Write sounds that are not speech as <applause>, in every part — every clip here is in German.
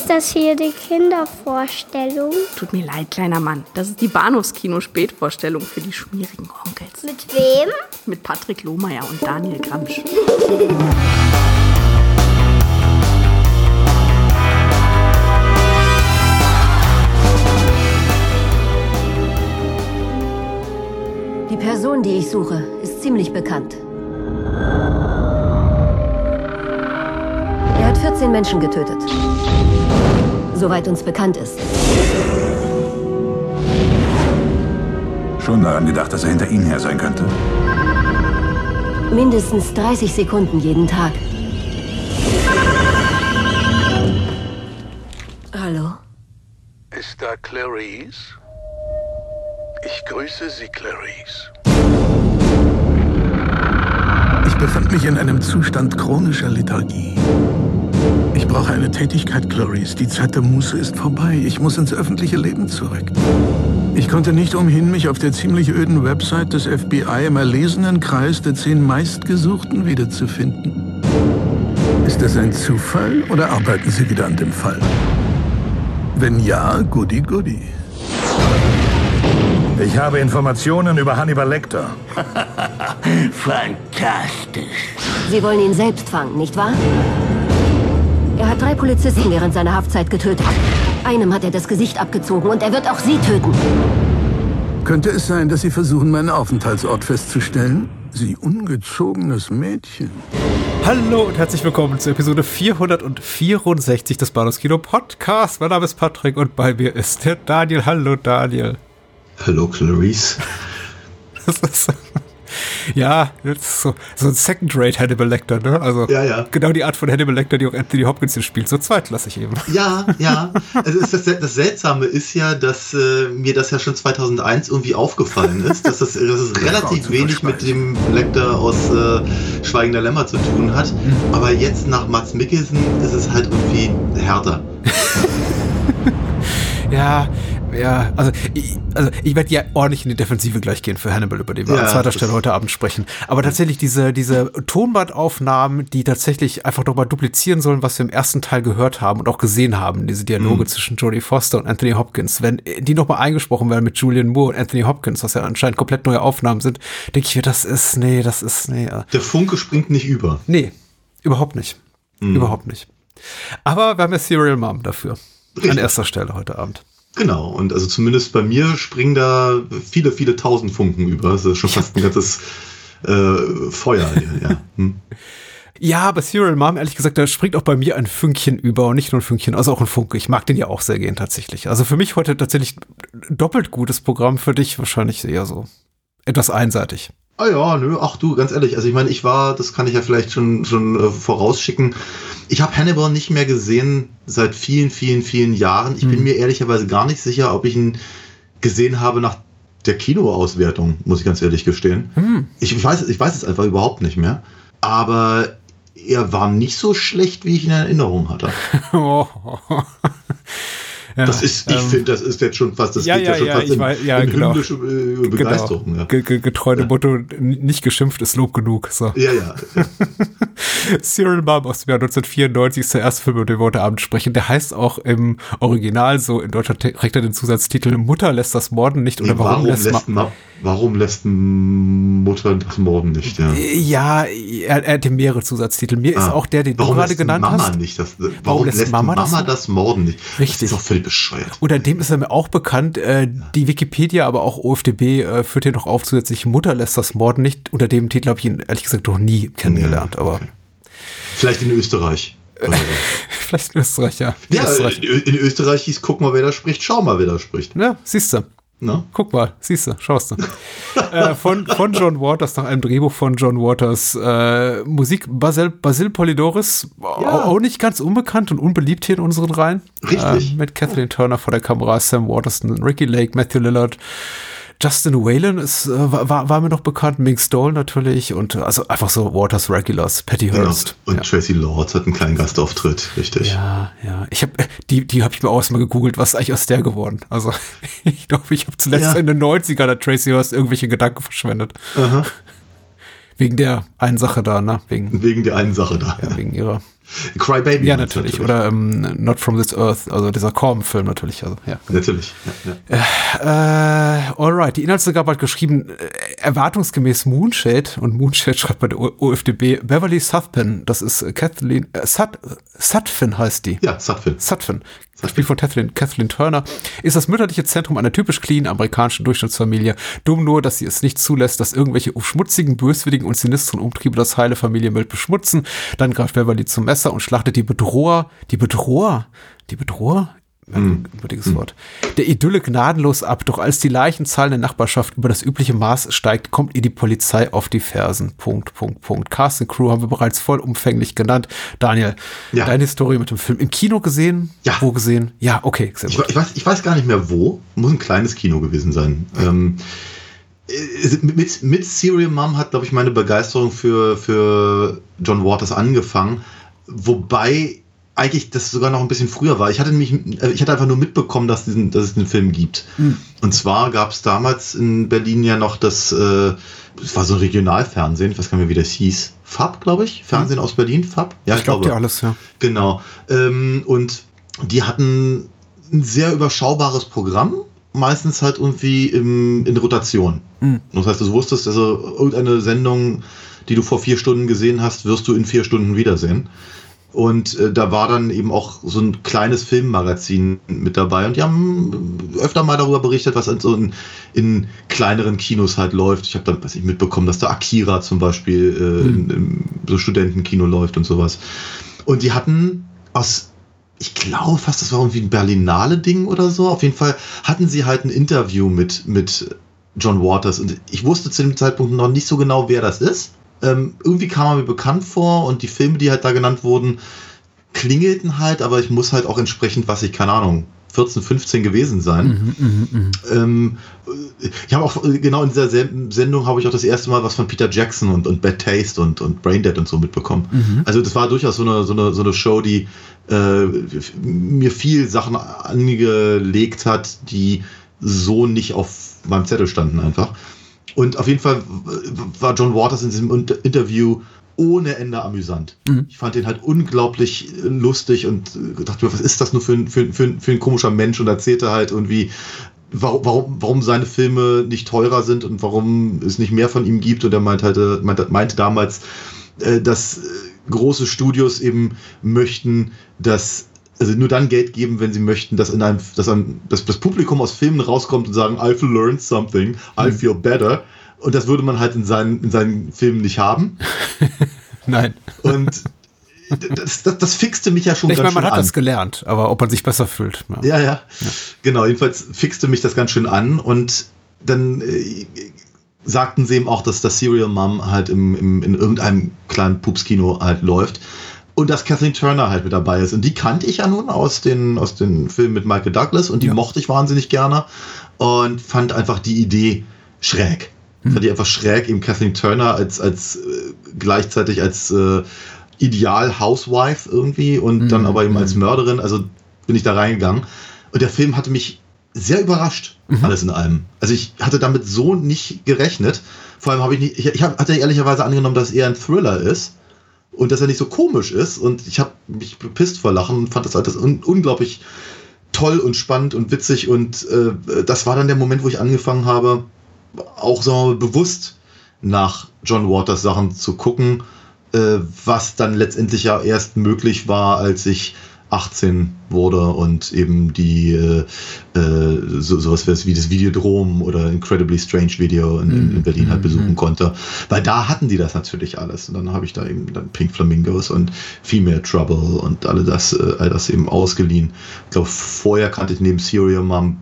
Ist das hier die Kindervorstellung? Tut mir leid, kleiner Mann. Das ist die Bahnhofskino-Spätvorstellung für die schmierigen Onkels. Mit wem? Mit Patrick Lohmeier und Daniel Gramsch. Die Person, die ich suche, ist ziemlich bekannt. Er hat 14 Menschen getötet. Soweit uns bekannt ist. Schon daran gedacht, dass er hinter Ihnen her sein könnte? Mindestens 30 Sekunden jeden Tag. Hallo? Ist da Clarice? Ich grüße Sie, Clarice. Ich befand mich in einem Zustand chronischer Lethargie. Ich brauche eine Tätigkeit, Clarice. Die Zeit der Muße ist vorbei. Ich muss ins öffentliche Leben zurück. Ich konnte nicht umhin, mich auf der ziemlich öden Website des FBI im erlesenen Kreis der zehn meistgesuchten wiederzufinden. Ist das ein Zufall oder arbeiten Sie wieder an dem Fall? Wenn ja, goody goody. Ich habe Informationen über Hannibal Lecter. <laughs> Fantastisch. Sie wollen ihn selbst fangen, nicht wahr? Er hat drei Polizisten während seiner Haftzeit getötet. Einem hat er das Gesicht abgezogen und er wird auch Sie töten. Könnte es sein, dass Sie versuchen, meinen Aufenthaltsort festzustellen? Sie ungezogenes Mädchen. Hallo und herzlich willkommen zur Episode 464 des Bahnhofskino Podcast. Mein Name ist Patrick und bei mir ist der Daniel. Hallo Daniel. Hallo Clarice. Das ist, ja, das ist so, so ein Second-Rate Hannibal Lecter, ne? Also Ja, ja. genau die Art von Hannibal Lecter, die auch Anthony Hopkins hier spielt. So zweitklassig eben. Ja, ja. Also das, das Seltsame ist ja, dass äh, mir das ja schon 2001 irgendwie aufgefallen ist, dass das, dass es <laughs> relativ zu wenig mit dem Lecter aus äh, Schweigender Lämmer zu tun hat. Aber jetzt nach Mats Mikkelsen ist es halt irgendwie härter. <laughs> Ja, ja, also ich, also ich werde ja ordentlich in die Defensive gleich gehen für Hannibal, über den wir Ja, an zweiter Stelle heute Abend sprechen. Aber tatsächlich diese, diese Tonbandaufnahmen, die tatsächlich einfach nochmal duplizieren sollen, was wir im ersten Teil gehört haben und auch gesehen haben, diese Dialoge zwischen Jodie Foster und Anthony Hopkins, wenn die nochmal eingesprochen werden mit Julian Moore und Anthony Hopkins, was ja anscheinend komplett neue Aufnahmen sind, denke ich mir, das ist, nee, das ist, nee, äh, Der Funke springt nicht über. nee, überhaupt nicht. Überhaupt nicht. Aber wir haben ja Serial Mom dafür. An Richtig. erster Stelle heute Abend. Genau, und also zumindest bei mir springen da viele, viele tausend Funken über. Das ist schon fast ein ganzes äh, Feuer hier, ja. Hm. Ja, aber Serial Mom, ehrlich gesagt, da springt auch bei mir ein Fünkchen über und nicht nur ein Fünkchen, also auch ein Funke. Ich mag den ja auch sehr gern tatsächlich. Also für mich heute tatsächlich doppelt gutes Programm, für dich wahrscheinlich eher so etwas einseitig. Ah ja, nö, ach du, ganz ehrlich, also ich meine, ich war, das kann ich ja vielleicht schon, schon äh, vorausschicken, ich habe Hannibal nicht mehr gesehen seit vielen, vielen, vielen Jahren. Ich bin mir ehrlicherweise gar nicht sicher, ob ich ihn gesehen habe nach der Kinoauswertung, muss ich ganz ehrlich gestehen. Ich, ich, weiß, ich weiß es einfach überhaupt nicht mehr. Aber er war nicht so schlecht, wie ich ihn in Erinnerung hatte. <laughs> ja, Das ist, ich ähm, finde, das ist jetzt schon fast, das ja, geht ja, ja, schon ja, fast ich in, weiß- ja, in genau. hymnische äh, Begeisterung. Genau. Ja. Ge ge getreu dem Motto, nicht geschimpft ist Lob genug. So. Ja, ja. <laughs> Serial Mom aus dem Jahr 1994 ist der erste Film, über den wir heute Abend sprechen. Der heißt auch im Original so, in Deutschland trägt er den Zusatztitel Mutter lässt das Morden nicht oder Nee, warum, warum, lässt, lässt, Ma warum lässt Mutter das Morden nicht? Ja. Ja, er, er hatte mehrere Zusatztitel. Mir ist Ah, auch der, den du warum gerade lässt genannt Mama hast. Nicht das, warum, lässt lässt Mama Mama, das- das, Morden nicht? Richtig. Das ist doch völlig bescheuert. Unter dem ist er mir auch bekannt. Äh, die Wikipedia, aber auch OFDB äh, führt hier noch auf zusätzlich Mutter lässt das Morden nicht. Unter dem Titel habe ich ihn ehrlich gesagt noch nie kennengelernt, Ja, aber okay. Vielleicht in Österreich. <laughs> Oder vielleicht in Österreich, ja. In ja, Österreich. in Österreich hieß, guck mal, wer da spricht, schau mal, wer da spricht. Ja, siehst du. Ne? Guck mal, siehst du, schaust du. <laughs> äh, von, von John Waters, nach einem Drehbuch von John Waters. Äh, Musik Basil, Basil Polidoris, Ja. auch nicht ganz unbekannt und unbeliebt hier in unseren Reihen. Richtig. Äh, mit Kathleen Turner vor der Kamera, Sam Waterston, Ricky Lake, Matthew Lillard. Justin Whalen ist, äh, war, war mir noch bekannt, Mink Stoll natürlich und äh, also einfach so Waters Regulars, Patty. Hearst. Und ja. Tracy Lords hat einen kleinen Gastauftritt, richtig. Ja, ja. Ich habe die, die habe ich mir auch erstmal gegoogelt, was ist eigentlich aus der geworden? Also <laughs> ich glaube, ich habe zuletzt Ja. in den 90ern der Tracy Hurst irgendwelche Gedanken verschwendet. Aha. Wegen der einen Sache da, ne? Wegen, Wegen der einen Sache da. ja, wegen ihrer Cry Baby. Ja, natürlich. Oder ähm, Not From This Earth, also dieser Korben-Film natürlich. Also, ja. Natürlich. Ja, ja. Äh, alright, die Inhaltsangabe hat geschrieben, äh, erwartungsgemäß Moonshade, und Moonshade schreibt bei der OFDB, Beverly Sutphin, das ist äh, Kathleen, äh, Sut, Sutphin heißt die. Ja, Sutphin. Sutphin gespielt von Kathleen, Kathleen Turner, ist das mütterliche Zentrum einer typisch clean amerikanischen Durchschnittsfamilie. Dumm nur, dass sie es nicht zulässt, dass irgendwelche schmutzigen, böswilligen und sinistren Umtriebe das heile Familienbild beschmutzen. Dann greift Beverly zum Messer und schlachtet die Bedroher, die Bedroher, die Bedroher? merkwürdiges hm. Wort, der Idylle gnadenlos ab. Doch als die Leichenzahl in der Nachbarschaft über das übliche Maß steigt, kommt ihr die Polizei auf die Fersen. Punkt, Punkt, Punkt. Cast and Crew haben wir bereits vollumfänglich genannt. Daniel, ja. deine Historie mit dem Film im Kino gesehen? Ja. Wo gesehen? Ja, okay. Gut. Ich, weiß, ich weiß gar nicht mehr wo. Muss ein kleines Kino gewesen sein. Ähm, äh, mit, mit Serial Mom hat, glaube ich, meine Begeisterung für, für John Waters angefangen. Wobei eigentlich das sogar noch ein bisschen früher war. Ich hatte nämlich, äh, ich hatte einfach nur mitbekommen, dass, diesen, dass es den Film gibt. Mhm. Und zwar gab es damals in Berlin ja noch das, äh, das war so ein Regionalfernsehen, ich weiß gar nicht mehr, wie das hieß. Fab, glaube ich. Fernsehen mhm. aus Berlin, Fab. Ja, ich, ich glaube. Ja, alles, ja. Genau. Ähm, und die hatten ein sehr überschaubares Programm, meistens halt irgendwie im, in Rotation. Mhm. Das heißt, du wusstest, also irgendeine Sendung, die du vor vier Stunden gesehen hast, wirst du in vier Stunden wiedersehen. Und äh, da war dann eben auch so ein kleines Filmmagazin mit dabei. Und die haben öfter mal darüber berichtet, was in so in, in kleineren Kinos halt läuft. Ich habe dann was ich mitbekommen, dass da Akira zum Beispiel äh, mhm. im so Studentenkino läuft und sowas. Und die hatten aus, ich glaube fast, das war irgendwie ein Berlinale-Ding oder so. Auf jeden Fall hatten sie halt ein Interview mit, mit John Waters. Und ich wusste zu dem Zeitpunkt noch nicht so genau, wer das ist. Ähm, irgendwie kam er mir bekannt vor und die Filme, die halt da genannt wurden, klingelten halt, aber ich muss halt auch entsprechend, was ich, keine Ahnung, 14, 15 gewesen sein. Mhm, mh, mh. Ähm, ich habe auch, genau in dieser Sendung habe ich auch das erste Mal was von Peter Jackson und, und Bad Taste und, und Braindead und so mitbekommen. Mhm. Also das war durchaus so eine, so eine, so eine Show, die äh, mir viel Sachen angelegt hat, die so nicht auf meinem Zettel standen einfach. Und auf jeden Fall war John Waters in diesem Interview ohne Ende amüsant. Mhm. Ich fand den halt unglaublich lustig und dachte mir, was ist das nur für ein, für, für, für ein komischer Mensch und erzählte halt irgendwie, warum, warum, warum seine Filme nicht teurer sind und warum es nicht mehr von ihm gibt. Und er meinte, halt, meinte, meinte damals, äh, dass große Studios eben möchten, dass also nur dann Geld geben, wenn sie möchten, dass in einem, dass, ein, dass das Publikum aus Filmen rauskommt und sagen, I've learned something, I hm. feel better. Und das würde man halt in seinen, in seinen Filmen nicht haben. <laughs> Nein. Und das, das, das fixte mich ja schon ich ganz meine, man hat an. das gelernt, aber ob man sich besser fühlt. Ja. ja, ja. ja. Genau, jedenfalls fixte mich das ganz schön an und dann äh, sagten sie eben auch, dass das Serial Mom halt im, im, in irgendeinem kleinen Pupskino halt läuft und dass Kathleen Turner halt mit dabei ist. Und die kannte ich ja nun aus den, aus den Filmen mit Michael Douglas und die ja. mochte ich wahnsinnig gerne und fand einfach die Idee schräg. Hm. Fand die einfach schräg, eben Kathleen Turner als, als äh, gleichzeitig als äh, Ideal-Housewife irgendwie und hm. dann aber eben als hm. Mörderin. Also bin ich da reingegangen. Und der Film hatte mich sehr überrascht, mhm. alles in allem. Also ich hatte damit so nicht gerechnet. Vor allem habe ich nicht, ich, ich hatte ehrlicherweise angenommen, dass eher ein Thriller ist und dass er nicht so komisch ist. Und ich habe mich bepisst vor Lachen und fand das alles un unglaublich toll und spannend und witzig. Und äh, das war dann der Moment, wo ich angefangen habe, auch so bewusst nach John Waters Sachen zu gucken, äh, was dann letztendlich ja erst möglich war, als ich 18 wurde und eben die äh, äh so, sowas wie das Videodrom oder Incredibly Strange Video in, in Berlin halt mhm. besuchen konnte. Weil da hatten die das natürlich alles. Und dann habe ich da eben dann Pink Flamingos und Female Trouble und all das, äh, all das eben ausgeliehen. Ich glaube, vorher kannte ich neben Serial Mom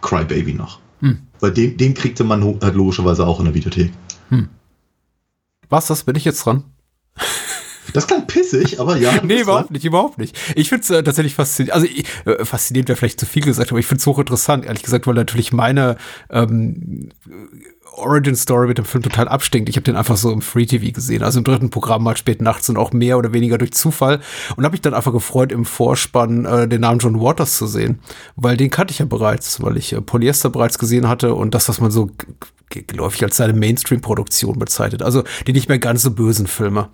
Cry Baby noch. Hm. Weil den, den kriegte man halt logischerweise auch in der Videothek. Hm. Was, das bin ich jetzt dran? Das klang pissig, aber ja. <laughs> nee, überhaupt nicht, überhaupt nicht. Ich finde es äh, tatsächlich faszinierend. Also äh, faszinierend wäre vielleicht zu viel gesagt, aber ich finde es hochinteressant, ehrlich gesagt, weil natürlich meine ähm, Origin Story mit dem Film total abstinkt. Ich habe den einfach so im Free TV gesehen, also im dritten Programm mal spät nachts und auch mehr oder weniger durch Zufall und habe mich dann einfach gefreut im Vorspann äh, den Namen John Waters zu sehen, weil den kannte ich ja bereits, weil ich äh, Polyester bereits gesehen hatte und das, was man so geläufig als seine Mainstream-Produktion bezeichnet, also die nicht mehr ganz so bösen Filme.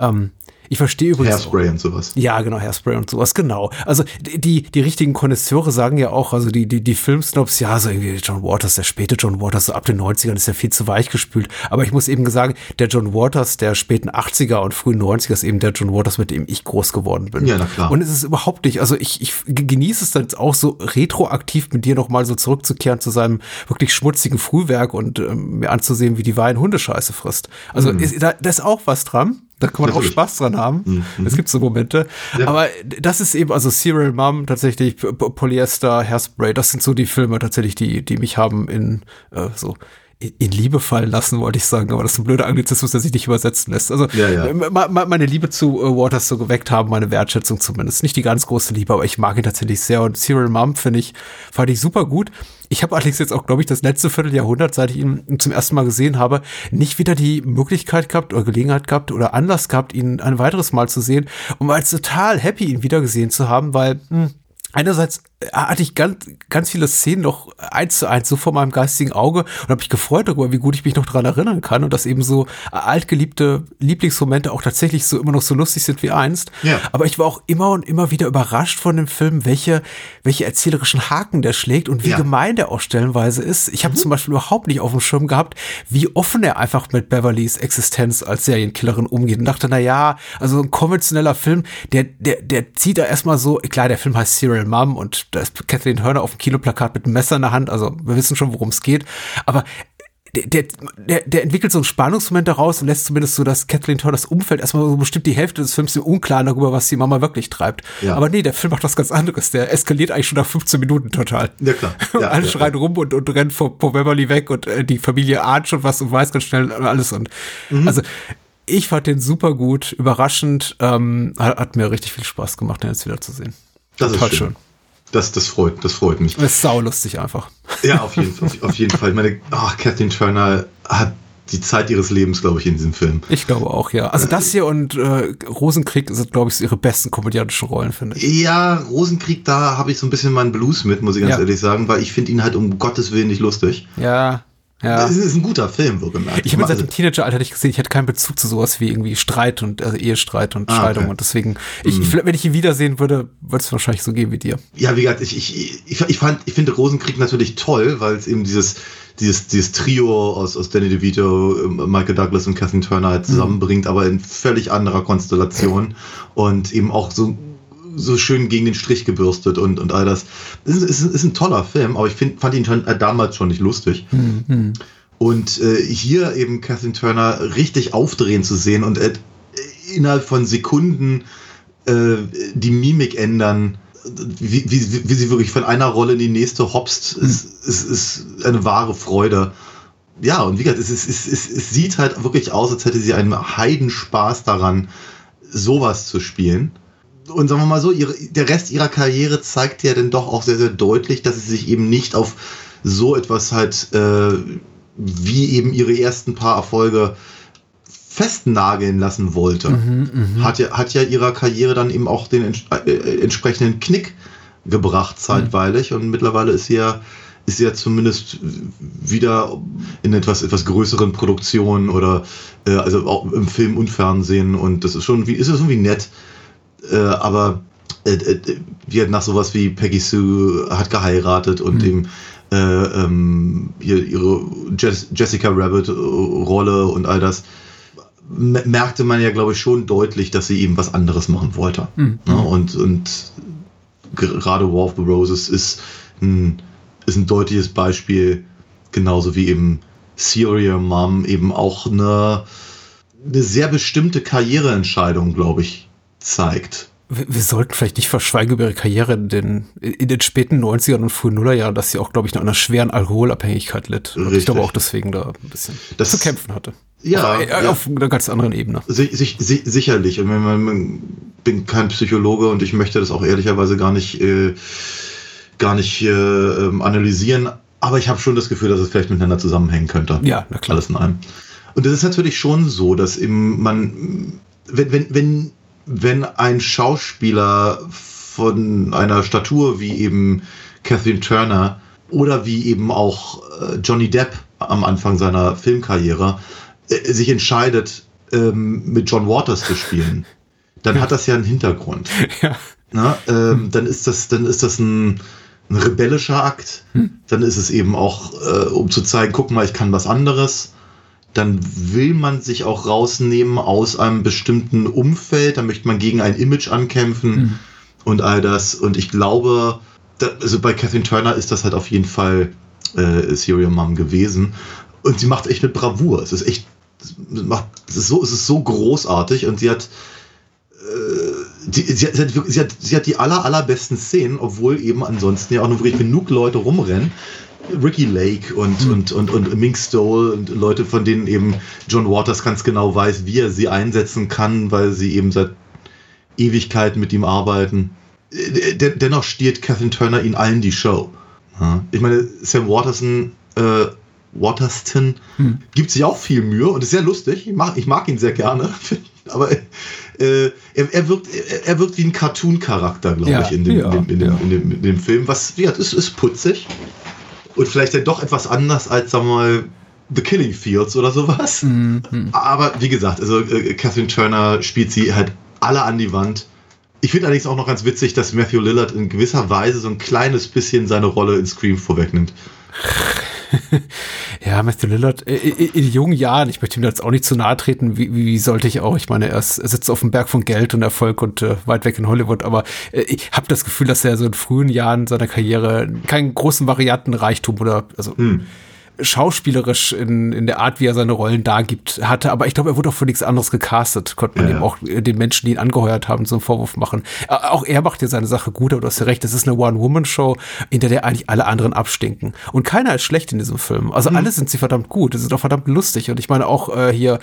Ähm, Ich verstehe übrigens. Hairspray und sowas. Ja, genau, Hairspray und sowas, genau. Also die, die richtigen Konnoisseure sagen ja auch, also die, die, die Filmsnobs, ja, so irgendwie John Waters, der späte John Waters, so ab den 90ern ist ja viel zu weich gespült. Aber ich muss eben sagen, der John Waters der späten 80er und frühen 90er ist eben der John Waters, mit dem ich groß geworden bin. Ja, na klar. Und es ist überhaupt nicht, also ich, ich genieße es dann auch so retroaktiv mit dir nochmal so zurückzukehren zu seinem wirklich schmutzigen Frühwerk und ähm, mir anzusehen, wie die Wein Hundescheiße frisst. Also Mhm. ist, da, da ist auch was dran. Da kann man Natürlich. auch Spaß dran haben. Mhm. Es gibt so Momente. Ja. Aber das ist eben, also Serial Mom, tatsächlich, Polyester, Hairspray, das sind so die Filme tatsächlich, die, die mich haben in äh, so in Liebe fallen lassen, wollte ich sagen, aber das ist ein blöder Anglizismus, der sich nicht übersetzen lässt. Also Ja, ja. meine Liebe zu äh, Waters so geweckt haben, meine Wertschätzung zumindest. Nicht die ganz große Liebe, aber ich mag ihn tatsächlich sehr. Und Serial Mom finde ich, fand ich super gut. Ich habe allerdings jetzt auch, glaube ich, das letzte Vierteljahrhundert, seit ich ihn zum ersten Mal gesehen habe, nicht wieder die Möglichkeit gehabt oder Gelegenheit gehabt oder Anlass gehabt, ihn ein weiteres Mal zu sehen, um als total happy, ihn wieder gesehen zu haben, weil hm, Einerseits hatte ich ganz, ganz viele Szenen noch eins zu eins so vor meinem geistigen Auge und habe mich gefreut darüber, wie gut ich mich noch dran erinnern kann und dass eben so äh, altgeliebte Lieblingsmomente auch tatsächlich so immer noch so lustig sind wie einst. Ja. Aber ich war auch immer und immer wieder überrascht von dem Film, welche, welche erzählerischen Haken der schlägt und wie Ja. gemein der auch stellenweise ist. Ich habe zum Beispiel überhaupt nicht auf dem Schirm gehabt, wie offen er einfach mit Beverlys Existenz als Serienkillerin umgeht und dachte, na ja, also ein konventioneller Film, der, der, der zieht da erstmal so, klar, der Film heißt Serial Mom und da ist Kathleen Turner auf dem Kinoplakat mit einem Messer in der Hand, also wir wissen schon, worum es geht, aber der, der, der, entwickelt so einen Spannungsmoment daraus und lässt zumindest so, dass Kathleen Turner das Umfeld erstmal so bestimmt die Hälfte des Films im Unklaren darüber, was die Mama wirklich treibt. Ja. Aber nee, der Film macht was ganz anderes. Der eskaliert eigentlich schon nach 15 Minuten total. Ja, klar. Und <laughs> Ja, alle ja, schreien rum und, und rennen vor, vor Beverly weg und äh, die Familie ahnt schon was und weiß ganz schnell alles. Und Mhm. also ich fand den super gut, überraschend, ähm, hat, hat mir richtig viel Spaß gemacht, den jetzt wieder zu sehen. Das ist schön. schön. Das, das freut, das freut mich. Das ist saulustig einfach. Ja, auf jeden, auf, auf jeden Fall. Meine, ach, Kathleen Turner hat die Zeit ihres Lebens, glaube ich, in diesem Film. Ich glaube auch, ja. Also das hier und äh, Rosenkrieg sind, glaube ich, ihre besten komödiantischen Rollen, finde ich. Ja, Rosenkrieg, da habe ich so ein bisschen meinen Blues mit, muss ich ganz Ja. ehrlich sagen, weil ich finde ihn halt um Gottes Willen nicht lustig. Ja, ja. Es ist ein guter Film, wohlgemerkt. Ich habe ihn seit Also- dem Teenageralter nicht gesehen. Ich hatte keinen Bezug zu sowas wie irgendwie Streit und also Ehestreit und Ah, Scheidung. okay. Und deswegen, ich, ich, wenn ich ihn wiedersehen würde, würde es wahrscheinlich so gehen wie dir. Ja, wie gesagt, ich, ich, ich, ich, fand, ich finde Rosenkrieg natürlich toll, weil es eben dieses, dieses, dieses Trio aus, aus Danny DeVito, ähm, Michael Douglas und Kathleen Turner halt zusammenbringt, aber in völlig anderer Konstellation und eben auch so, so schön gegen den Strich gebürstet und, und all das. Es ist, ist, ist ein toller Film, aber ich find, fand ihn schon, äh, damals schon nicht lustig. Und äh, hier eben Kathleen Turner richtig aufdrehen zu sehen und äh, innerhalb von Sekunden äh, die Mimik ändern, wie, wie, wie sie wirklich von einer Rolle in die nächste hopst, ist, ist, ist eine wahre Freude. Ja, und wie gesagt, es, es, es, es sieht halt wirklich aus, als hätte sie einen Heidenspaß daran, sowas zu spielen. Und sagen wir mal so, ihre, der Rest ihrer Karriere zeigt ja dann doch auch sehr, sehr deutlich, dass sie sich eben nicht auf so etwas halt äh, wie eben ihre ersten paar Erfolge festnageln lassen wollte. hat, ja, hat ja ihrer Karriere dann eben auch den ents äh, entsprechenden Knick gebracht zeitweilig. Und mittlerweile ist sie ja ist ja zumindest wieder in etwas etwas größeren Produktionen oder äh, also auch im Film und Fernsehen. Und das ist schon wie ist es irgendwie nett äh, aber äh, äh, halt nach sowas wie Peggy Sue hat geheiratet und eben äh, ähm, ihr, ihre Jess Jessica Rabbit äh, Rolle und all das merkte man ja glaube ich schon deutlich, dass sie eben was anderes machen wollte. Ja, und und gerade War of the Roses ist ein, ist ein deutliches Beispiel, genauso wie eben Serial Mom eben auch eine, eine sehr bestimmte Karriereentscheidung, glaube ich, zeigt. Wir, wir sollten vielleicht nicht verschweigen über ihre Karriere in den, in den späten 90ern und frühen Nullerjahren, dass sie auch, glaube ich, an einer schweren Alkoholabhängigkeit litt. Und ich Richtig. glaube auch deswegen da ein bisschen Das- zu kämpfen hatte. Ja, auf, äh, ja. auf einer ganz anderen Ebene. Si sich, si sicherlich. Man bin kein Psychologe und ich möchte das auch ehrlicherweise gar nicht, äh, gar nicht äh, analysieren. Aber ich habe schon das Gefühl, dass es vielleicht miteinander zusammenhängen könnte. Ja, na klar. Alles in einem. Und es ist natürlich schon so, dass eben man, wenn, wenn, wenn, wenn ein Schauspieler von einer Statur wie eben Kathleen Turner oder wie eben auch äh, Johnny Depp am Anfang seiner Filmkarriere äh, sich entscheidet, ähm, mit John Waters zu spielen, <laughs> dann hat das ja einen Hintergrund. Ja. Na, ähm, Dann ist das, dann ist das ein, ein rebellischer Akt. Dann ist es eben auch, äh, um zu zeigen, guck mal, ich kann was anderes. Dann will man sich auch rausnehmen aus einem bestimmten Umfeld. Dann möchte man gegen ein Image ankämpfen und all das. Und ich glaube, da, also bei Catherine Turner ist das halt auf jeden Fall äh, Serial Mom gewesen. Und sie macht echt mit Bravour. Es ist echt, es macht, es ist so, es ist so großartig und sie hat, die, sie, hat, sie, hat, sie hat die aller, allerbesten Szenen, obwohl eben ansonsten ja auch nur wirklich genug Leute rumrennen. Ricky Lake und, und, und, und Mink Stoll und Leute, von denen eben John Waters ganz genau weiß, wie er sie einsetzen kann, weil sie eben seit Ewigkeiten mit ihm arbeiten. Äh, Den, dennoch stiehlt Catherine Turner ihn allen die Show. Ich meine, Sam Waterson, äh, Waterston gibt sich auch viel Mühe und ist sehr lustig. Ich mag, ich mag ihn sehr gerne. <laughs> Aber äh, er, er, wirkt, er, er wirkt wie ein Cartoon-Charakter, glaube Ja, ich, in dem, ja, in, dem, in, dem, ja. in, dem, in dem Film. Was, ja, ist, ist putzig. Und vielleicht dann doch etwas anders als, sagen wir mal, The Killing Fields oder sowas. Mhm. Aber wie gesagt, also äh, Catherine Turner spielt sie halt alle an die Wand. Ich finde allerdings auch noch ganz witzig, dass Matthew Lillard in gewisser Weise so ein kleines bisschen seine Rolle in Scream vorwegnimmt. <laughs> <laughs> Ja, Matthew Lillard, äh, in, in jungen Jahren, ich möchte ihm jetzt auch nicht zu nahe treten, wie, wie sollte ich auch? Ich meine, er, ist, er sitzt auf dem Berg von Geld und Erfolg und äh, weit weg in Hollywood, aber äh, ich habe das Gefühl, dass er so in frühen Jahren seiner Karriere keinen großen Variantenreichtum oder also schauspielerisch in, in der Art, wie er seine Rollen dargibt, hatte. Aber ich glaube, er wurde auch für nichts anderes gecastet. Konnte man Ja. eben auch äh, den Menschen, die ihn angeheuert haben, so einen Vorwurf machen. Äh, Auch er macht ja seine Sache gut, aber du hast ja recht, das ist eine One-Woman-Show, in der, eigentlich alle anderen abstinken. Und keiner ist schlecht in diesem Film. Also alle sind sie verdammt gut. Sie sind auch verdammt lustig. Und ich meine auch äh, hier,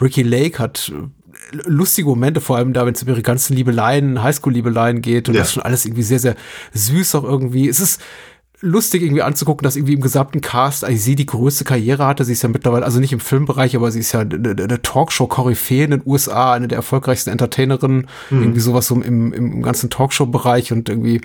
Ricky Lake hat äh, lustige Momente, vor allem da, wenn es um ihre ganzen Liebeleien, Highschool-Liebeleien geht und Ja. das ist schon alles irgendwie sehr, sehr süß auch irgendwie. Es ist lustig irgendwie anzugucken, dass irgendwie im gesamten Cast eigentlich sie die größte Karriere hatte. Sie ist ja mittlerweile, also nicht im Filmbereich, aber sie ist ja eine, eine Talkshow-Koryphäe in den USA, eine der erfolgreichsten Entertainerinnen, irgendwie sowas so im, im ganzen Talkshow-Bereich und irgendwie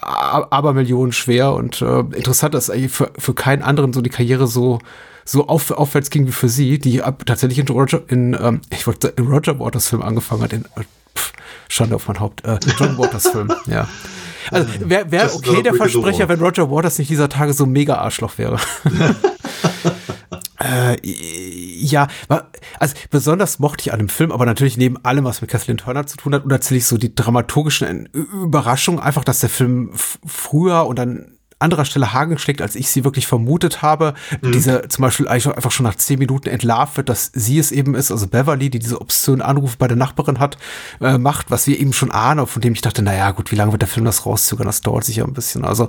a- aber Millionen schwer und äh, interessant, dass eigentlich für, für keinen anderen so die Karriere so so auf, aufwärts ging wie für sie, die ab, tatsächlich in Roger, in, ähm, ich wollte in Roger Waters Film angefangen hat, in äh, pff, Schande auf mein Haupt, äh, John Waters Film, <laughs> ja. Also wäre wär Das ist okay der Versprecher, wenn Roger Waters nicht dieser Tage so mega Arschloch wäre. <laughs> Äh, ja, also besonders mochte ich an dem Film, aber natürlich neben allem, was mit Kathleen Turner zu tun hat, und tatsächlich so die dramaturgischen Überraschungen, einfach, dass der Film früher und an anderer Stelle Haken schlägt, als ich sie wirklich vermutet habe. Diese zum Beispiel einfach schon nach zehn Minuten entlarvt wird, dass sie es eben ist, also Beverly, die diese obszönen Anrufe bei der Nachbarin hat, äh, macht, was wir eben schon ahnen, von dem ich dachte, naja, gut, wie lange wird der Film das rauszögern? Das dauert sicher ein bisschen. Also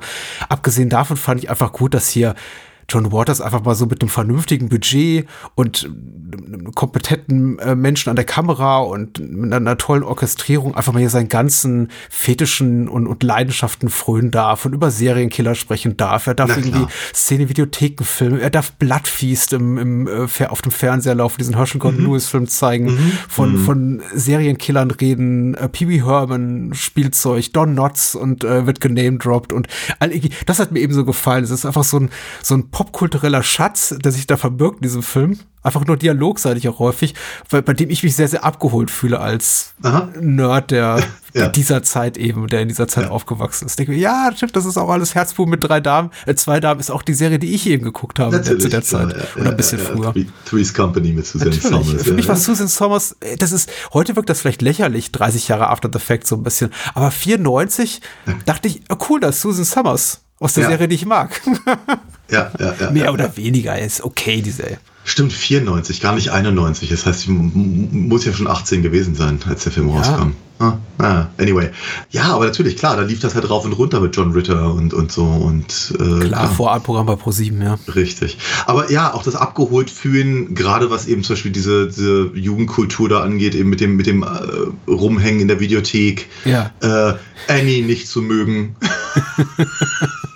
abgesehen davon fand ich einfach gut, dass hier John Waters einfach mal so mit einem vernünftigen Budget und einem kompetenten äh, Menschen an der Kamera und mit einer tollen Orchestrierung einfach mal hier seinen ganzen Fetischen und, und Leidenschaften frönen darf und über Serienkiller sprechen darf. Er darf Na irgendwie. Szene Videotheken filmen. Er darf Bloodfeast im, im, äh, auf dem Fernseher laufen, diesen Herschel Gordon Lewis Film zeigen, von, von Serienkillern reden, äh, Pee Wee Herman, Spielzeug, Don Knotts und äh, wird genamedroppt und all, das hat mir eben so gefallen. Es ist einfach so ein, so ein popkultureller Schatz, der sich da verbirgt in diesem Film. Einfach nur dialogseitig auch häufig, bei, bei dem ich mich sehr, sehr abgeholt fühle als Aha. Nerd der, <laughs> Ja. dieser Zeit eben, der in dieser Zeit aufgewachsen ist. Ich denke mir, ja, stimmt, das ist auch alles Herzblut mit drei Damen. Äh, zwei Damen ist auch die Serie, die ich eben geguckt habe der, zu der Zeit. ja, Oder ja, ein bisschen ja, früher. Three- Three's Company mit Susan Natürlich. Summers. Für mich ja, war ja. Susan Sommers, äh, das ist, heute wirkt das vielleicht lächerlich, 30 Jahre After the Fact so ein bisschen. Aber 94 dachte ich, oh, cool, das ist Susan Summers aus der Ja. Serie, die ich mag. <laughs> Ja, ja, ja, Mehr ja. oder weniger ist okay, die Serie. Stimmt, 94, gar nicht 91. Das heißt, ich muss ja schon 18 gewesen sein, als der Film rauskam. Ah, ah, anyway. Ja, aber natürlich, klar, da lief das halt rauf und runter mit John Ritter und, und so. Und, äh, Klar, Vorabprogramm bei Pro7, ja. Richtig. Aber ja, auch das abgeholt fühlen, gerade was eben zum Beispiel diese, diese Jugendkultur da angeht, eben mit dem, mit dem äh, Rumhängen in der Videothek, Ja. äh, Annie nicht zu mögen. <laughs>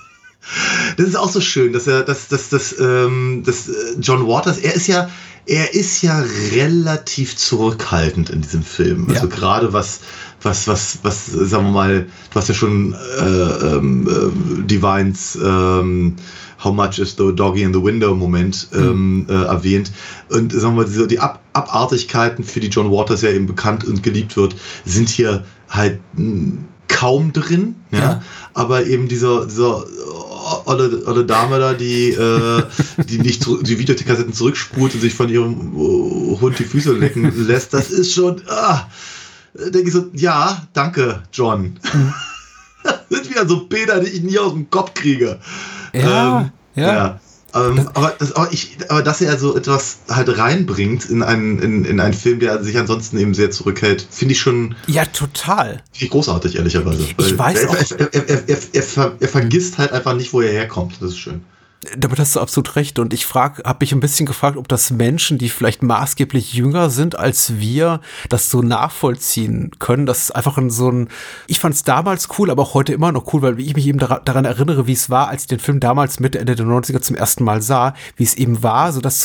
das ist auch so schön, dass er, dass, dass, dass, ähm, dass äh, John Waters, er ist ja, er ist ja relativ zurückhaltend in diesem Film. Also Ja. gerade was, was, was, was, sagen wir mal, du hast ja schon äh, ähm, äh, Divines ähm, How much is the doggy in the window Moment ähm, äh, erwähnt. Und sagen wir mal, die Ab Abartigkeiten, für die John Waters ja eben bekannt und geliebt wird, sind hier halt mh, kaum drin. Ja? Ja. Aber eben dieser, dieser olle, olle Dame da, die, äh, die nicht zurück- die Videokassetten zurückspult und sich von ihrem äh, Hund die Füße lecken lässt, das ist schon. Ah, denke ich so, ja, danke, John. <laughs> Das sind wieder so Bilder, die ich nie aus dem Kopf kriege. Ja, ja. ja. Ähm, aber, das, aber, ich, aber dass er so etwas halt reinbringt in einen, in, in einen Film, der sich ansonsten eben sehr zurückhält, finde ich schon Ja, total. finde ich großartig, ehrlicherweise. Ich weiß er, auch- Er, er, er vergisst halt einfach nicht, wo er herkommt. Das ist schön. Damit hast du absolut recht. Und ich frag, habe mich ein bisschen gefragt, ob das Menschen, die vielleicht maßgeblich jünger sind als wir, das so nachvollziehen können. Das ist einfach in so ein. Ich fand es damals cool, aber auch heute immer noch cool, weil ich mich eben dara- daran erinnere, wie es war, als ich den Film damals Mitte Ende der 90er zum ersten Mal sah, wie es eben war, so das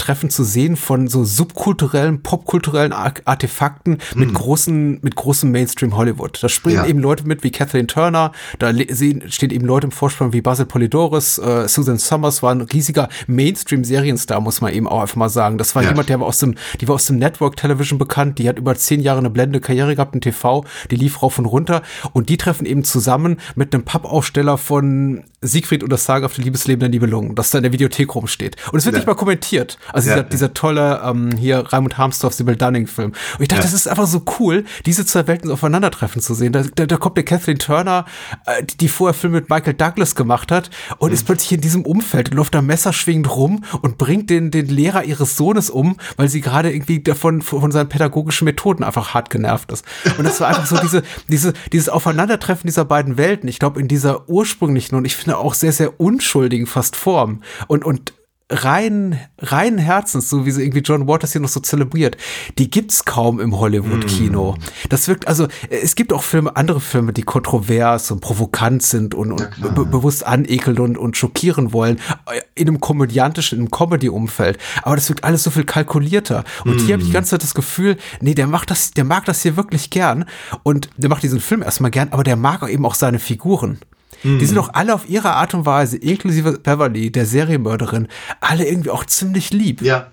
Zusammentreffen zu sehen von so subkulturellen, popkulturellen Ar- Artefakten mit großen, mit großem Mainstream Hollywood. Da springen Ja. eben Leute mit wie Kathleen Turner, da sehen, stehen eben Leute im Vorspann wie Basil Polidoris, äh, Susan Summers war ein riesiger Mainstream-Serienstar, muss man eben auch einfach mal sagen. Das war Ja. jemand, der war aus dem, die war aus dem Network Television bekannt, die hat über zehn Jahre eine blende Karriere gehabt im TV, die lief rauf und runter und die treffen eben zusammen mit einem Pappaufsteller von Siegfried und das sagenhafte Liebesleben der Nibelungen, das da in der Videothek rumsteht. Und es wird Ja. nicht mal kommentiert. Also Ja, dieser, ja. dieser tolle ähm, hier Raimund Harmsdorf, Sibyl Dunning-Film. Und ich dachte, Ja. das ist einfach so cool, diese zwei Welten aufeinandertreffen zu sehen. Da, da, da kommt der Kathleen Turner, äh, die, die vorher Filme mit Michael Douglas gemacht hat und Mhm. ist plötzlich in diesem Umfeld und läuft da messerschwingend rum und bringt den, den Lehrer ihres Sohnes um, weil sie gerade irgendwie davon von seinen pädagogischen Methoden einfach hart genervt ist. Und das war einfach so diese, <laughs> diese, dieses Aufeinandertreffen dieser beiden Welten. Ich glaube, in dieser ursprünglichen und ich finde auch sehr, sehr unschuldigen fast Form und, und rein, rein Herzens, so wie sie irgendwie John Waters hier noch so zelebriert, die gibt's kaum im Hollywood-Kino. Das wirkt, also es gibt auch Filme, andere Filme, die kontrovers und provokant sind und, und be bewusst anekeln und, und schockieren wollen, äh, in einem komödiantischen, in einem Comedy-Umfeld. Aber das wirkt alles so viel kalkulierter. Und hier habe ich die ganze Zeit das Gefühl, nee, der macht das, der mag das hier wirklich gern und der macht diesen Film erstmal gern, aber der mag auch eben auch seine Figuren. Die sind doch alle auf ihre Art und Weise, inklusive Beverly, der Serienmörderin, alle irgendwie auch ziemlich lieb. Ja.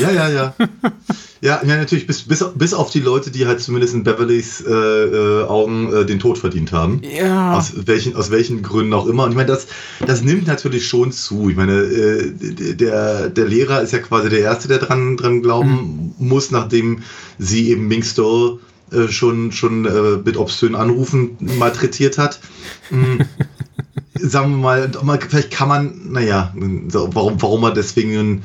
Ja, ja, ja. ja, ja, natürlich, bis, bis, bis auf die Leute, die halt zumindest in Beverlys äh, äh, Augen äh, den Tod verdient haben. Ja. Aus welchen, aus welchen Gründen auch immer. Und ich meine, das, das nimmt natürlich schon zu. Ich meine, äh, der, der Lehrer ist ja quasi der Erste, der dran, dran glauben muss, nachdem sie eben Ming Stoll äh, schon, schon äh, mit obszönen Anrufen malträtiert hat. Mm. <laughs> Sagen wir mal, vielleicht kann man, naja, warum, warum er deswegen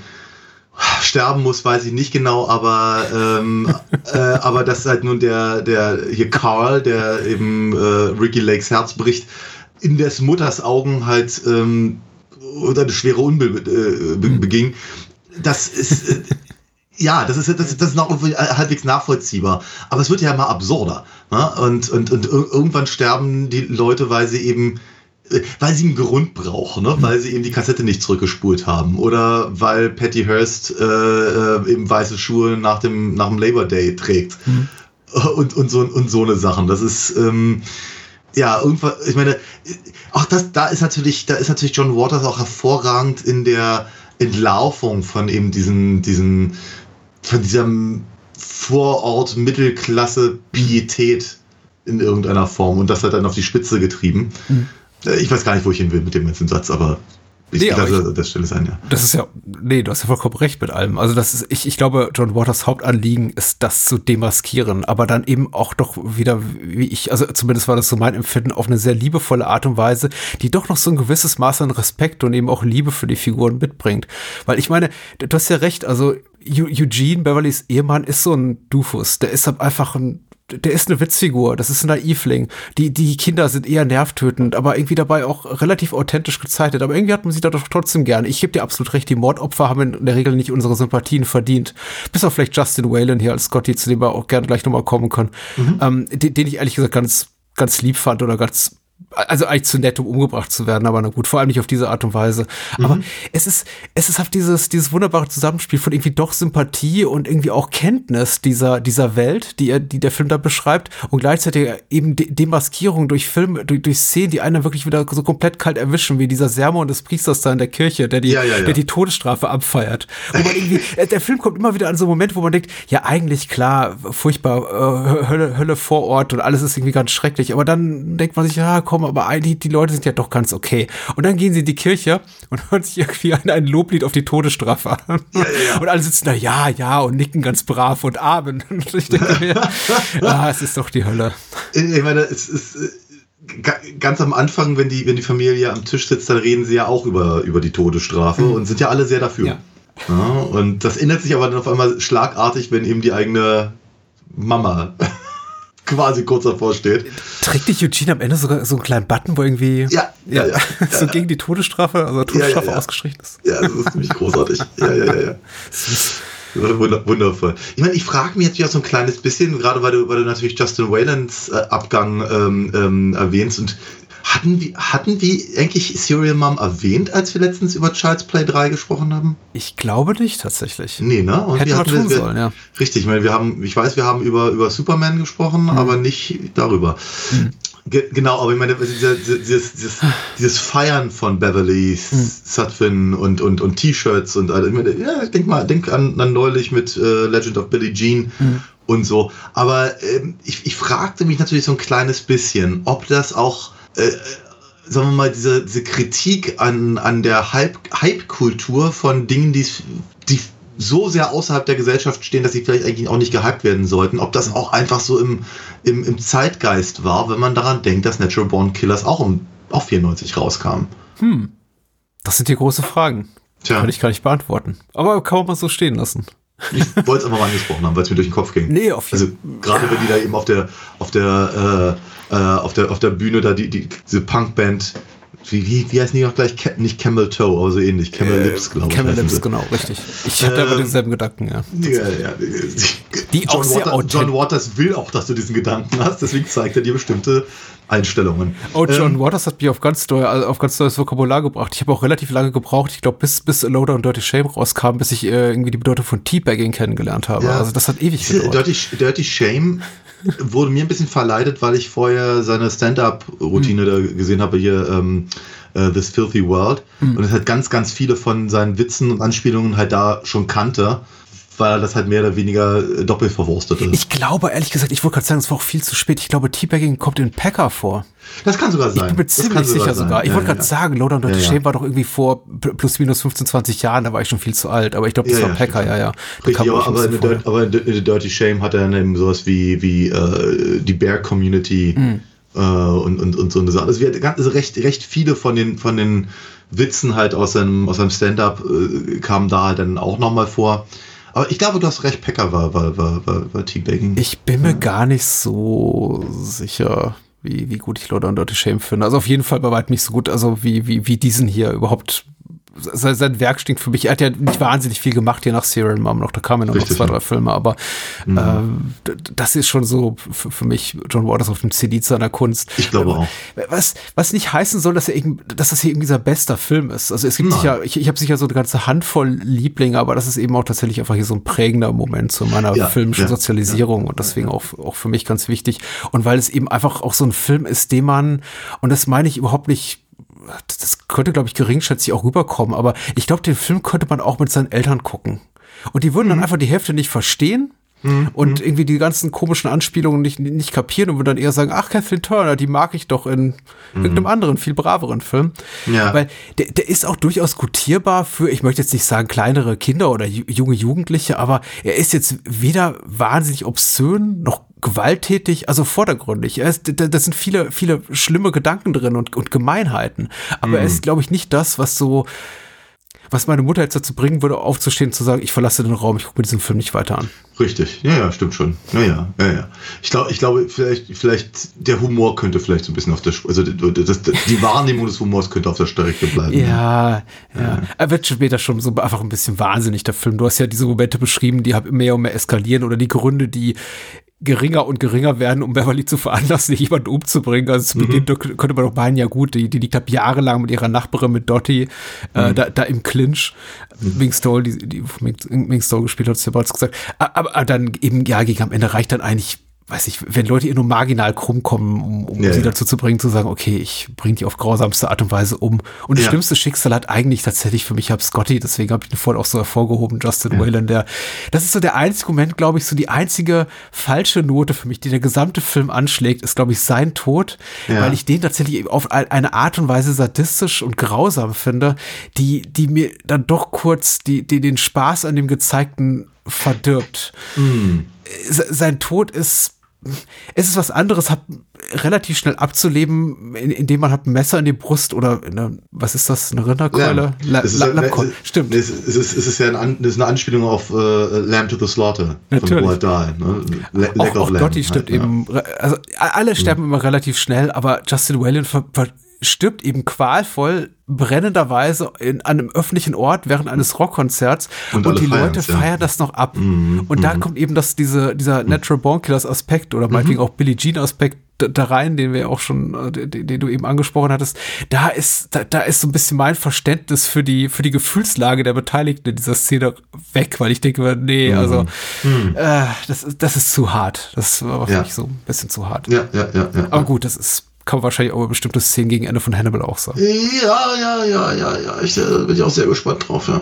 sterben muss, weiß ich nicht genau, aber ähm, äh, aber das ist halt nun der der hier Carl, der eben äh, Ricky Lakes Herz bricht, in des Mutters Augen halt ähm, oder eine schwere Unbill äh, be beging. Das ist äh, ja, das ist, das, ist- das ist noch irgendwie halbwegs nachvollziehbar. Aber es wird ja immer absurder. Ne? Und, und, und ir- irgendwann sterben die Leute, weil sie eben, äh, weil sie einen Grund brauchen, ne? weil sie eben die Kassette nicht zurückgespult haben. Oder weil Patty Hearst äh, äh, eben weiße Schuhe nach dem, nach dem Labor Day trägt. Und, und, so, und so eine Sachen. Das ist, ähm, ja, irgendwann, ich meine, auch das, da ist natürlich, da ist natürlich John Waters auch hervorragend in der Entlarvung von eben diesen, diesen, von diesem Vorort Mittelklasse Pietät in irgendeiner Form und das hat dann auf die Spitze getrieben. Äh, Ich weiß gar nicht, wo ich hin will mit dem ganzen Satz, aber ich Nee, lasse das Stelle sein, ja. Das ist ja, nee, du hast ja vollkommen recht mit allem. Also das ist, ich, ich glaube, John Waters Hauptanliegen ist, das zu demaskieren, aber dann eben auch doch wieder, wie ich, also zumindest war das so mein Empfinden, auf eine sehr liebevolle Art und Weise, die doch noch so ein gewisses Maß an Respekt und eben auch Liebe für die Figuren mitbringt. Weil ich meine, du hast ja recht, also Eugene, Beverlys Ehemann, ist so ein Dufus. Der ist halt einfach ein der ist eine Witzfigur, das ist ein Naivling. Die, die Kinder sind eher nervtötend, aber irgendwie dabei auch relativ authentisch gezeichnet. Aber irgendwie hat man sie da doch trotzdem gern. Ich gebe dir absolut recht, die Mordopfer haben in der Regel nicht unsere Sympathien verdient. Bis auf vielleicht Justin Whalen hier als Scotty, zu dem wir auch gerne gleich nochmal kommen können. Ähm, den, den ich ehrlich gesagt ganz, ganz lieb fand oder ganz also eigentlich zu nett, um umgebracht zu werden, aber na gut, vor allem nicht auf diese Art und Weise. Aber Mhm. es ist, es ist halt dieses, dieses wunderbare Zusammenspiel von irgendwie doch Sympathie und irgendwie auch Kenntnis dieser, dieser Welt, die er, die der Film da beschreibt und gleichzeitig eben De Demaskierung durch Filme, durch, durch Szenen, die einen wirklich wieder so komplett kalt erwischen, wie dieser Sermon des Priesters da in der Kirche, der die, Ja, ja, ja. der die Todesstrafe abfeiert. Wo man irgendwie, <laughs> der Film kommt immer wieder an so einen Moment, wo man denkt, ja, eigentlich klar, furchtbar, äh, Hölle, Hölle vor Ort und alles ist irgendwie ganz schrecklich. Aber dann denkt man sich, ja, komm, aber eigentlich, die Leute sind ja doch ganz okay. Und dann gehen sie in die Kirche und <laughs> hören sich irgendwie ein, ein Loblied auf die Todesstrafe an. Und alle sitzen da, ja, ja, und nicken ganz brav und amen. <laughs> Und ich denke mir, <laughs> ah, es ist doch die Hölle. Ich meine, es ist äh, ga- ganz am Anfang, wenn die, wenn die Familie am Tisch sitzt, dann reden sie ja auch über, über die Todesstrafe und sind ja alle sehr dafür. Ja. Ja, und das ändert sich aber dann auf einmal schlagartig, wenn eben die eigene Mama quasi kurz davor steht. Trägt nicht Eugene am Ende sogar so einen kleinen Button, wo irgendwie Ja, ja, ja. <laughs> so gegen die Todesstrafe, also Todesstrafe ja. ausgestrichen ist? Ja, das ist ziemlich großartig. Ja, ja, ja, ja. <laughs> Wunder, wundervoll. Ich meine, ich frage mich jetzt ja so ein kleines bisschen, gerade weil du, weil du natürlich Justin Whalens äh, Abgang ähm, ähm, erwähnst und hatten wir, hatten wir eigentlich Serial Mom erwähnt, als wir letztens über Child's Play 3 gesprochen haben? Ich glaube nicht tatsächlich. Nee, ne? Und Hätten wir wir hatten- tun wir- sollen, ja. Richtig, ich meine, wir haben, ich weiß, wir haben über, über Superman gesprochen, aber nicht darüber. Ge genau, aber ich meine, dieses, dieses, dieses Feiern von Beverly Sutphin und, und, und T-Shirts und all- ich meine, ja, denk mal, denk an, an neulich mit äh, Legend of Billie Jean und so. Aber ähm, ich, ich fragte mich natürlich so ein kleines bisschen, ob das auch äh, sagen wir mal, diese, diese Kritik an, an der Hype- Hype-Kultur von Dingen, die, die so sehr außerhalb der Gesellschaft stehen, dass sie vielleicht eigentlich auch nicht gehypt werden sollten, ob das auch einfach so im, im, im Zeitgeist war, wenn man daran denkt, dass Natural Born Killers auch um auch 94 rauskam. Das sind die große Fragen. Tja. Kann ich gar nicht beantworten. Aber kann man mal so stehen lassen. Ich wollte es einfach mal angesprochen haben, weil es mir durch den Kopf ging. Nee, auf Also jeden gerade wenn die da eben auf der auf der äh, äh, auf der auf der Bühne da die, die diese Punkband wie, wie, wie heißen die noch gleich? Nicht Camel Toe, aber so ähnlich. Camel Lips, glaube ich. Camel Lips, sie. genau, richtig. Ich hatte aber Ähm, denselben Gedanken, ja. Ja, ja. Die auch John, sehr Water, John Waters will auch, dass du diesen Gedanken hast, deswegen zeigt er dir bestimmte Einstellungen. Oh, John Ähm, Waters hat mich auf ganz, neu, also auf ganz neues Vokabular gebracht. Ich habe auch relativ lange gebraucht, ich glaube, bis, bis Loader und Dirty Shame rauskam, bis ich äh, irgendwie die Bedeutung von Teabagging kennengelernt habe. Ja. Also das hat ewig gedauert. Dirty, Dirty Shame wurde mir ein bisschen verleidet, weil ich vorher seine Stand-up-Routine da gesehen habe, hier ähm, äh, This Filthy World. Und es hat ganz, ganz viele von seinen Witzen und Anspielungen halt da schon kannte, weil er das halt mehr oder weniger äh, doppelt verwurstete. Ich glaube, ehrlich gesagt, ich wollte gerade sagen, es war auch viel zu spät. Ich glaube, Teabagging kommt in Packer vor. das kann sogar sein. Ich bin mir ziemlich sicher sein. sogar. Ich Ja, wollte gerade ja. sagen, und Dirty Ja. Shame war doch irgendwie vor pl- plus minus 15, 20 Jahren, da war ich schon viel zu alt. Aber ich glaube, das war ja, Packer, ja, ja. Richtig, aber, aber, in. Dirt- aber in Dirty Shame hat er dann eben sowas wie, wie äh, die Bear Community Hm. äh, und, und, und so eine Sache. Also, also recht, recht viele von den, von den Witzen halt aus seinem, aus seinem Stand-up äh, kamen da halt dann auch nochmal vor. Aber ich glaube, du hast recht, Packer war, war, war, war, war Teabagging. Ich bin mir gar nicht so sicher, wie, wie gut ich Loader und Dirty Shame finde. Also auf jeden Fall bei weitem nicht so gut, also wie, wie, wie diesen hier überhaupt. Sein, sein Werk stinkt für mich. Er hat ja nicht wahnsinnig viel gemacht hier nach Serial Mom noch. Da kamen ja noch, Richtig, zwei, ja. drei Filme, aber ähm, d- das ist schon so für, für mich John Waters auf dem Zenit seiner Kunst. Ich glaube auch. Was, was nicht heißen soll, dass, er irgend, dass das hier irgendwie dieser bester Film ist. Also es gibt Nein. sicher, ich, ich habe sicher so eine ganze Handvoll Lieblinge, aber das ist eben auch tatsächlich einfach hier so ein prägender Moment zu meiner Ja, filmischen ja, Sozialisierung und deswegen Auch, auch für mich ganz wichtig. Und weil es eben einfach auch so ein Film ist, den man, und das meine ich überhaupt nicht, das könnte, glaube ich, geringschätzig auch rüberkommen, aber ich glaube, den Film könnte man auch mit seinen Eltern gucken. Und die würden dann einfach die Hälfte nicht verstehen. Und irgendwie die ganzen komischen Anspielungen nicht, nicht kapieren und würden dann eher sagen, ach, Kathleen Turner, die mag ich doch in irgendeinem anderen, viel braveren Film. Ja. Weil der, der ist auch durchaus gutierbar für, ich möchte jetzt nicht sagen kleinere Kinder oder ju- junge Jugendliche, aber er ist jetzt weder wahnsinnig obszön noch gewalttätig, also vordergründig. Er ist, da, da sind viele, viele schlimme Gedanken drin und, und Gemeinheiten. Aber er ist, glaube ich, nicht das, was so, was meine Mutter jetzt dazu bringen würde, aufzustehen und zu sagen, ich verlasse den Raum, ich gucke mir diesen Film nicht weiter an. Richtig, ja, ja, stimmt schon. Ja, ja, ja, ja. Ich glaube, ich glaube, vielleicht, vielleicht der Humor könnte vielleicht so ein bisschen auf der, also das, die Wahrnehmung des Humors könnte auf der Strecke bleiben. Ja, ja. Er wird später schon so einfach ein bisschen wahnsinnig, der Film. Du hast ja diese Momente beschrieben, die mehr und mehr eskalieren oder die Gründe, die geringer und geringer werden, um Beverly zu veranlassen, jemanden umzubringen. Also zu Beginn mhm. könnte man doch meinen, ja gut, die, die liegt ab jahrelang mit ihrer Nachbarin, mit Dottie, äh, mhm. da, da im Clinch. Mhm. Ming Stoll, die, die Ming Stoll gespielt hat, es ja bereits gesagt. Aber, aber dann eben, ja, gegen am Ende reicht dann eigentlich weiß ich, wenn Leute ihr nur marginal krumm kommen, um, um ja, sie ja. dazu zu bringen, zu sagen, okay, ich bringe die auf grausamste Art und Weise um. Und das ja. schlimmste Schicksal hat eigentlich tatsächlich für mich hab Scotty, deswegen habe ich ihn vorhin auch so hervorgehoben, Justin. Whalen, der, das ist so der einzige Moment, glaube ich, so die einzige falsche Note für mich, die der gesamte Film anschlägt, ist, glaube ich, sein Tod, weil ich den tatsächlich auf eine Art und Weise sadistisch und grausam finde, die, die mir dann doch kurz die, die den Spaß an dem Gezeigten verdirbt. Mm. Sein Tod ist es ist was anderes, hat relativ schnell abzuleben, indem man hat ein Messer in die Brust oder eine, was ist das, eine Rinderkeule? La, ist La, La, La, stimmt. Es ist, es ist, ja ein, das ist eine Anspielung auf uh, Lamb to the Slaughter Natürlich. von Die. Ne? auch auch Dottie stirbt halt, eben, ja. also alle sterben mhm. immer relativ schnell, aber Justin Whalen ver, ver, stirbt eben qualvoll brennenderweise in einem öffentlichen Ort während eines Rockkonzerts und, und die Leute feiern ja. das noch ab. Mhm, und da mhm. kommt eben das, diese, dieser Natural Born Killers Aspekt oder meinetwegen mhm. auch Billie Jean Aspekt da rein, den wir auch schon, äh, den, den, du eben angesprochen hattest, da ist, da, da ist so ein bisschen mein Verständnis für die, für die Gefühlslage der Beteiligten in dieser Szene weg, weil ich denke, nee, mhm. also mhm. Äh, das, das ist zu hart. Das war für ja. mich so ein bisschen zu hart. Ja, ja, ja, ja. Aber gut, das ist kann man wahrscheinlich auch bestimmte Szenen gegen Ende von Hannibal auch sagen. Ja, ja, ja, ja, ja. Ich äh, bin ich auch sehr gespannt drauf, ja.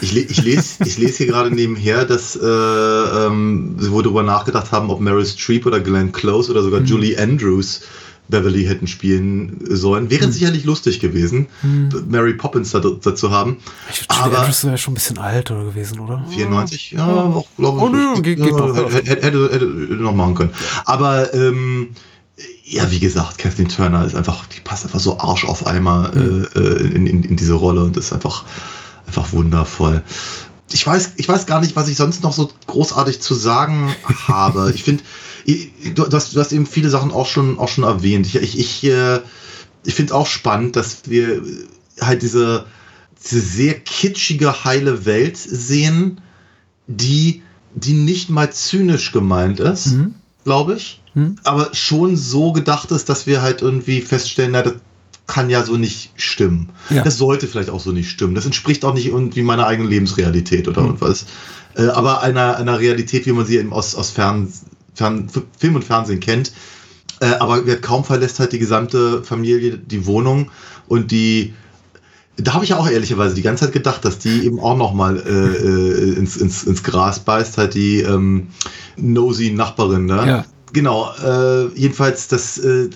Ich, le ich lese ich les hier gerade nebenher, dass äh, ähm, sie wohl darüber nachgedacht haben, ob Meryl Streep oder Glenn Close oder sogar mhm. Julie Andrews Beverly hätten spielen sollen. Wäre mhm. sicherlich lustig gewesen, mhm. Mary Poppins da, dazu haben. Ich Julie aber Andrews wäre schon ein bisschen alt oder gewesen, oder? 94? Ja, auch, glaube ich. Oh, nö, geht, geht noch. Hätte, hätte, hätte noch machen können. Aber ähm, ja, wie gesagt, Kathleen Turner ist einfach, die passt einfach so Arsch auf Eimer mhm. äh, in, in, in, diese Rolle und ist einfach, einfach wundervoll. Ich weiß, ich weiß gar nicht, was ich sonst noch so großartig zu sagen <laughs> habe. Ich finde, du, du, hast, du hast eben viele Sachen auch schon, auch schon erwähnt. Ich, ich, ich, äh, ich finde auch spannend, dass wir halt diese, diese sehr kitschige, heile Welt sehen, die, die nicht mal zynisch gemeint ist, mhm. Glaube ich hm? aber schon so gedacht ist, dass wir halt irgendwie feststellen, na, das kann ja so nicht stimmen. Ja. Das sollte vielleicht auch so nicht stimmen. Das entspricht auch nicht irgendwie meiner eigenen Lebensrealität oder hm. irgendwas. Äh, aber einer, einer Realität, wie man sie eben aus, aus Fern, Fern, Film und Fernsehen kennt. Äh, aber kaum verlässt halt die gesamte Familie die Wohnung und die da habe ich ja auch ehrlicherweise die ganze Zeit gedacht, dass die eben auch noch mal äh, äh ins, ins, ins Gras beißt, halt die ähm, nosy Nachbarin, ne? Ja genau, äh, jedenfalls, das äh,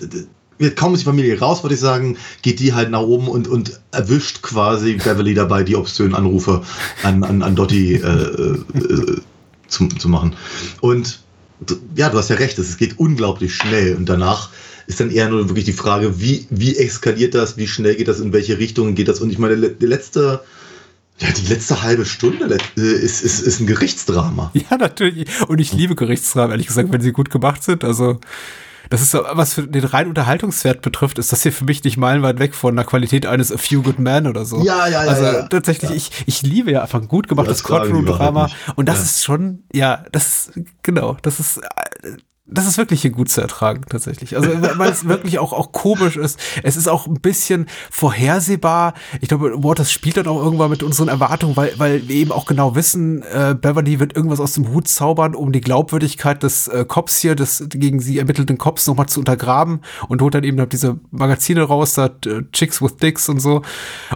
wird kaum ist die Familie raus, würde ich sagen, geht die halt nach oben und, und erwischt quasi Beverly dabei, die obszönen Anrufe an, an, an Dottie äh, äh, zu, zu machen. Und ja, du hast ja recht, es geht unglaublich schnell und danach ist dann eher nur wirklich die Frage, wie, wie eskaliert das, wie schnell geht das, in welche Richtung geht das und ich meine, der letzte ja, die letzte halbe Stunde äh, ist, ist, ist ein Gerichtsdrama. <laughs> Ja, natürlich. Und ich liebe Gerichtsdrama, ehrlich gesagt, wenn sie gut gemacht sind. Also, das ist so, was für den reinen Unterhaltungswert betrifft, ist das hier für mich nicht meilenweit weg von der Qualität eines A Few Good Men oder so. Ja, ja, ja. Also ja, tatsächlich, ja. Ich, ich liebe ja einfach ein gut gemachtes Courtroom-Drama. Und das ja. ist schon, ja, das, genau, das ist äh, das ist wirklich hier gut zu ertragen, tatsächlich. Also, weil es wirklich auch, auch komisch ist. Es ist auch ein bisschen vorhersehbar. Ich glaube, Waters spielt dann auch irgendwann mit unseren Erwartungen, weil, weil wir eben auch genau wissen, äh, Beverly wird irgendwas aus dem Hut zaubern, um die Glaubwürdigkeit des äh, Cops hier, des gegen sie ermittelten Cops nochmal zu untergraben und holt dann eben halt diese Magazine raus, da äh, Chicks with Dicks und so.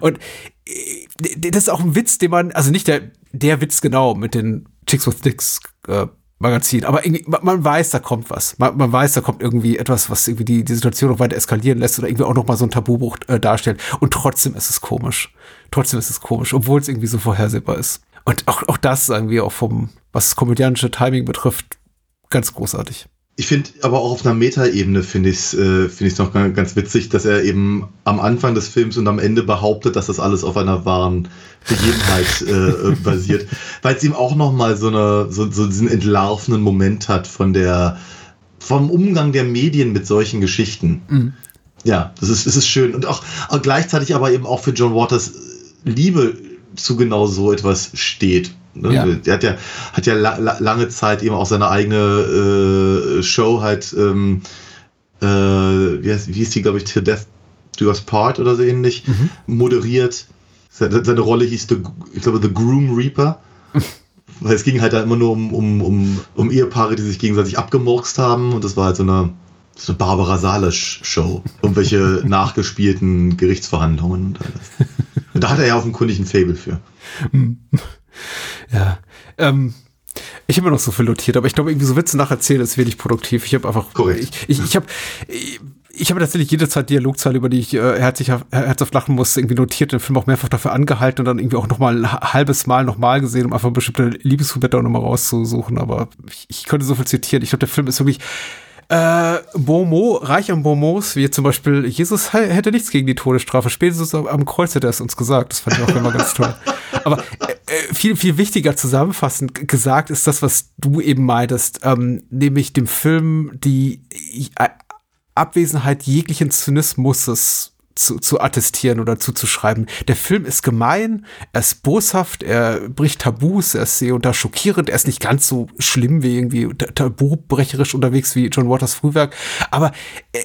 Und äh, das ist auch ein Witz, den man, also nicht der, der Witz genau mit den Chicks with Dicks, äh, Magazin. Aber man weiß, da kommt was. Man, man, weiß, da kommt irgendwie etwas, was irgendwie die, die Situation noch weiter eskalieren lässt oder irgendwie auch noch mal so ein Tabubruch äh, darstellt. Und trotzdem ist es komisch. Trotzdem ist es komisch, obwohl es irgendwie so vorhersehbar ist. Und auch, auch das sagen wir auch vom, was das komödiantische Timing betrifft, ganz großartig. Ich finde aber auch auf einer Metaebene finde ich es äh, noch ganz witzig, dass er eben am Anfang des Films und am Ende behauptet, dass das alles auf einer wahren Begebenheit äh, basiert, weil es ihm auch noch mal so, eine, so, so diesen entlarvenden Moment hat von der vom Umgang der Medien mit solchen Geschichten. Mhm. Ja, das ist, das ist schön und auch, auch gleichzeitig aber eben auch für John Waters Liebe zu genau so etwas steht. Ne? Ja. Der hat ja, hat ja la la lange Zeit eben auch seine eigene äh, Show halt, ähm, äh, wie, heißt, wie hieß die, glaube ich, To Death Do Us Part oder so ähnlich, moderiert. Seine, seine Rolle hieß, the, ich glaube, The Groom Reaper. <laughs> Weil es ging halt da immer nur um, um, um, um Ehepaare, die sich gegenseitig abgemurkst haben. Und das war halt so eine, so eine Barbara Salisch-Show. Irgendwelche <laughs> nachgespielten Gerichtsverhandlungen und alles. Und da hat er ja offenkundig ein Fable für. <laughs> Ja. Ähm, ich habe immer noch so viel notiert, aber ich glaube, irgendwie so Witze nacherzählen ist wenig produktiv. Ich habe einfach. Korrekt. Ich, ich, ich habe. Ich, habe tatsächlich jede Zeit Dialogzeile, über die ich äh, herzlich, herzhaft lachen musste, irgendwie notiert, den Film auch mehrfach dafür angehalten und dann irgendwie auch nochmal ein ha- halbes Mal nochmal gesehen, um einfach bestimmte auch nochmal rauszusuchen. Aber ich, ich könnte so viel zitieren. Ich glaube, der Film ist wirklich äh, Bonmot, reich an Bonmots, wie zum Beispiel, Jesus hätte nichts gegen die Todesstrafe. Spätestens am, Kreuz hätte er es uns gesagt. Das fand ich auch immer ganz toll. Aber äh, äh, viel, viel wichtiger zusammenfassend gesagt ist das, was du eben meintest, ähm, nämlich dem Film die äh, Abwesenheit jeglichen Zynismus zu, zu attestieren oder zuzuschreiben. Der Film ist gemein, er ist boshaft, er bricht Tabus, er ist und da schockierend, er ist nicht ganz so schlimm wie irgendwie ta- tabubrecherisch unterwegs wie John Waters Frühwerk, aber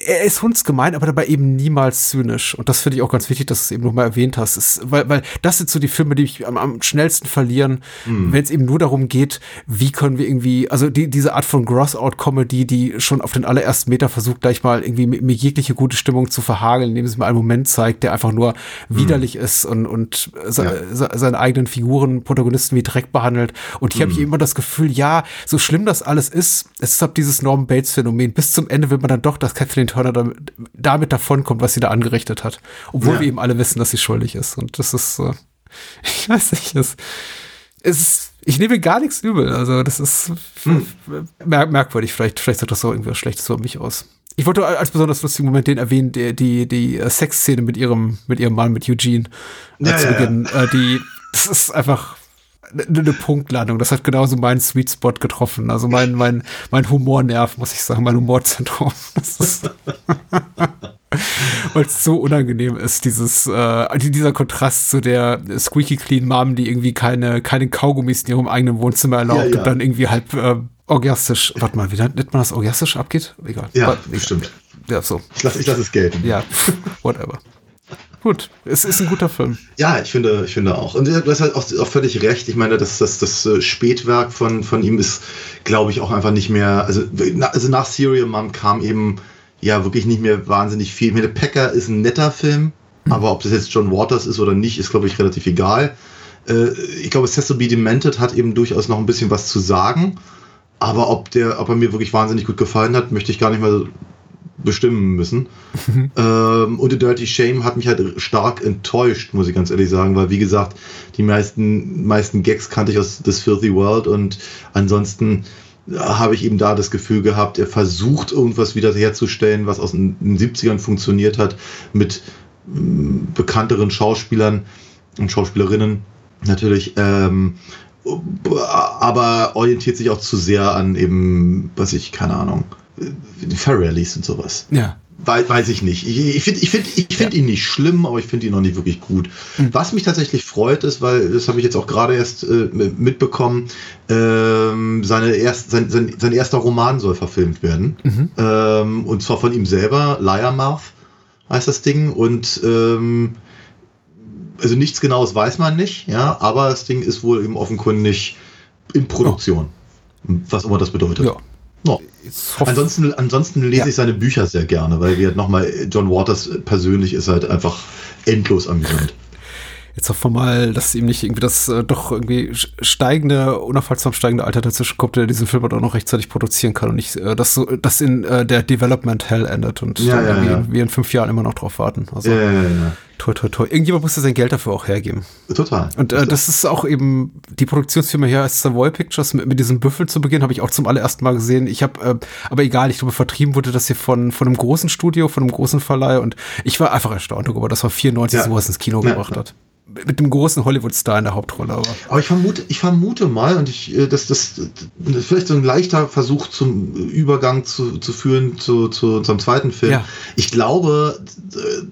er, ist hundsgemein, aber dabei eben niemals zynisch. Und das finde ich auch ganz wichtig, dass du es eben nochmal erwähnt hast, ist, weil, weil das sind so die Filme, die mich am, am schnellsten verlieren, wenn es eben nur darum geht, wie können wir irgendwie, also die, diese Art von Gross-Out-Comedy, die schon auf den allerersten Meter versucht, gleich mal irgendwie mir, jegliche gute Stimmung zu verhageln, indem es mir einen Moment zeigt, der einfach nur widerlich ist und, und se, se, seine eigenen Figuren, Protagonisten wie Dreck behandelt. Und hier habe ich immer das Gefühl, ja, so schlimm das alles ist, es ist halt dieses Norman Bates-Phänomen. Bis zum Ende will man dann doch, dass Kathleen Turner damit, damit davonkommt, was sie da angerichtet hat. Obwohl Ja. wir eben alle wissen, dass sie schuldig ist. Und das ist, äh, <laughs> ich weiß nicht, es, es ist, ich nehme gar nichts übel. Also das ist mer merkwürdig. Vielleicht, vielleicht sagt das auch irgendwas Schlechtes über mich aus. Ich wollte als besonders lustigen Moment den erwähnen, die, die, die äh, Sexszene mit ihrem, mit ihrem Mann, mit Eugene, äh, Ja, zu ja, ja. Beginn. Äh, die, das ist einfach eine, eine Punktlandung. Das hat genauso meinen Sweet Spot getroffen. Also mein, mein, mein Humornerv, muss ich sagen, mein Humorzentrum. <laughs> <laughs> Weil es so unangenehm ist, dieses, äh, dieser Kontrast zu der squeaky clean Mom, die irgendwie keine, keine Kaugummis in ihrem eigenen Wohnzimmer erlaubt Ja, ja. und dann irgendwie halb äh, orgiastisch, warte mal, wie nennt man das orgiastisch abgeht? Egal. Ja, egal. bestimmt. Ja, so. Ich lasse ich lass es gelten. Ja, <laughs> whatever. Gut, es ist ein guter Film. Ja, ich finde, ich finde auch. Und du hast halt auch, auch völlig recht. Ich meine, das, das, das äh, Spätwerk von, von ihm ist, glaube ich, auch einfach nicht mehr. Also, also nach Serial Mom kam eben ja wirklich nicht mehr wahnsinnig viel. Ich meine, Packer ist ein netter Film, aber ob das jetzt John Waters ist oder nicht, ist, glaube ich, relativ egal. Äh, ich glaube, Cecil B. Demented hat eben durchaus noch ein bisschen was zu sagen. Aber ob, der, ob er mir wirklich wahnsinnig gut gefallen hat, möchte ich gar nicht mehr bestimmen müssen. <laughs> ähm, und The Dirty Shame hat mich halt stark enttäuscht, muss ich ganz ehrlich sagen, weil wie gesagt, die meisten, meisten Gags kannte ich aus This Filthy World und ansonsten habe ich eben da das Gefühl gehabt, er versucht irgendwas wieder herzustellen, was aus den den 70ern funktioniert hat, mit mm, bekannteren Schauspielern und Schauspielerinnen natürlich. Ähm, aber orientiert sich auch zu sehr an eben, was ich, keine Ahnung, Ferralis und sowas. Ja. Weiß, weiß ich nicht. Ich, ich finde ich find, ich find ihn nicht schlimm, aber ich finde ihn noch nicht wirklich gut. Was mich tatsächlich freut, ist, weil das habe ich jetzt auch gerade erst äh, mitbekommen, ähm, seine erst, sein, sein, sein erster Roman soll verfilmt werden. Ähm, und zwar von ihm selber, Liarmouth heißt das Ding. Und ähm, also nichts Genaues weiß man nicht, ja, aber das Ding ist wohl eben offenkundig in Produktion. Was immer das bedeutet. Ja. Ja. Hoff- Ansonsten, ansonsten lese Ja. ich seine Bücher sehr gerne, weil wir nochmal, John Waters persönlich ist halt einfach endlos amüsant. Jetzt hoffen wir mal, dass ihm nicht irgendwie das äh, doch irgendwie steigende, unaufhaltsam steigende Alter dazwischen kommt, der diesen Film halt auch noch rechtzeitig produzieren kann und nicht, äh, dass so, dass in äh, der Development Hell endet und Ja, dann ja, ja. wir in fünf Jahren immer noch drauf warten. Also Ja, ja, ja, toi, toi, toi. Irgendjemand muss ja sein Geld dafür auch hergeben. Total. Und äh, das ist auch eben die Produktionsfirma hier als Savoy Pictures mit, mit diesem Büffel zu Beginn habe ich auch zum allerersten Mal gesehen. Ich habe, äh, aber egal, ich glaube, vertrieben wurde das hier von von einem großen Studio, von einem großen Verleih und ich war einfach erstaunt darüber, dass man 94 Ja. sowas ins Kino Ja, gebracht ja. hat. Mit dem großen Hollywood-Star in der Hauptrolle, aber Aber ich vermute, ich vermute mal, und ich, äh, dass das, das ist vielleicht so ein leichter Versuch zum Übergang zu, zu führen zu, zu unserem zweiten Film. Ja. Ich glaube, äh,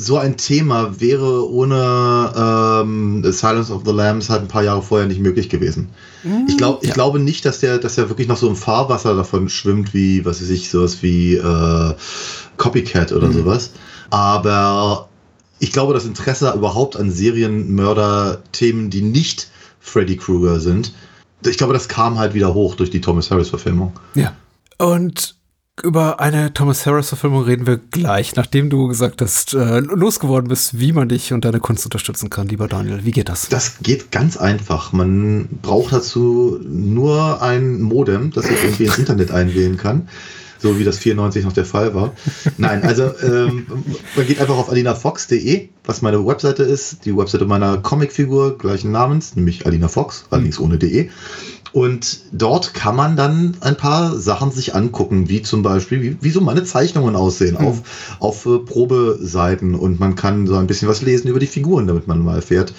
so ein Thema wäre ohne ähm, Silence of the Lambs halt ein paar Jahre vorher nicht möglich gewesen. ich, glaub, ich ja. glaube nicht, dass der, dass er wirklich noch so im Fahrwasser davon schwimmt, wie, was weiß ich, sowas wie äh, Copycat oder sowas. Aber ich glaube, das Interesse überhaupt an Serienmörder-Themen, die nicht Freddy Krueger sind, ich glaube, das kam halt wieder hoch durch die Thomas Harris-Verfilmung. Ja. Und über eine Thomas Harris-Verfilmung reden wir gleich, nachdem du gesagt hast, äh, losgeworden bist, wie man dich und deine Kunst unterstützen kann, lieber Daniel. Wie geht das? Das geht ganz einfach. Man braucht dazu nur ein Modem, das ich irgendwie ins Internet einwählen kann. So wie das 94 noch der Fall war. Nein, also ähm, man geht einfach auf alinafox.de, was meine Webseite ist, die Webseite meiner Comicfigur gleichen Namens, nämlich Alina Fox, allerdings ohne de. Und dort kann man dann ein paar Sachen sich angucken, wie zum Beispiel, wie, wie so meine Zeichnungen aussehen auf, auf äh, Probeseiten. Und man kann so ein bisschen was lesen über die Figuren, damit man mal erfährt,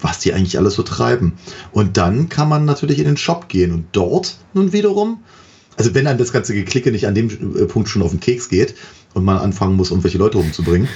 was die eigentlich alles so treiben. Und dann kann man natürlich in den Shop gehen und dort nun wiederum, also wenn einem das ganze Geklicke nicht an dem äh, Punkt schon auf den Keks geht und man anfangen muss, irgendwelche Leute umzubringen,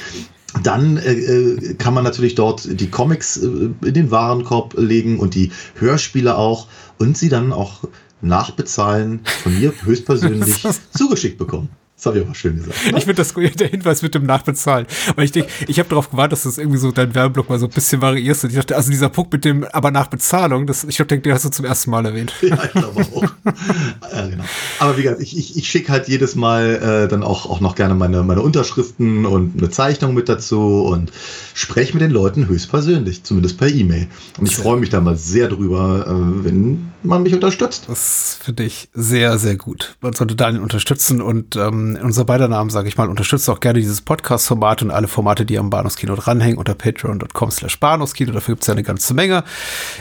dann äh, äh, kann man natürlich dort die Comics äh, in den Warenkorb legen und die Hörspiele auch und sie dann auch nachbezahlen von mir <laughs> höchstpersönlich zugeschickt bekommen. <laughs> Das habe ich aber schön gesagt. Ich finde das der Hinweis mit dem Nachbezahlen. Weil ich denke, ich habe darauf gewartet, dass du das irgendwie so dein Werbeblock mal so ein bisschen variierst. Und ich dachte, also dieser Punkt mit dem aber nach Bezahlung, das, ich glaube, den hast du zum ersten Mal erwähnt. Ja, ich glaube auch. <laughs> ja, genau. Aber wie gesagt, ich, ich, ich schicke halt jedes Mal äh, dann auch, auch noch gerne meine, meine Unterschriften und eine Zeichnung mit dazu und spreche mit den Leuten höchstpersönlich, zumindest per E-Mail. Und ich freue mich da mal sehr drüber, äh, wenn man mich unterstützt. Das finde ich sehr, sehr gut. Man sollte Daniel unterstützen und ähm, in unser beider Namen, sage ich mal, unterstützt auch gerne dieses Podcast-Format und alle Formate, die am Bahnhofskino dranhängen unter patreon.com slash Bahnhofskino. Dafür gibt es ja eine ganze Menge.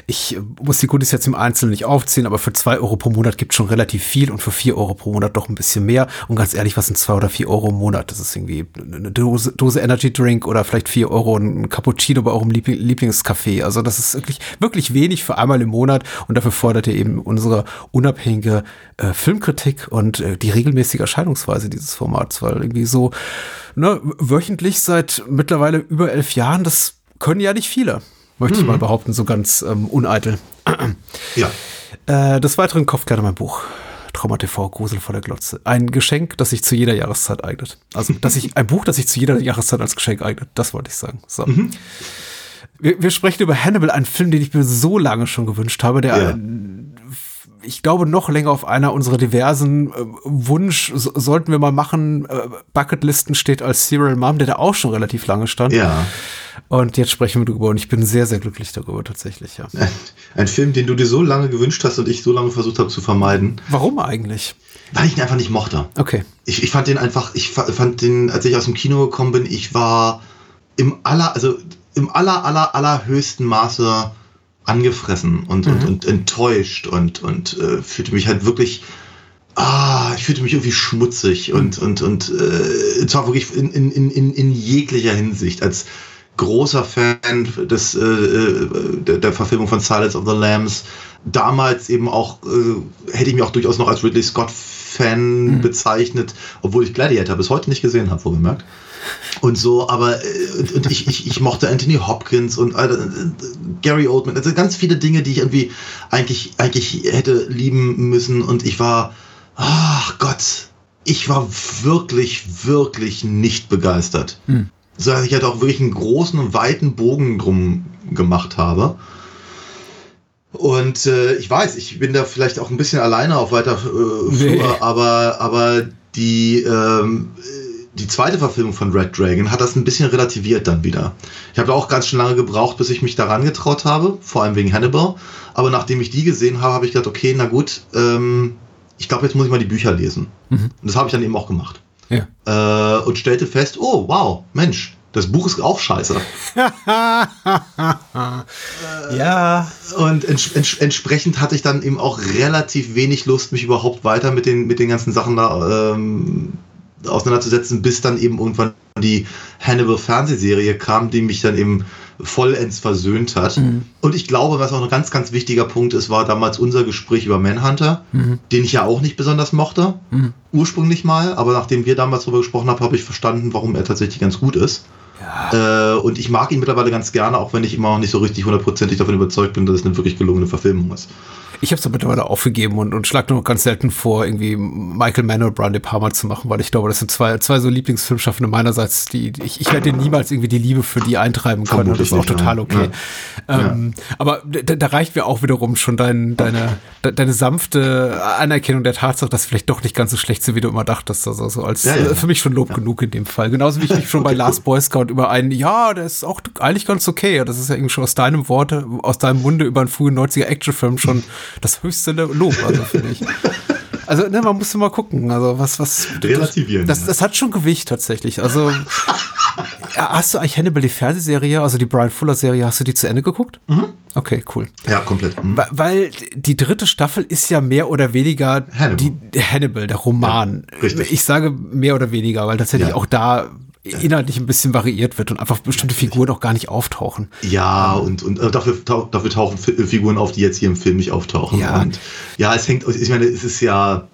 Ich äh, muss die Goodies jetzt im Einzelnen nicht aufziehen, aber für zwei Euro pro Monat gibt es schon relativ viel und für vier Euro pro Monat doch ein bisschen mehr. Und ganz ehrlich, was sind zwei oder vier Euro im Monat? Das ist irgendwie eine Dose, Dose Energy Drink oder vielleicht vier Euro ein Cappuccino bei eurem Liebling Lieblingscafé. Also das ist wirklich, wirklich wenig für einmal im Monat und dafür fordert ihr eben unsere unabhängige äh, Filmkritik und äh, die regelmäßige Erscheinungsweise dieses Formats, weil irgendwie so ne, wöchentlich seit mittlerweile über elf Jahren, das können ja nicht viele, möchte ich mal behaupten, so ganz ähm, uneitel. Ja. Äh, des Weiteren kauft gerne mein Buch. Trauma TV, Grusel vor der Glotze. Ein Geschenk, das sich zu jeder Jahreszeit eignet. Also, dass ich, ein Buch, das sich zu jeder Jahreszeit als Geschenk eignet. Das wollte ich sagen. So. Wir, wir sprechen über Hannibal, einen Film, den ich mir so lange schon gewünscht habe, der Ja. Ich glaube, noch länger auf einer unserer diversen äh, Wunsch so, sollten wir mal machen. Äh, Bucketlisten steht als Serial Mom, der da auch schon relativ lange stand. Ja. Und jetzt sprechen wir darüber und ich bin sehr, sehr glücklich darüber tatsächlich, ja. Ein, Film, den du dir so lange gewünscht hast und ich so lange versucht habe zu vermeiden, Warum eigentlich? weil ich ihn einfach nicht mochte. Okay. Ich, ich fand den einfach, ich fa- fand den, als ich aus dem Kino gekommen bin, ich war im aller, also im aller, aller, allerhöchsten Maße angefressen und, und, und enttäuscht und, und äh, fühlte mich halt wirklich, ah, ich fühlte mich irgendwie schmutzig und, und, und äh, zwar wirklich in, in, in, in, jeglicher Hinsicht. Als großer Fan des, äh, äh, der, der Verfilmung von Silence of the Lambs, damals eben auch, äh, hätte ich mich auch durchaus noch als Ridley Scott-Fan bezeichnet, obwohl ich Gladiator bis heute nicht gesehen habe, wohlgemerkt. Und so, aber äh, und, ich, ich, ich mochte Anthony Hopkins und äh, Gary Oldman, also ganz viele Dinge, die ich irgendwie eigentlich, eigentlich hätte lieben müssen und ich war, ach Gott, ich war wirklich, wirklich nicht begeistert. So dass ich halt auch wirklich einen großen weiten Bogen drum gemacht habe. Und äh, ich weiß, ich bin da vielleicht auch ein bisschen alleine auf weiter äh, Nee. Flur, aber, aber die, ähm, die zweite Verfilmung von Red Dragon hat das ein bisschen relativiert dann wieder. Ich habe da auch ganz schön lange gebraucht, bis ich mich daran getraut habe, vor allem wegen Hannibal. Aber nachdem ich die gesehen habe, habe ich gedacht, okay, na gut, ähm, ich glaube, jetzt muss ich mal die Bücher lesen. Und das habe ich dann eben auch gemacht. Ja. Äh, und stellte fest, oh, wow, Mensch, das Buch ist auch scheiße. <laughs> Ja. Und ents ents entsprechend hatte ich dann eben auch relativ wenig Lust, mich überhaupt weiter mit den, mit den ganzen Sachen da ähm, auseinanderzusetzen, bis dann eben irgendwann die Hannibal-Fernsehserie kam, die mich dann eben vollends versöhnt hat. Und ich glaube, was auch ein ganz, ganz wichtiger Punkt ist, war damals unser Gespräch über Manhunter, den ich ja auch nicht besonders mochte, ursprünglich mal, aber nachdem wir damals darüber gesprochen haben, habe ich verstanden, warum er tatsächlich ganz gut ist. Äh, und ich mag ihn mittlerweile ganz gerne, auch wenn ich immer noch nicht so richtig hundertprozentig davon überzeugt bin, dass es eine wirklich gelungene Verfilmung ist. Ich habe es mittlerweile aufgegeben und, und schlage nur noch ganz selten vor, irgendwie Michael Mann oder Brian De Palma zu machen, weil ich glaube, das sind zwei, zwei so Lieblingsfilmschaffende meinerseits, die ich, ich werde niemals irgendwie die Liebe für die eintreiben können. Und das ist auch total okay. Ja. Ähm, ja. Aber da, da, reicht mir auch wiederum schon dein, deine, deine sanfte Anerkennung der Tatsache, dass vielleicht doch nicht ganz so schlecht sind, wie du immer dachtest. Also so als ja, für mich schon Lob genug in dem Fall. Genauso wie ich mich schon bei Last Boy Scout über einen, ja, der ist auch eigentlich ganz okay. Das ist ja irgendwie schon aus deinem Worte, aus deinem Munde über einen frühen 90er Actionfilm schon das höchste Lob, also finde ich. Also, ne, man muss immer gucken. Also, was, was. Relativieren. Das, das hat schon Gewicht tatsächlich. Also, hast du eigentlich Hannibal die Fernsehserie, also die Brian Fuller Serie, hast du die zu Ende geguckt? Mhm. Okay, cool. Ja, komplett. Mhm. Weil die dritte Staffel ist ja mehr oder weniger Hannibal, die, Hannibal der Roman. Ja, richtig. Ich sage mehr oder weniger, weil tatsächlich Ja. auch da inhaltlich ein bisschen variiert wird und einfach bestimmte Figuren auch gar nicht auftauchen. Ja, und, und äh, dafür, dafür tauchen äh, Figuren auf, die jetzt hier im Film nicht auftauchen. Ja. Und ja, es hängt, ich meine, es ist ja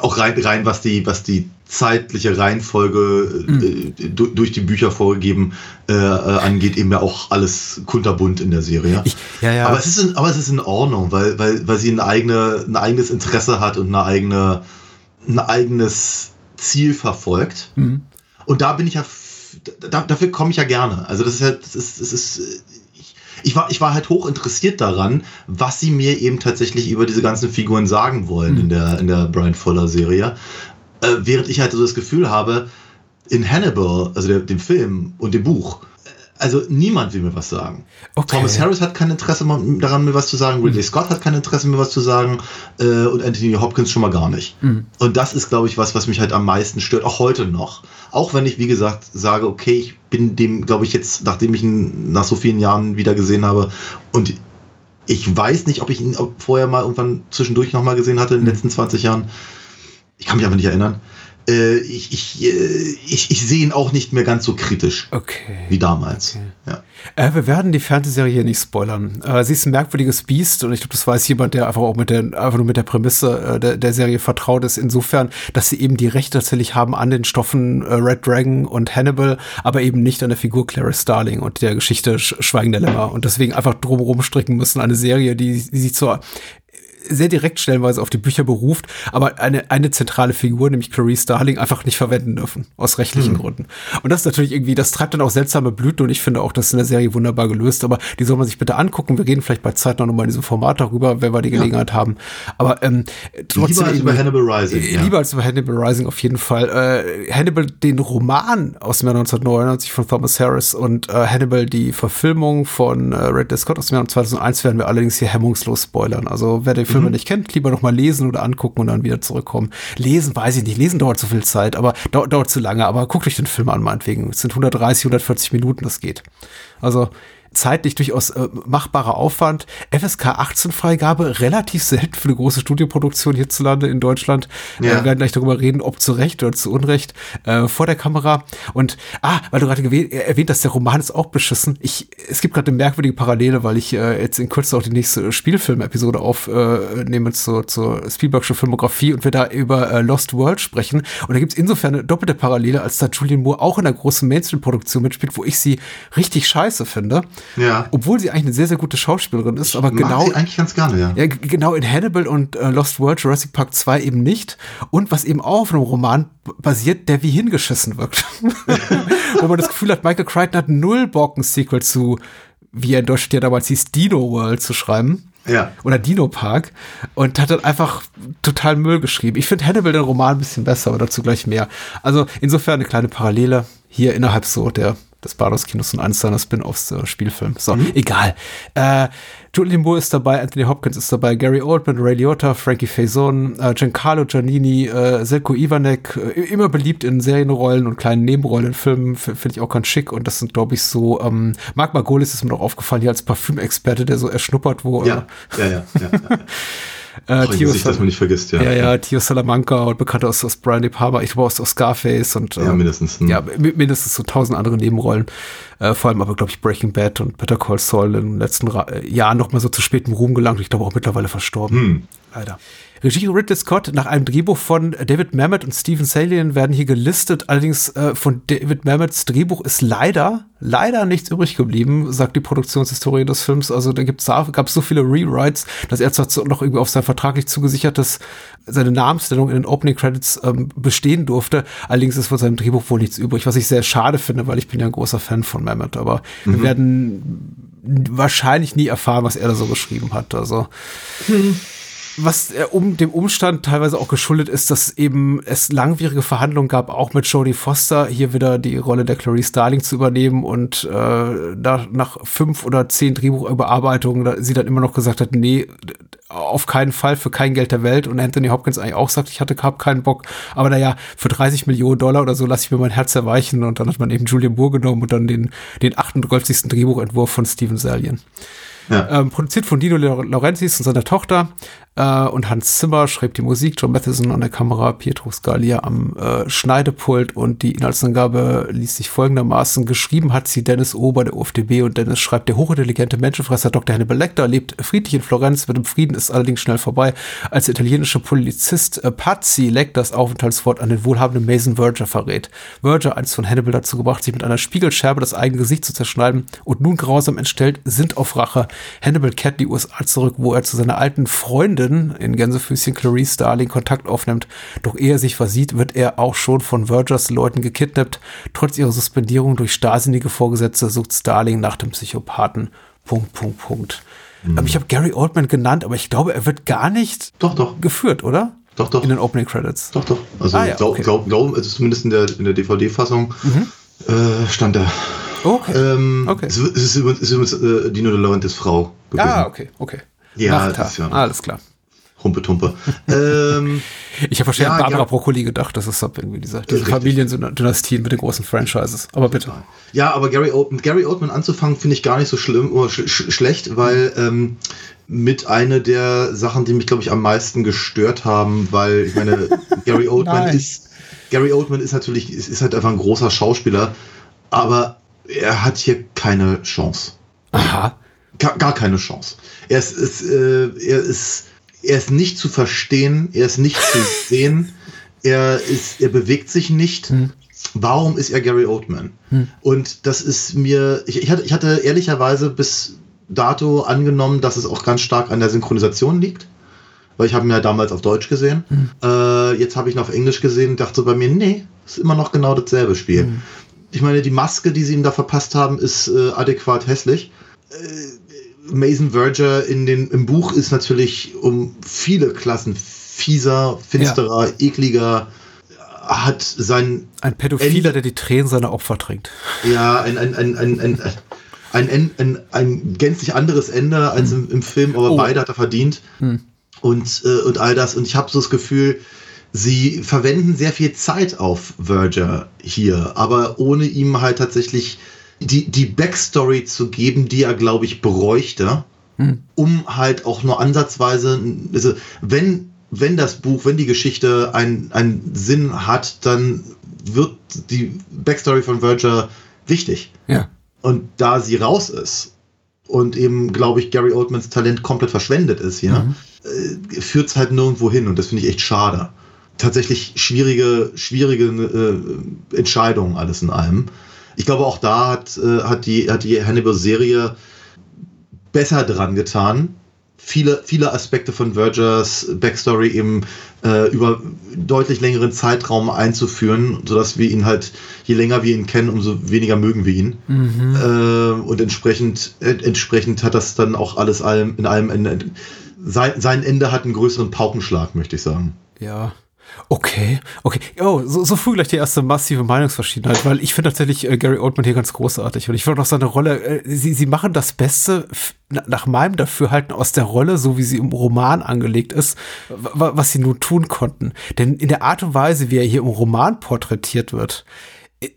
auch rein, rein was die, was die zeitliche Reihenfolge Mhm. äh, du, durch die Bücher vorgegeben äh, äh, angeht, eben ja auch alles kunterbunt in der Serie. Ich, ja, ja. Aber es ist in, aber es ist in Ordnung, weil, weil, weil sie ein, eigene, ein eigenes Interesse hat und eine eigene, ein eigenes Ziel verfolgt. Mhm. Und da bin ich ja, da, dafür komme ich ja gerne. Also das ist halt, das ist, das ist, ich, ich war, ich war halt hoch interessiert daran, was sie mir eben tatsächlich über diese ganzen Figuren sagen wollen Mhm. in der, in der Brian Fuller Serie. Äh, während ich halt so das Gefühl habe, in Hannibal, also der, dem Film und dem Buch, also niemand will mir was sagen. Okay. Thomas Harris hat kein Interesse daran, mir was zu sagen. Ridley Scott hat kein Interesse, mir was zu sagen. Äh, und Anthony Hopkins schon mal gar nicht. Und das ist, glaube ich, was, was mich halt am meisten stört, auch heute noch. Auch wenn ich, wie gesagt, sage, okay, ich bin dem, glaube ich, jetzt, nachdem ich ihn nach so vielen Jahren wieder gesehen habe und ich weiß nicht, ob ich ihn vorher mal irgendwann zwischendurch nochmal gesehen hatte in den letzten 20 Jahren. Ich kann mich aber nicht erinnern. Äh, ich, ich, äh, ich, ich sehe ihn auch nicht mehr ganz so kritisch Okay. wie damals. Ja. Äh, wir werden die Fernsehserie hier nicht spoilern. Äh, sie ist ein merkwürdiges Biest und ich glaube, das weiß jemand, der einfach auch mit der, einfach nur mit der Prämisse äh, der, der Serie vertraut ist, insofern, dass sie eben die Rechte tatsächlich haben an den Stoffen Red Dragon und Hannibal, aber eben nicht an der Figur Clarice Starling und der Geschichte Sch Schweigen der Lämmer und deswegen einfach drumherum stricken müssen, eine Serie, die, die sich zur sehr direkt stellenweise auf die Bücher beruft, aber eine, eine zentrale Figur, nämlich Clarice Starling, einfach nicht verwenden dürfen, aus rechtlichen Gründen. Und das ist natürlich irgendwie, das treibt dann auch seltsame Blüten und ich finde auch, das ist in der Serie wunderbar gelöst, aber die soll man sich bitte angucken. Wir reden vielleicht bei Zeit noch mal in diesem Format darüber, wenn wir die Gelegenheit haben. Aber ähm, trotzdem Lieber als über Hannibal Rising. äh, ja. Lieber als über Hannibal Rising auf jeden Fall. Äh, Hannibal, den Roman aus dem Jahr 1999 von Thomas Harris und äh, Hannibal, die Verfilmung von äh, Ridley Scott aus dem Jahr 2001 werden wir allerdings hier hemmungslos spoilern. Also wer den Mhm. Film nicht kennt, lieber noch mal lesen oder angucken und dann wieder zurückkommen. Lesen weiß ich nicht. Lesen dauert zu viel Zeit, aber dauert, dauert zu lange. Aber guckt euch den Film an, meinetwegen. Es sind 130, 140 Minuten, das geht. Also zeitlich durchaus äh, machbarer Aufwand. FSK 18 Freigabe, relativ selten für eine große Studioproduktion hierzulande in Deutschland. Ja. Äh, wir werden gleich darüber reden, ob zu Recht oder zu Unrecht äh, vor der Kamera. Und, ah, weil du gerade äh, erwähnt hast, der Roman ist auch beschissen. Ich, es gibt gerade eine merkwürdige Parallele, weil ich äh, jetzt in Kürze auch die nächste Spielfilm-Episode aufnehme zur, zur Spielbergsche Filmografie und wir da über äh, Lost World sprechen. Und da gibt es insofern eine doppelte Parallele, als da Julian Moore auch in einer großen Mainstream-Produktion mitspielt, wo ich sie richtig scheiße finde. Ja. Obwohl sie eigentlich eine sehr, sehr gute Schauspielerin ist, aber Mag genau, sie eigentlich ganz gerne, ja. ja, genau in Hannibal und äh, Lost World Jurassic Park 2 eben nicht. Und was eben auch auf einem Roman basiert, der wie hingeschissen wirkt. <laughs> Wo man das Gefühl hat, Michael Crichton hat null Bock, ein Sequel zu, wie er in Deutschland ja damals hieß, Dino World zu schreiben. Ja. Oder Dino Park. Und hat dann einfach total Müll geschrieben. Ich finde Hannibal den Roman ein bisschen besser, aber dazu gleich mehr. Also insofern eine kleine Parallele hier innerhalb so der des Bados-Kinos und eines seiner Spin-offs äh, Spielfilm. So, egal. Äh, Julian Moore ist dabei, Anthony Hopkins ist dabei, Gary Oldman, Ray Liotta, Frankie Faison, äh, Giancarlo Giannini, äh, Selko Ivanek, äh, immer beliebt in Serienrollen und kleinen Nebenrollen in Filmen, finde ich auch ganz schick. Und das sind, glaube ich, so, ähm, Marc Margolis ist mir noch aufgefallen, hier als Parfümexperte, der so erschnuppert, wo Ja, ja, ja. ja, ja. <laughs> äh, Theo Gesicht, das man nicht vergisst, ja. ja, ja, Tio Salamanca und bekannt aus, aus Brian De Palma, ich glaube aus, aus Scarface und Ja, ähm, mindestens, hm. Ja, mi- mindestens so tausend andere Nebenrollen. Äh, vor allem aber, glaube ich, Breaking Bad und Better Call Saul in den letzten Ra äh, Jahren noch mal so zu spätem Ruhm gelangt. Ich glaube auch mittlerweile verstorben. Hm. Leider. Regie Ridley Scott nach einem Drehbuch von David Mamet und Steven Salian werden hier gelistet. Allerdings äh, von David Mamets Drehbuch ist leider, leider nichts übrig geblieben, sagt die Produktionshistorie des Films. Also da gibt's gab es so viele Rewrites, dass er zwar noch irgendwie auf sein vertraglich zugesichertes seine Namensstellung in den Opening Credits ähm, bestehen durfte. Allerdings ist von seinem Drehbuch wohl nichts übrig, was ich sehr schade finde, weil ich bin ja ein großer Fan von Mamet. Aber mhm. wir werden wahrscheinlich nie erfahren, was er da so geschrieben hat. Also. Hm was äh, um dem Umstand teilweise auch geschuldet ist, dass eben es langwierige Verhandlungen gab, auch mit Jodie Foster hier wieder die Rolle der Clarice Starling zu übernehmen und äh, da nach fünf oder zehn Drehbuchüberarbeitungen da, sie dann immer noch gesagt hat, nee, auf keinen Fall für kein Geld der Welt und Anthony Hopkins eigentlich auch sagt, ich hatte hab keinen Bock, aber naja, für 30 Millionen Dollar oder so lasse ich mir mein Herz erweichen und dann hat man eben Julian Moore genommen und dann den, den 38. Drehbuchentwurf von Steven Salian. Ja. Ähm, produziert von Dino Laurentiis und seiner Tochter. Äh, und Hans Zimmer schreibt die Musik, John Matheson an der Kamera, Pietro Scalia am äh, Schneidepult und die Inhaltsangabe ließ sich folgendermaßen. Geschrieben hat sie Dennis Ober, der UFDB und Dennis schreibt, der hochintelligente Menschenfresser Dr. Hannibal Lecter lebt friedlich in Florenz, wird im Frieden, ist allerdings schnell vorbei, als der italienische Polizist äh, Pazzi Lecters Aufenthaltswort an den wohlhabenden Mason Verger verrät. Verger, eins von Hannibal dazu gebracht, sich mit einer Spiegelscherbe das eigene Gesicht zu zerschneiden und nun grausam entstellt, sind auf Rache. Hannibal kehrt in die USA zurück, wo er zu seiner alten Freundin in Gänsefüßchen Clarice Starling Kontakt aufnimmt. Doch ehe er sich versieht, wird er auch schon von Vergers Leuten gekidnappt. Trotz ihrer Suspendierung durch starrsinnige Vorgesetzte sucht Starling nach dem Psychopathen. Punkt, Punkt, Punkt. Mhm. Ich habe Gary Oldman genannt, aber ich glaube, er wird gar nicht doch, doch. geführt, oder? Doch, doch. In den Opening Credits. Doch, doch. Also, ah, ja, glaub, okay. glaub, glaub, also zumindest in der, in der DVD-Fassung mhm. äh, stand er. Okay. Ähm, okay. Es ist übrigens, äh, Dino De Laurentiis Frau. Gewesen. Ah, okay, okay. Ja, das ist ja. Alles klar. Humpe-Tumpe. ähm, <laughs> ich habe wahrscheinlich ja, Barbara ja. Broccoli gedacht, das ist irgendwie diese, diese Familiendynastien mit den großen Franchises. Aber bitte. Ja, aber Gary Oldman, Gary Oldman anzufangen, finde ich gar nicht so schlimm oder sch sch schlecht, weil ähm, mit einer der Sachen, die mich, glaube ich, am meisten gestört haben, weil ich meine, <laughs> Gary Oldman ist Gary Oldman ist natürlich, ist, ist halt einfach ein großer Schauspieler, aber er hat hier keine Chance. Aha. Gar, gar keine Chance. Er ist, ist äh, er ist er ist nicht zu verstehen, er ist nicht zu <laughs> sehen, er ist, er bewegt sich nicht. Hm. Warum ist er Gary Oldman? Hm. Und das ist mir, ich, ich, hatte, ich hatte ehrlicherweise bis dato angenommen, dass es auch ganz stark an der Synchronisation liegt. Weil ich habe ihn ja damals auf Deutsch gesehen. Hm. Äh, jetzt habe ich ihn auf Englisch gesehen und dachte so bei mir, nee, ist immer noch genau dasselbe Spiel. Hm. Ich meine, die Maske, die sie ihm da verpasst haben, ist äh, adäquat hässlich. Äh, Mason Verger in den, im Buch ist natürlich um viele Klassen fieser, finsterer, ja. ekliger, hat sein. Ein Pädophiler, der die Tränen seiner Opfer trinkt. Ja, ein, ein, ein, ein, ein, ein, ein, ein, ein gänzlich anderes Ende als im, im Film, aber oh. beide hat er verdient. Hm. Und, äh, und all das. Und ich habe so das Gefühl, sie verwenden sehr viel Zeit auf Verger hier, aber ohne ihm halt tatsächlich die, die Backstory zu geben, die er, glaube ich, bräuchte, hm. um halt auch nur ansatzweise, also wenn, wenn das Buch, wenn die Geschichte einen, einen Sinn hat, dann wird die Backstory von Verger wichtig. Ja. Und da sie raus ist und eben, glaube ich, Gary Oldmans Talent komplett verschwendet ist hier, mhm. äh, führt es halt nirgendwo hin und das finde ich echt schade. Tatsächlich schwierige, schwierige äh, Entscheidungen alles in allem. Ich glaube, auch da hat, äh, hat die, hat die Hannibal-Serie besser dran getan, viele, viele Aspekte von Vergers Backstory eben äh, über deutlich längeren Zeitraum einzuführen, sodass wir ihn halt, je länger wir ihn kennen, umso weniger mögen wir ihn. Mhm. Äh, und entsprechend, äh, entsprechend hat das dann auch alles allem, in allem Ende. Sein, sein Ende hat einen größeren Paukenschlag, möchte ich sagen. Ja. Okay, okay. Oh, so, so früh gleich die erste massive Meinungsverschiedenheit, weil ich finde tatsächlich äh, Gary Oldman hier ganz großartig und ich finde auch seine Rolle, äh, sie, sie machen das Beste nach meinem Dafürhalten aus der Rolle, so wie sie im Roman angelegt ist, was sie nun tun konnten. Denn in der Art und Weise, wie er hier im Roman porträtiert wird,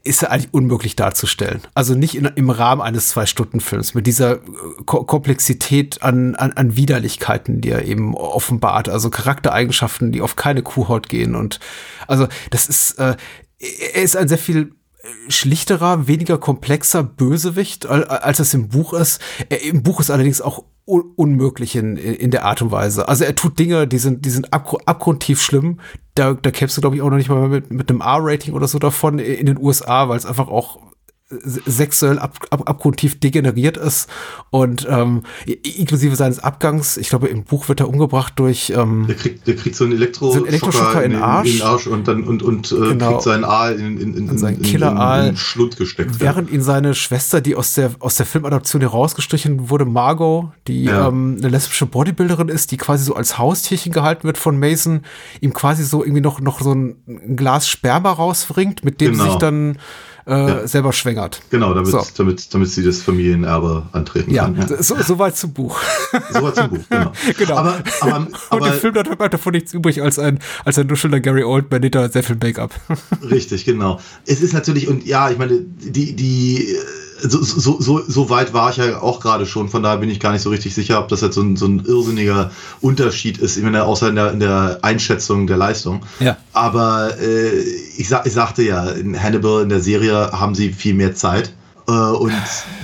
ist er eigentlich unmöglich darzustellen. Also nicht in, im Rahmen eines Zwei-Stunden-Films mit dieser äh, Ko Komplexität an, an, an Widerlichkeiten, die er eben offenbart. Also Charaktereigenschaften, die auf keine Kuhhaut gehen. Und also das ist, äh, er ist ein sehr viel schlichterer, weniger komplexer Bösewicht, als es im Buch ist. Er, Im Buch ist allerdings auch un unmöglich in, in der Art und Weise. Also er tut Dinge, die sind, die sind abgr abgrundtief schlimm. Da, da kämpfst du, glaube ich, auch noch nicht mal mit, mit einem R-Rating oder so davon in den USA, weil es einfach auch sexuell ab, ab, abgrundtief degeneriert ist und ähm, inklusive seines Abgangs, ich glaube im Buch wird er umgebracht durch ähm, der kriegt, der kriegt so einen Elektro so einen Elektroschocker in, in, den Arsch. in den Arsch und dann und, und äh, Genau. kriegt seinen Aal in, in, in, in, seinen in, Killer-Aal. in, in den Schlund gesteckt. Während ihn seine Schwester, die aus der, aus der Filmadaption herausgestrichen wurde, Margot, die Ja. ähm, eine lesbische Bodybuilderin ist, die quasi so als Haustierchen gehalten wird von Mason, ihm quasi so irgendwie noch, noch so ein, Glas Sperma rausbringt, mit dem Genau. sich dann äh, Ja. selber schwängert. Genau, damit, So. damit, damit sie das Familienerbe antreten Ja, kann. Ja. so, so weit zum Buch. <laughs> So war zum Buch, genau. <laughs> genau. Aber, aber, Und aber im Film hat bleibt davon nichts übrig als ein, als ein nuschelnder Gary Oldman hinter sehr viel Make-up. Richtig, genau. Es ist natürlich, und ja, ich meine, die, die, so, so, so, so weit war ich ja auch gerade schon, von daher bin ich gar nicht so richtig sicher, ob das jetzt so ein, so ein irrsinniger Unterschied ist, ich meine, außer in der, in der Einschätzung der Leistung. Ja. Aber äh, ich, sag, ich sagte ja, in Hannibal in der Serie haben sie viel mehr Zeit. Äh, und,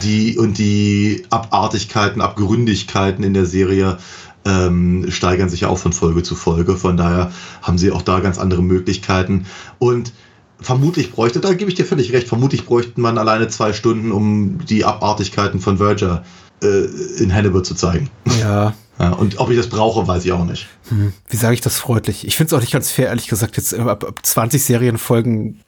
die, und die Abartigkeiten, Abgründigkeiten in der Serie ähm, steigern sich ja auch von Folge zu Folge. Von daher haben sie auch da ganz andere Möglichkeiten. Und vermutlich bräuchte, da gebe ich dir völlig recht, vermutlich bräuchte man alleine zwei Stunden, um die Abartigkeiten von Verger äh, in Hannibal zu zeigen. Ja. <laughs> Ja, und ob ich das brauche, weiß ich auch nicht. Hm, Wie sage ich das freundlich? Ich finde es auch nicht ganz fair, ehrlich gesagt, jetzt äh, ab, ab 20 Serienfolgen,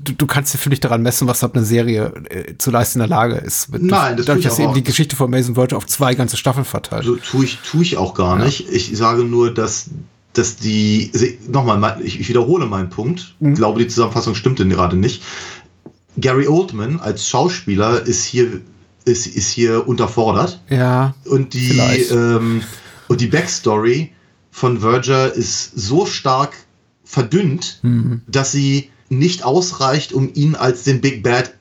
du, du kannst dir für dich daran messen, was ab eine Serie äh, zu leisten in der Lage ist. Mit, Nein, das Dadurch, dass eben die. Geschichte von Mason Verger auf zwei ganze Staffeln verteilt. So tue ich, tue ich auch gar nicht. Ich sage nur, dass, dass die, nochmal, ich, wiederhole meinen Punkt. Ich glaube, die Zusammenfassung stimmt denn gerade nicht. Gary Oldman als Schauspieler ist hier, ist, ist hier unterfordert. Ja. Und die, ähm, und die Backstory von Verger ist so stark verdünnt, Mhm. dass sie nicht ausreicht, um ihn als den Big Bad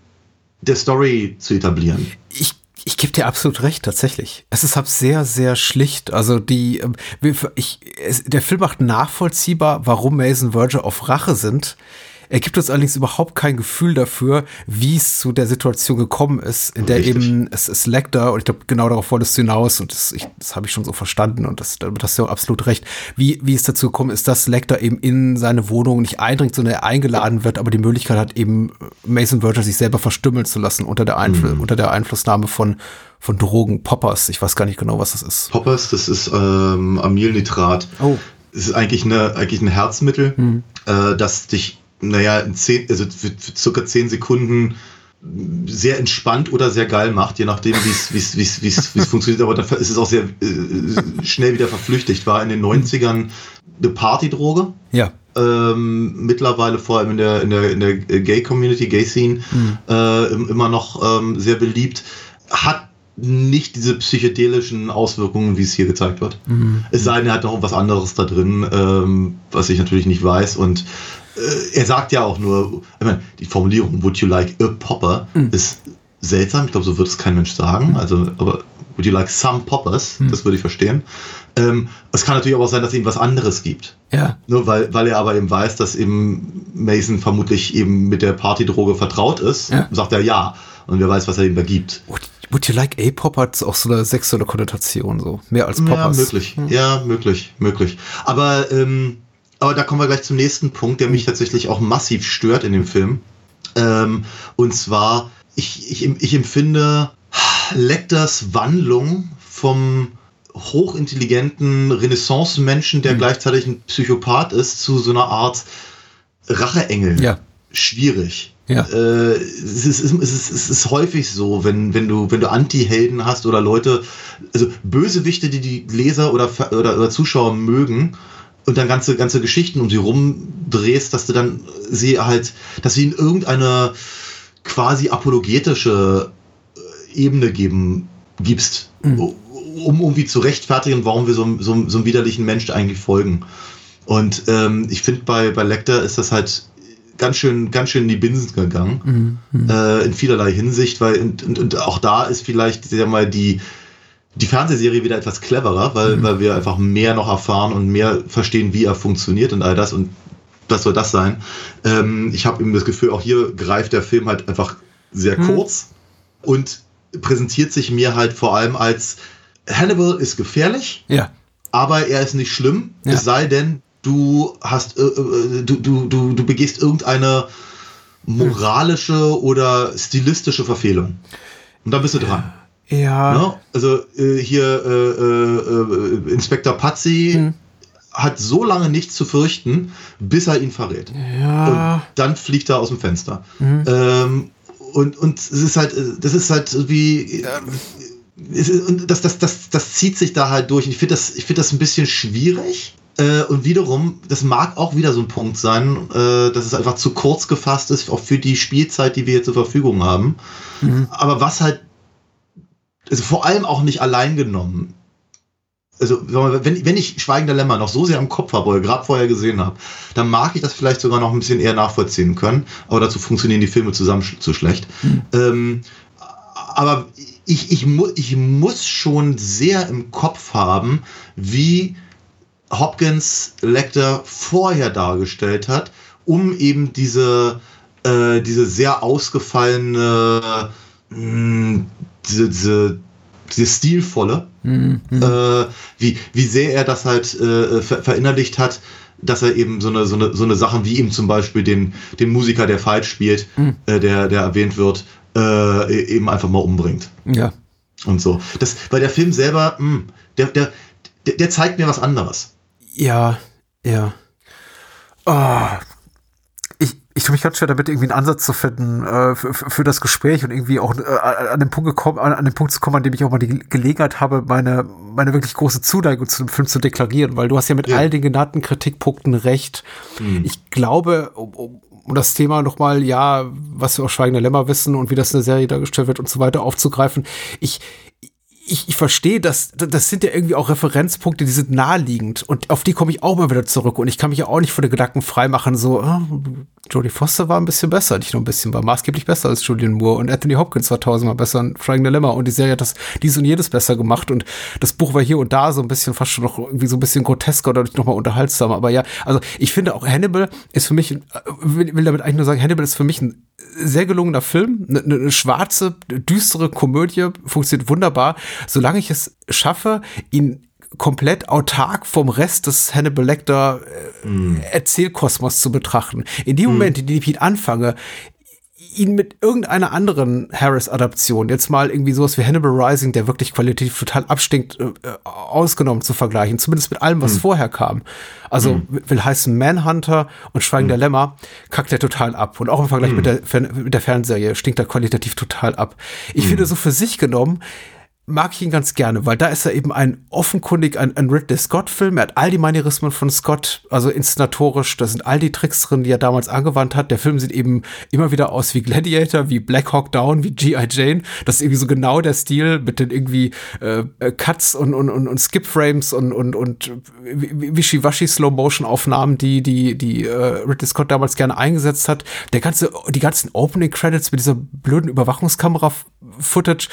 der Story zu etablieren. Ich, ich gebe dir absolut recht, tatsächlich. Es ist halt sehr, sehr schlicht. Also die, ähm, ich, der Film macht nachvollziehbar, warum Mason Verger auf Rache sind. Er gibt uns allerdings überhaupt kein Gefühl dafür, wie es zu der Situation gekommen ist, in der Richtig. eben es ist Lecter und ich glaube, genau darauf wolltest du hinaus und das, ich- das habe ich schon so verstanden und das, damit hast du auch absolut recht, wie, wie es dazu gekommen ist, dass Lecter eben in seine Wohnung nicht eindringt, sondern er eingeladen wird, aber die Möglichkeit hat, eben Mason Verger sich selber verstümmeln zu lassen unter der, Einfl unter der Einflussnahme von, von Drogen, Poppers. Ich weiß gar nicht genau, was das ist. Poppers, das ist ähm, Amylnitrat. Oh. Es ist eigentlich, eine, eigentlich ein Herzmittel, äh, das dich, naja, in zehn, also für, für circa 10 Sekunden sehr entspannt oder sehr geil macht, je nachdem, wie es- funktioniert. Aber dann ist es auch sehr äh, schnell wieder verflüchtigt. War in den 90ern eine Partydroge. Ja. Ähm, mittlerweile vor allem in der, in der, in der Gay-Community, Gay-Scene, äh, im- immer noch ähm, sehr beliebt. Hat nicht diese psychedelischen Auswirkungen, wie es hier gezeigt wird. Es sei denn, er hat noch was anderes da drin, ähm, was ich natürlich nicht weiß. Und äh, er sagt ja auch nur, ich meine, die Formulierung Would you like a popper ist seltsam. Ich glaube, so wird es kein Mensch sagen. Also, aber Would you like some poppers? Das würde ich verstehen. Ähm, es kann natürlich aber auch sein, dass es ihm was anderes gibt. Ja. Nur weil, weil er aber eben weiß, dass eben Mason vermutlich eben mit der Partydroge vertraut ist, Ja. sagt er ja. Und wer weiß, was er ihm da gibt. Would, would you like A-Pop hat auch so eine sexuelle Konnotation, so. Mehr als Ja, Poppers. möglich. Ja, möglich, möglich. Aber, ähm, aber da kommen wir gleich zum nächsten Punkt, der mich tatsächlich auch massiv stört in dem Film. Ähm, und zwar, ich, ich, ich empfinde Lecters Wandlung vom hochintelligenten Renaissance-Menschen, der gleichzeitig ein Psychopath ist, zu so einer Art Racheengel. Ja. Schwierig. Ja. Äh, es, ist, es, ist, es ist häufig so, wenn, wenn du, wenn du Anti-Helden hast oder Leute, also Bösewichte, die die Leser oder, oder, oder Zuschauer mögen und dann ganze, ganze Geschichten um sie rumdrehst, dass du dann sie halt, dass sie in irgendeine quasi apologetische äh, Ebene geben, gibst, um irgendwie zu rechtfertigen, warum wir so, so, so einem widerlichen Menschen eigentlich folgen. Und ähm, ich finde, bei, bei Lecter ist das halt ganz schön, ganz schön in die Binsen gegangen. Äh, in vielerlei Hinsicht, weil und, und, und auch da ist vielleicht, sag mal, die, die Fernsehserie wieder etwas cleverer, weil, weil wir einfach mehr noch erfahren und mehr verstehen, wie er funktioniert und all das. Und das soll das sein. Ähm, ich habe eben das Gefühl, auch hier greift der Film halt einfach sehr kurz und präsentiert sich mir halt vor allem als Hannibal ist gefährlich, Ja. aber er ist nicht schlimm, Ja. es sei denn, du hast, äh, äh, du, du, du, du begehst irgendeine moralische oder stilistische Verfehlung. Und dann bist du dran. Ja. Ne? Also äh, hier äh, äh, äh, Inspektor Pazzi Hm. hat so lange nichts zu fürchten, bis er ihn verrät. Ja. Mhm. Und dann fliegt er aus dem Fenster. Ähm, und, und es ist halt, äh, das ist halt wie. Es ist, und das, das, das, das zieht sich da halt durch. Ich finde das, ich finde das ein bisschen schwierig. Äh, und wiederum, das mag auch wieder so ein Punkt sein, äh, dass es einfach zu kurz gefasst ist, auch für die Spielzeit, die wir jetzt zur Verfügung haben. Aber was halt, also vor allem auch nicht allein genommen. Also, wenn, wenn ich Schweigender Lämmer noch so sehr im Kopf habe, oder gerade vorher gesehen habe, dann mag ich das vielleicht sogar noch ein bisschen eher nachvollziehen können. Aber dazu funktionieren die Filme zusammen zu schlecht. Ähm, aber ich, ich, mu ich muss schon sehr im Kopf haben, wie Hopkins Lecter vorher dargestellt hat, um eben diese, äh, diese sehr ausgefallene, mh, diese, diese, diese stilvolle, äh, wie, wie sehr er das halt äh, ver verinnerlicht hat, dass er eben so eine, so eine, so eine Sachen wie eben zum Beispiel den, den Musiker, der falsch spielt, äh, der, der erwähnt wird, äh, eben einfach mal umbringt Ja. und so. Das, weil der Film selber, mh, der, der, der, der zeigt mir was anderes. Ja, ja. Ah, ich, tue mich ganz schwer damit, irgendwie einen Ansatz zu finden äh, für, für das Gespräch und irgendwie auch äh, an den Punkt gekommen, an, an den Punkt zu kommen, an dem ich auch mal die Gelegenheit habe, meine, meine wirklich große Zuneigung zu dem Film zu deklarieren, weil du hast ja mit Ja. all den genannten Kritikpunkten recht. Ich glaube, um, um, um das Thema nochmal, ja, was wir aus Schweigender Lämmer wissen und wie das in der Serie dargestellt wird und so weiter aufzugreifen, ich, ich, ich verstehe, dass das sind ja irgendwie auch Referenzpunkte, die sind naheliegend. Und auf die komme ich auch mal wieder zurück. Und ich kann mich ja auch nicht von den Gedanken freimachen, so ah, Jodie Foster war ein bisschen besser, nicht nur ein bisschen, war maßgeblich besser als Julian Moore. Und Anthony Hopkins war tausendmal besser. Und Frank Dilemma und die Serie hat das dies und jedes besser gemacht. Und das Buch war hier und da so ein bisschen fast schon noch irgendwie so ein bisschen grotesker oder noch mal unterhaltsamer, aber ja, also ich finde auch Hannibal ist für mich, äh, will, will damit eigentlich nur sagen, Hannibal ist für mich ein sehr gelungener Film, eine, eine schwarze, düstere Komödie, funktioniert wunderbar, solange ich es schaffe, ihn komplett autark vom Rest des Hannibal Lecter äh, Erzählkosmos zu betrachten. In dem Moment, in dem ich ihn anfange, ihn mit irgendeiner anderen Harris-Adaption, jetzt mal irgendwie sowas wie Hannibal Rising, der wirklich qualitativ total abstinkt, äh, äh, ausgenommen zu vergleichen, zumindest mit allem, was vorher kam. Also will heißen Manhunter und Schweigen der Lämmer, kackt er total ab. Und auch im Vergleich mit, der, mit der Fernserie stinkt er qualitativ total ab. Ich finde so für sich genommen, mag ich ihn ganz gerne, weil da ist er eben ein offenkundig ein, ein Ridley Scott-Film. Er hat all die Manierismen von Scott, also inszenatorisch, da sind all die Tricks drin, die er damals angewandt hat. Der Film sieht eben immer wieder aus wie Gladiator, wie Black Hawk Down, wie G.I. Jane. Das ist irgendwie so genau der Stil mit den irgendwie äh, äh, Cuts und, und, und, und Skip-Frames und, und, und Wischiwaschi-Slow-Motion-Aufnahmen, die, die, die äh, Ridley Scott damals gerne eingesetzt hat. Der ganze, die ganzen Opening-Credits mit dieser blöden Überwachungskamera-Footage,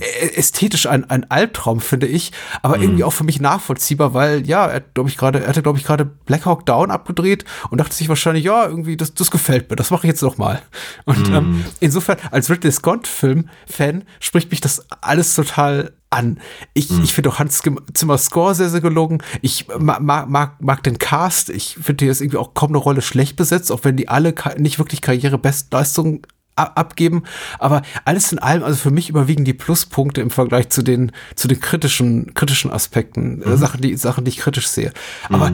äh, ästhetisch ein, ein Albtraum, finde ich, aber irgendwie auch für mich nachvollziehbar, weil ja, er glaube ich gerade, er hatte glaube ich gerade Black Hawk Down abgedreht und dachte sich wahrscheinlich, ja, irgendwie das, das gefällt mir, das mache ich jetzt noch mal. Und ähm, insofern als Ridley Scott Film Fan spricht mich das alles total an. Ich, ich finde auch Hans Zimmer Score sehr, sehr gelungen. Ich mag, mag, mag, den Cast. Ich finde, der ist irgendwie auch kaum eine Rolle schlecht besetzt, auch wenn die alle nicht wirklich Karrierebestleistungen abgeben. Aber alles in allem, also für mich überwiegen die Pluspunkte im Vergleich zu den, zu den kritischen, kritischen Aspekten, äh, Sachen, die, Sachen, die ich kritisch sehe. Aber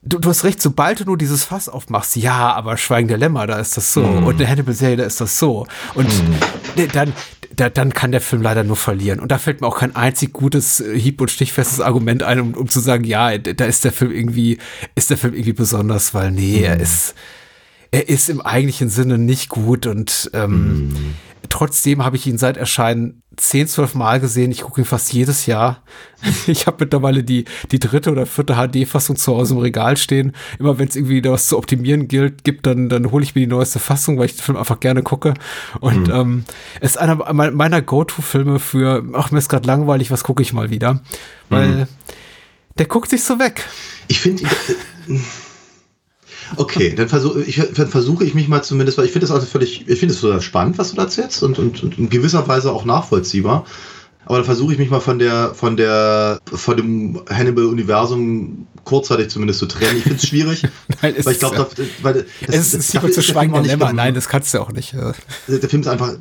Du, du hast recht, sobald du nur dieses Fass aufmachst, ja, aber Schweigen der Lämmer, da ist das so. Und eine Hannibal-Serie, da ist das so. Und d- dann, da, dann kann der Film leider nur verlieren. Und da fällt mir auch kein einzig gutes, äh, hieb- und stichfestes Argument ein, um, um zu sagen, ja, da ist der Film irgendwie, ist der Film irgendwie besonders, weil nee, er ist, er ist im eigentlichen Sinne nicht gut und ähm, trotzdem habe ich ihn seit Erscheinen zehn, zwölf Mal gesehen. Ich gucke ihn fast jedes Jahr. <laughs> Ich habe mittlerweile die, die dritte oder vierte HD-Fassung zu Hause im Regal stehen. Immer wenn es irgendwie wieder was zu optimieren gilt, gibt, dann, dann hole ich mir die neueste Fassung, weil ich den Film einfach gerne gucke. Und ähm, es ist einer me- meiner Go-To-Filme für, ach, mir ist gerade langweilig, was gucke ich mal wieder. Weil der guckt sich so weg. Ich finde. <laughs> Okay, dann versuche ich, dann versuche ich mich mal zumindest, weil ich finde das also völlig, ich finde es total spannend, was du da erzählst und, und, und in gewisser Weise auch nachvollziehbar. aber da versuche ich mich mal von der, von der, von dem Hannibal-Universum kurzzeitig zumindest zu trennen. Ich finde es schwierig, <laughs> Nein, es weil ich glaube, ist, weil das, es ist dafür zu Schweigen der Lämmer. Nein, das kannst du auch nicht. äh. Der Film ist einfach,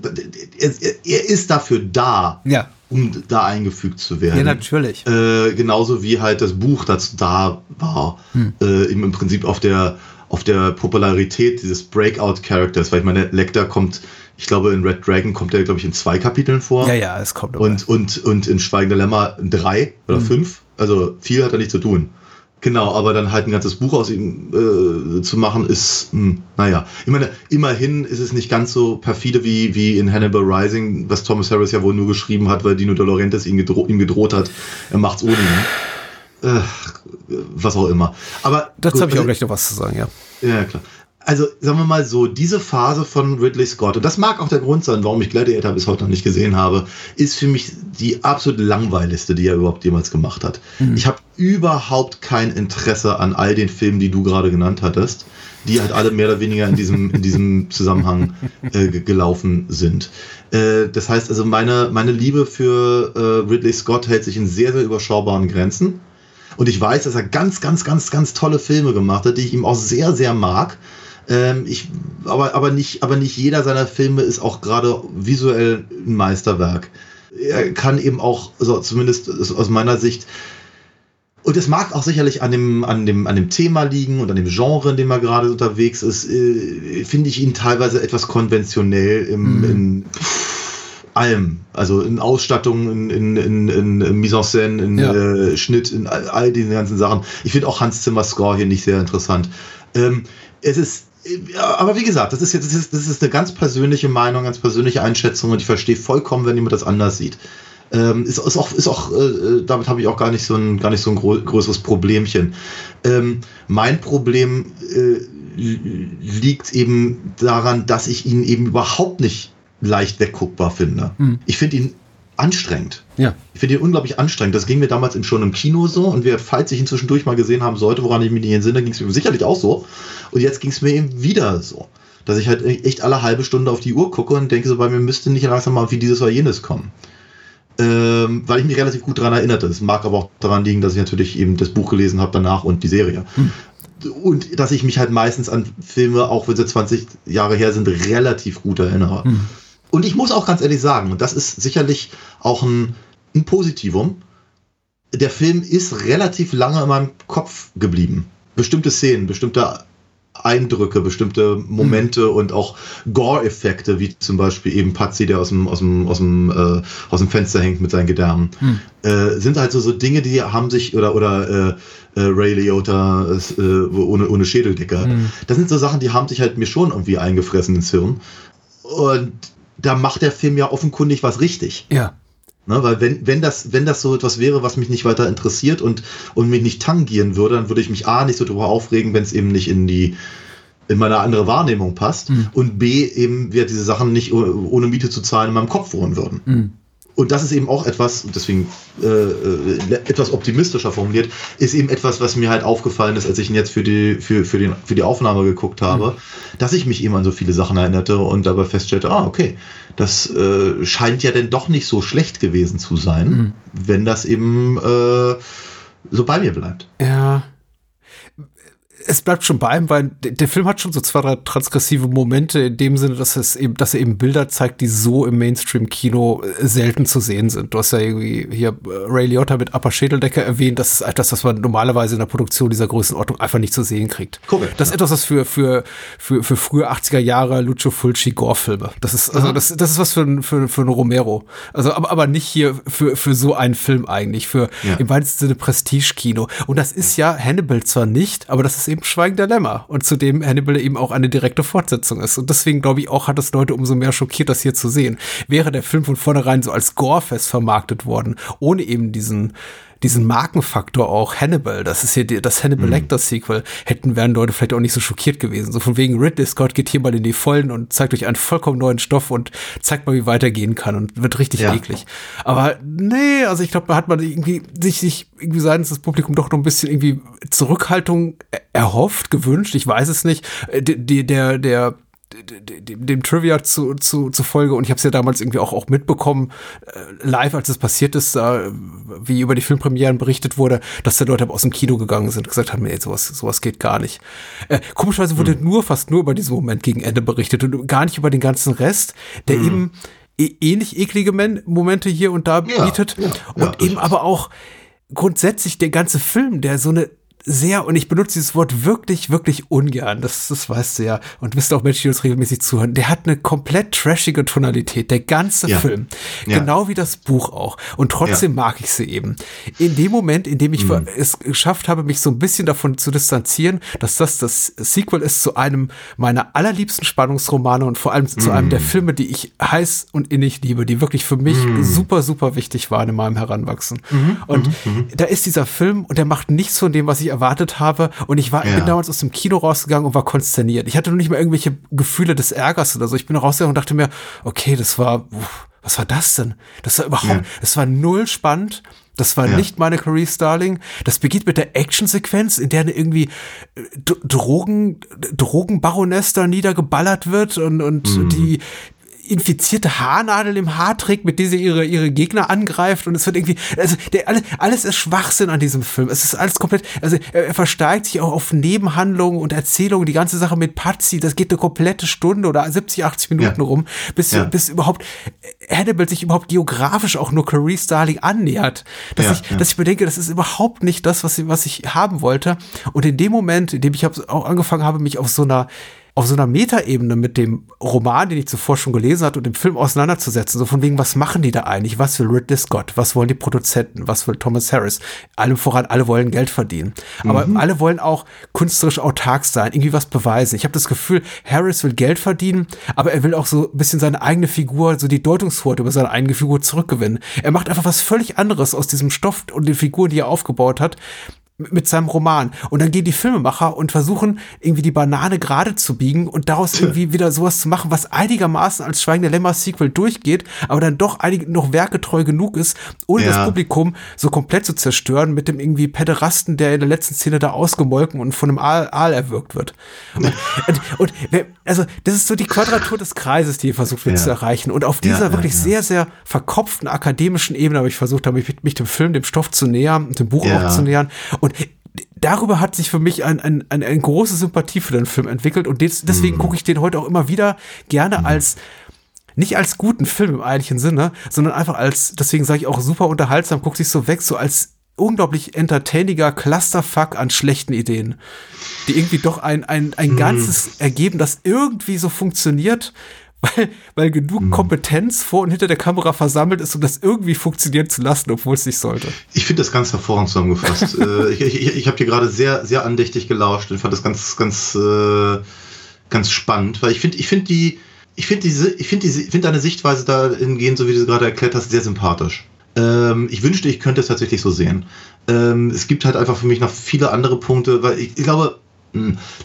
er, er ist dafür da, Ja. um da eingefügt zu werden. Ja, natürlich. Äh, genauso wie halt das Buch dazu da war, Hm. äh, im Prinzip auf der, auf der Popularität dieses Breakout-Charakters, weil ich meine, Lecter kommt, ich glaube, in Red Dragon kommt er, glaube ich, in zwei Kapiteln vor. Ja, ja, es kommt. Und, und, und in Schweigender Lämmer in drei oder fünf. Also viel hat er nicht zu tun. Genau, aber dann halt ein ganzes Buch aus ihm äh, zu machen, ist, mh, naja. Ich meine, immerhin ist es nicht ganz so perfide wie, wie in Hannibal Rising, was Thomas Harris ja wohl nur geschrieben hat, weil Dino De Laurentiis ihm, gedro ihm gedroht hat, er macht's ohne ihn. Äh, was auch immer. Aber Dazu habe ich auch also- gleich noch was zu sagen, ja. ja, klar. Also, sagen wir mal so, diese Phase von Ridley Scott, und das mag auch der Grund sein, warum ich Gladiator bis heute noch nicht gesehen habe, ist für mich die absolut langweiligste, die er überhaupt jemals gemacht hat. Ich habe überhaupt kein Interesse an all den Filmen, die du gerade genannt hattest, die halt alle mehr oder weniger in diesem, in diesem <laughs> Zusammenhang äh, ge- gelaufen sind. Äh, das heißt also, meine, meine Liebe für äh, Ridley Scott hält sich in sehr, sehr überschaubaren Grenzen. Und ich weiß, dass er ganz, ganz, ganz, ganz tolle Filme gemacht hat, die ich ihm auch sehr, sehr mag. Ähm, ich, aber, aber, nicht, aber nicht jeder seiner Filme ist auch gerade visuell ein Meisterwerk. Er kann eben auch, also zumindest aus meiner Sicht, und es mag auch sicherlich an dem, an, dem, an dem Thema liegen und an dem Genre, in dem er gerade unterwegs ist, äh, finde ich ihn teilweise etwas konventionell im, in pff, allem. Also in Ausstattung, in, in, in, in Mise en Scène, in Ja. äh, Schnitt, in all, all diesen ganzen Sachen. Ich finde auch Hans Zimmer Score hier nicht sehr interessant. Ähm, es ist ja, aber wie gesagt, das ist jetzt das ist, das ist eine ganz persönliche Meinung, ganz persönliche Einschätzung und ich verstehe vollkommen, wenn jemand das anders sieht. Ähm, ist, ist auch, ist auch äh, damit habe ich auch gar nicht so ein, gar nicht so ein größeres Problemchen. Ähm, mein Problem äh, li- liegt eben daran, dass ich ihn eben überhaupt nicht leicht wegguckbar finde. Ich finde ihn anstrengend. Ja. Ich finde ihn unglaublich anstrengend. Das ging mir damals schon im Kino so und wer, falls ich ihn zwischendurch mal gesehen haben sollte, woran ich mich nicht entsinne, ging es mir sicherlich auch so. Und jetzt ging es mir eben wieder so. Dass ich halt echt alle halbe Stunde auf die Uhr gucke und denke so, bei mir müsste nicht langsam mal wie dieses oder jenes kommen. Ähm, weil ich mich relativ gut daran erinnerte. Es mag aber auch daran liegen, dass ich natürlich eben das Buch gelesen habe danach und die Serie. Und dass ich mich halt meistens an Filme, auch wenn sie 20 Jahre her sind, relativ gut erinnere. Und ich muss auch ganz ehrlich sagen, und das ist sicherlich auch ein, ein Positivum, der Film ist relativ lange in meinem Kopf geblieben. Bestimmte Szenen, bestimmte Eindrücke, bestimmte Momente und auch Gore-Effekte, wie zum Beispiel eben Patsy, der aus dem, aus dem, aus dem, äh, aus dem Fenster hängt mit seinen Gedärmen, äh, sind halt so, so Dinge, die haben sich, oder, oder äh, äh, Ray Liotta äh, ohne, ohne Schädeldecke. Das sind so Sachen, die haben sich halt mir schon irgendwie eingefressen ins Hirn. Und da macht der Film ja offenkundig was richtig. Ja. Ne, weil wenn, wenn, das, wenn das so etwas wäre, was mich nicht weiter interessiert und, und mich nicht tangieren würde, dann würde ich mich A nicht so darüber aufregen, wenn es eben nicht in die in meine andere Wahrnehmung passt und B eben wir diese Sachen nicht oh- ohne Miete zu zahlen in meinem Kopf wohnen würden. Und das ist eben auch etwas, und deswegen äh, äh, etwas optimistischer formuliert, ist eben etwas, was mir halt aufgefallen ist, als ich ihn jetzt für die, für, für, den, für die Aufnahme geguckt habe, dass ich mich eben an so viele Sachen erinnerte und dabei feststellte, ah, okay, das äh, scheint ja denn doch nicht so schlecht gewesen zu sein, wenn das eben äh, so bei mir bleibt. Ja. Es bleibt schon bei ihm, weil der, Film hat schon so zwei, drei transgressive Momente in dem Sinne, dass es eben, dass er eben Bilder zeigt, die so im Mainstream-Kino äh, selten zu sehen sind. Du hast ja irgendwie hier äh, Ray Liotta mit Upper Schädeldecker erwähnt. Das ist etwas, was man normalerweise in der Produktion dieser Größenordnung einfach nicht zu sehen kriegt. Korrekt, Das ist etwas, was für, für, für, für frühe 80er Jahre Lucio Fulci Gore-Filme. Das ist, also, das, das ist was für ein, für, für ein Romero. Also, aber, aber nicht hier für, für so einen Film eigentlich, für Ja. im weitesten Sinne Prestige-Kino. Und das ist ja Hannibal zwar nicht, aber das ist eben Schweigen der Lämmer. Und zudem Hannibal eben auch eine direkte Fortsetzung ist. Und deswegen glaube ich auch, hat es Leute umso mehr schockiert, das hier zu sehen. Wäre der Film von vornherein so als Gorefest vermarktet worden, ohne eben diesen diesen Markenfaktor auch Hannibal, das ist hier die, das Hannibal Lecter Sequel, hätten wären Leute vielleicht auch nicht so schockiert gewesen. So von wegen Ridley Scott geht hier mal in die Vollen und zeigt euch einen vollkommen neuen Stoff und zeigt mal, wie weitergehen kann und wird richtig Ja. eklig. Aber nee, also ich glaube, da hat man irgendwie sich, sich irgendwie seitens des Publikum doch noch ein bisschen irgendwie Zurückhaltung er- erhofft, gewünscht, ich weiß es nicht. Äh, Die, die, der, der dem, dem Trivia zu, zu, zu Folge und ich habe es ja damals irgendwie auch, auch mitbekommen, äh, live, als es passiert ist, wie über die Filmpremieren berichtet wurde, dass da Leute aus dem Kino gegangen sind und gesagt haben, ey, sowas, sowas geht gar nicht. Äh, komischerweise wurde mhm. nur, fast nur über diesen Moment gegen Ende berichtet und gar nicht über den ganzen Rest, der mhm. eben e ähnlich eklige Momente hier und da ja, bietet ja, und ja, eben aber auch grundsätzlich der ganze Film, der so eine sehr, und ich benutze dieses Wort wirklich, wirklich ungern, das, das weißt du ja, und wisst auch Menschen, die uns regelmäßig zuhören, der hat eine komplett trashige Tonalität, der ganze ja. Film. Ja. Genau wie das Buch auch. Und trotzdem ja. mag ich sie eben. In dem Moment, in dem ich mhm. es geschafft habe, mich so ein bisschen davon zu distanzieren, dass das das Sequel ist zu einem meiner allerliebsten Spannungsromane und vor allem mhm. zu einem der mhm. Filme, die ich heiß und innig liebe, die wirklich für mich mhm. super, super wichtig waren in meinem Heranwachsen. Mhm. Und mhm. da ist dieser Film und der macht nichts von dem, was ich erwartet habe. Und ich war, ja. bin damals aus dem Kino rausgegangen und war konsterniert. Ich hatte noch nicht mal irgendwelche Gefühle des Ärgers oder so. Ich bin rausgegangen und dachte mir, okay, das war, was war das denn? Das war überhaupt, ja. das war null spannend. Das war ja. nicht meine Career Starling. Das beginnt mit der Actionsequenz, in der irgendwie äh, Drogen, Drogenbaroness da niedergeballert wird und, und mhm. die, infizierte Haarnadel im Haar trägt, mit der sie ihre, ihre Gegner angreift und es wird irgendwie, also der, alles, alles ist Schwachsinn an diesem Film. Es ist alles komplett, also er, er versteigt sich auch auf Nebenhandlungen und Erzählungen, die ganze Sache mit Patsy, das geht eine komplette Stunde oder 70, 80 Minuten ja. rum, bis, ja. bis überhaupt Hannibal sich überhaupt geografisch auch nur Clarice Starling annähert. Dass, ja, ich, dass ich bedenke, das ist überhaupt nicht das, was, was ich haben wollte. Und in dem Moment, in dem ich auch angefangen habe, mich auf so einer auf so einer Metaebene mit dem Roman, den ich zuvor schon gelesen hatte und dem Film auseinanderzusetzen. So von wegen, was machen die da eigentlich? Was will Ridley Scott? Was wollen die Produzenten? Was will Thomas Harris? Allem voran, alle wollen Geld verdienen. Aber mhm. alle wollen auch künstlerisch autark sein, irgendwie was beweisen. Ich habe das Gefühl, Harris will Geld verdienen, aber er will auch so ein bisschen seine eigene Figur, so die Deutungshoheit über seine eigene Figur zurückgewinnen. Er macht einfach was völlig anderes aus diesem Stoff und den Figuren, die er aufgebaut hat, mit seinem Roman. Und dann gehen die Filmemacher und versuchen irgendwie die Banane gerade zu biegen und daraus irgendwie wieder sowas zu machen, was einigermaßen als Schweigende Lämmer Sequel durchgeht, aber dann doch einig, noch werketreu genug ist, ohne ja. das Publikum so komplett zu zerstören mit dem irgendwie Pederasten, der in der letzten Szene da ausgemolken und von einem Aal, Aal erwürgt wird. Und, <laughs> und, also das ist so die Quadratur des Kreises, die ihr versucht wird ja. zu erreichen. Und auf dieser ja, wirklich sehr, sehr verkopften akademischen Ebene habe ich versucht, habe ich mich dem Film, dem Stoff zu nähern, dem Buch auch zu nähern. Und und darüber hat sich für mich ein, ein, ein, eine große Sympathie für den Film entwickelt und des, deswegen mm. gucke ich den heute auch immer wieder gerne mm. als nicht als guten Film im eigentlichen Sinne, sondern einfach als, deswegen sage ich auch super unterhaltsam, guckt sich so weg, so als unglaublich entertainiger Clusterfuck an schlechten Ideen, die irgendwie doch ein, ein, ein mm. ganzes ergeben, das irgendwie so funktioniert, weil, weil genug hm. Kompetenz vor und hinter der Kamera versammelt ist, um das irgendwie funktionieren zu lassen, obwohl es nicht sollte. Ich finde das ganz hervorragend zusammengefasst. <laughs> äh, ich ich, ich habe hier gerade sehr, sehr andächtig gelauscht und fand das ganz, ganz, äh, ganz spannend, weil ich finde, ich finde die, ich finde diese, ich finde diese, ich finde deine Sichtweise dahingehend, so wie du sie gerade erklärt hast, sehr sympathisch. Ähm, ich wünschte, ich könnte es tatsächlich so sehen. Ähm, es gibt halt einfach für mich noch viele andere Punkte, weil ich, ich glaube.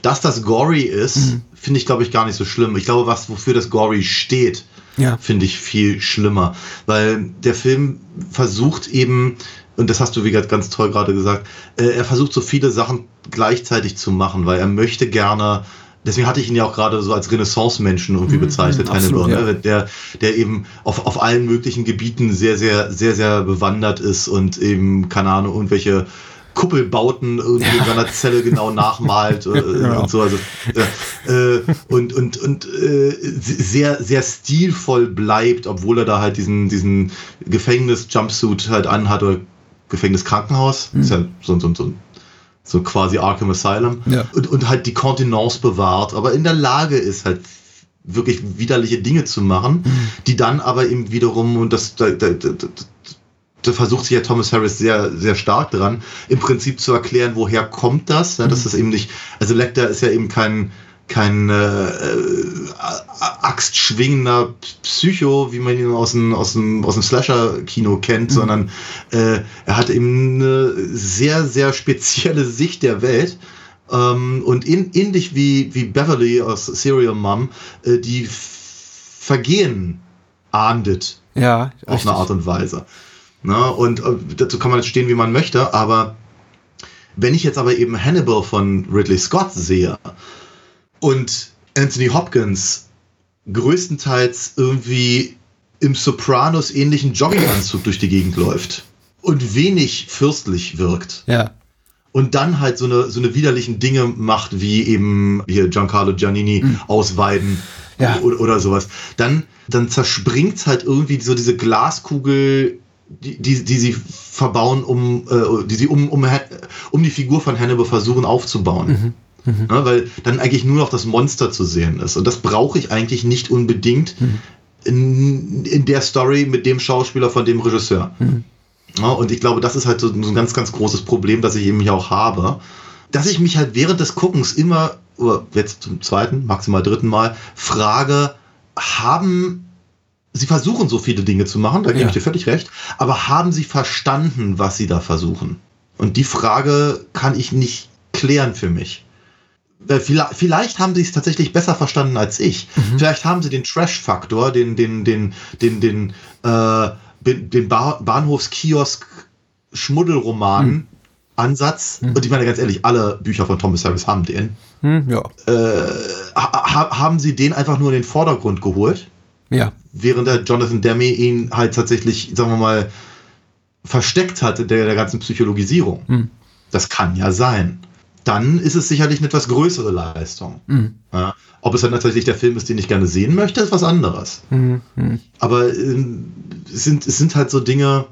Dass das gory ist, mhm. finde ich, glaube ich, gar nicht so schlimm. Ich glaube, was wofür das gory steht, ja. finde ich viel schlimmer. Weil der Film versucht eben, und das hast du wie gesagt ganz toll gerade gesagt, äh, er versucht so viele Sachen gleichzeitig zu machen, weil er möchte gerne deswegen hatte ich ihn ja auch gerade so als Renaissance-Menschen irgendwie mhm, bezeichnet, mhm, Hannibal, ne? der, der eben auf, auf allen möglichen Gebieten sehr, sehr, sehr, sehr bewandert ist und eben, keine Ahnung, irgendwelche Kuppelbauten irgendwie in seiner Zelle genau <laughs> nachmalt äh, ja. und so. Also, äh, und und, und äh, sehr, sehr stilvoll bleibt, obwohl er da halt diesen, diesen Gefängnis-Jumpsuit halt anhat oder Gefängniskrankenhaus. Mhm. Ist ja so, so, so, so quasi Arkham Asylum. Ja. Und, und halt die Kontenance bewahrt, aber in der Lage ist halt wirklich widerliche Dinge zu machen, mhm. die dann aber eben wiederum, und das, da, da, da, da versucht sich ja Thomas Harris sehr, sehr stark dran, im Prinzip zu erklären, woher kommt das. Ja, dass mhm. das eben nicht, also Lecter ist ja eben kein, kein äh, axtschwingender Psycho, wie man ihn aus dem, aus dem, aus dem Slasher-Kino kennt, mhm. sondern äh, er hat eben eine sehr, sehr spezielle Sicht der Welt. Ähm, und in, ähnlich wie, wie Beverly aus Serial Mom, äh, die Vergehen ahndet. Ja, auf richtig. eine Art und Weise. Ne? Und äh, dazu kann man jetzt stehen, wie man möchte, aber wenn ich jetzt aber eben Hannibal von Ridley Scott sehe und Anthony Hopkins größtenteils irgendwie im Sopranos-ähnlichen Jogginganzug durch die Gegend läuft und wenig fürstlich wirkt. Ja. Und dann halt so eine, so eine widerlichen Dinge macht, wie eben hier Giancarlo Giannini ausweiden Ja. oder, oder sowas. Dann, dann zerspringt halt irgendwie so diese Glaskugel, die, die, die sie verbauen, um, äh, die sie um, um, um die Figur von Hannibal versuchen aufzubauen. Ja, weil dann eigentlich nur noch das Monster zu sehen ist. Und das brauche ich eigentlich nicht unbedingt in, in der Story mit dem Schauspieler von dem Regisseur. Ja, und ich glaube, das ist halt so ein ganz, ganz großes Problem, das ich eben hier auch habe. Dass ich mich halt während des Guckens immer, oder jetzt zum zweiten, maximal dritten Mal, frage, haben Sie versuchen so viele Dinge zu machen, da gebe Ja. ich dir völlig recht, aber haben Sie verstanden, was Sie da versuchen? Und die Frage kann ich nicht klären für mich. Vielleicht, vielleicht haben sie es tatsächlich besser verstanden als ich. Vielleicht haben sie den Trash-Faktor, den, den, den, den, den, äh, den, ba Bahnhofskiosk Schmuddelroman Ansatz. Und ich meine ganz ehrlich, alle Bücher von Thomas Harris haben den. Hm, ja. Ha ha- haben sie den einfach nur in den Vordergrund geholt? Ja. Während der Jonathan Demme ihn halt tatsächlich, sagen wir mal, versteckt hatte der, der ganzen Psychologisierung. Das kann ja sein. Dann ist es sicherlich eine etwas größere Leistung. Ja. Ob es dann tatsächlich der Film ist, den ich gerne sehen möchte, ist was anderes. Aber ähm, es, sind, es sind halt so Dinge.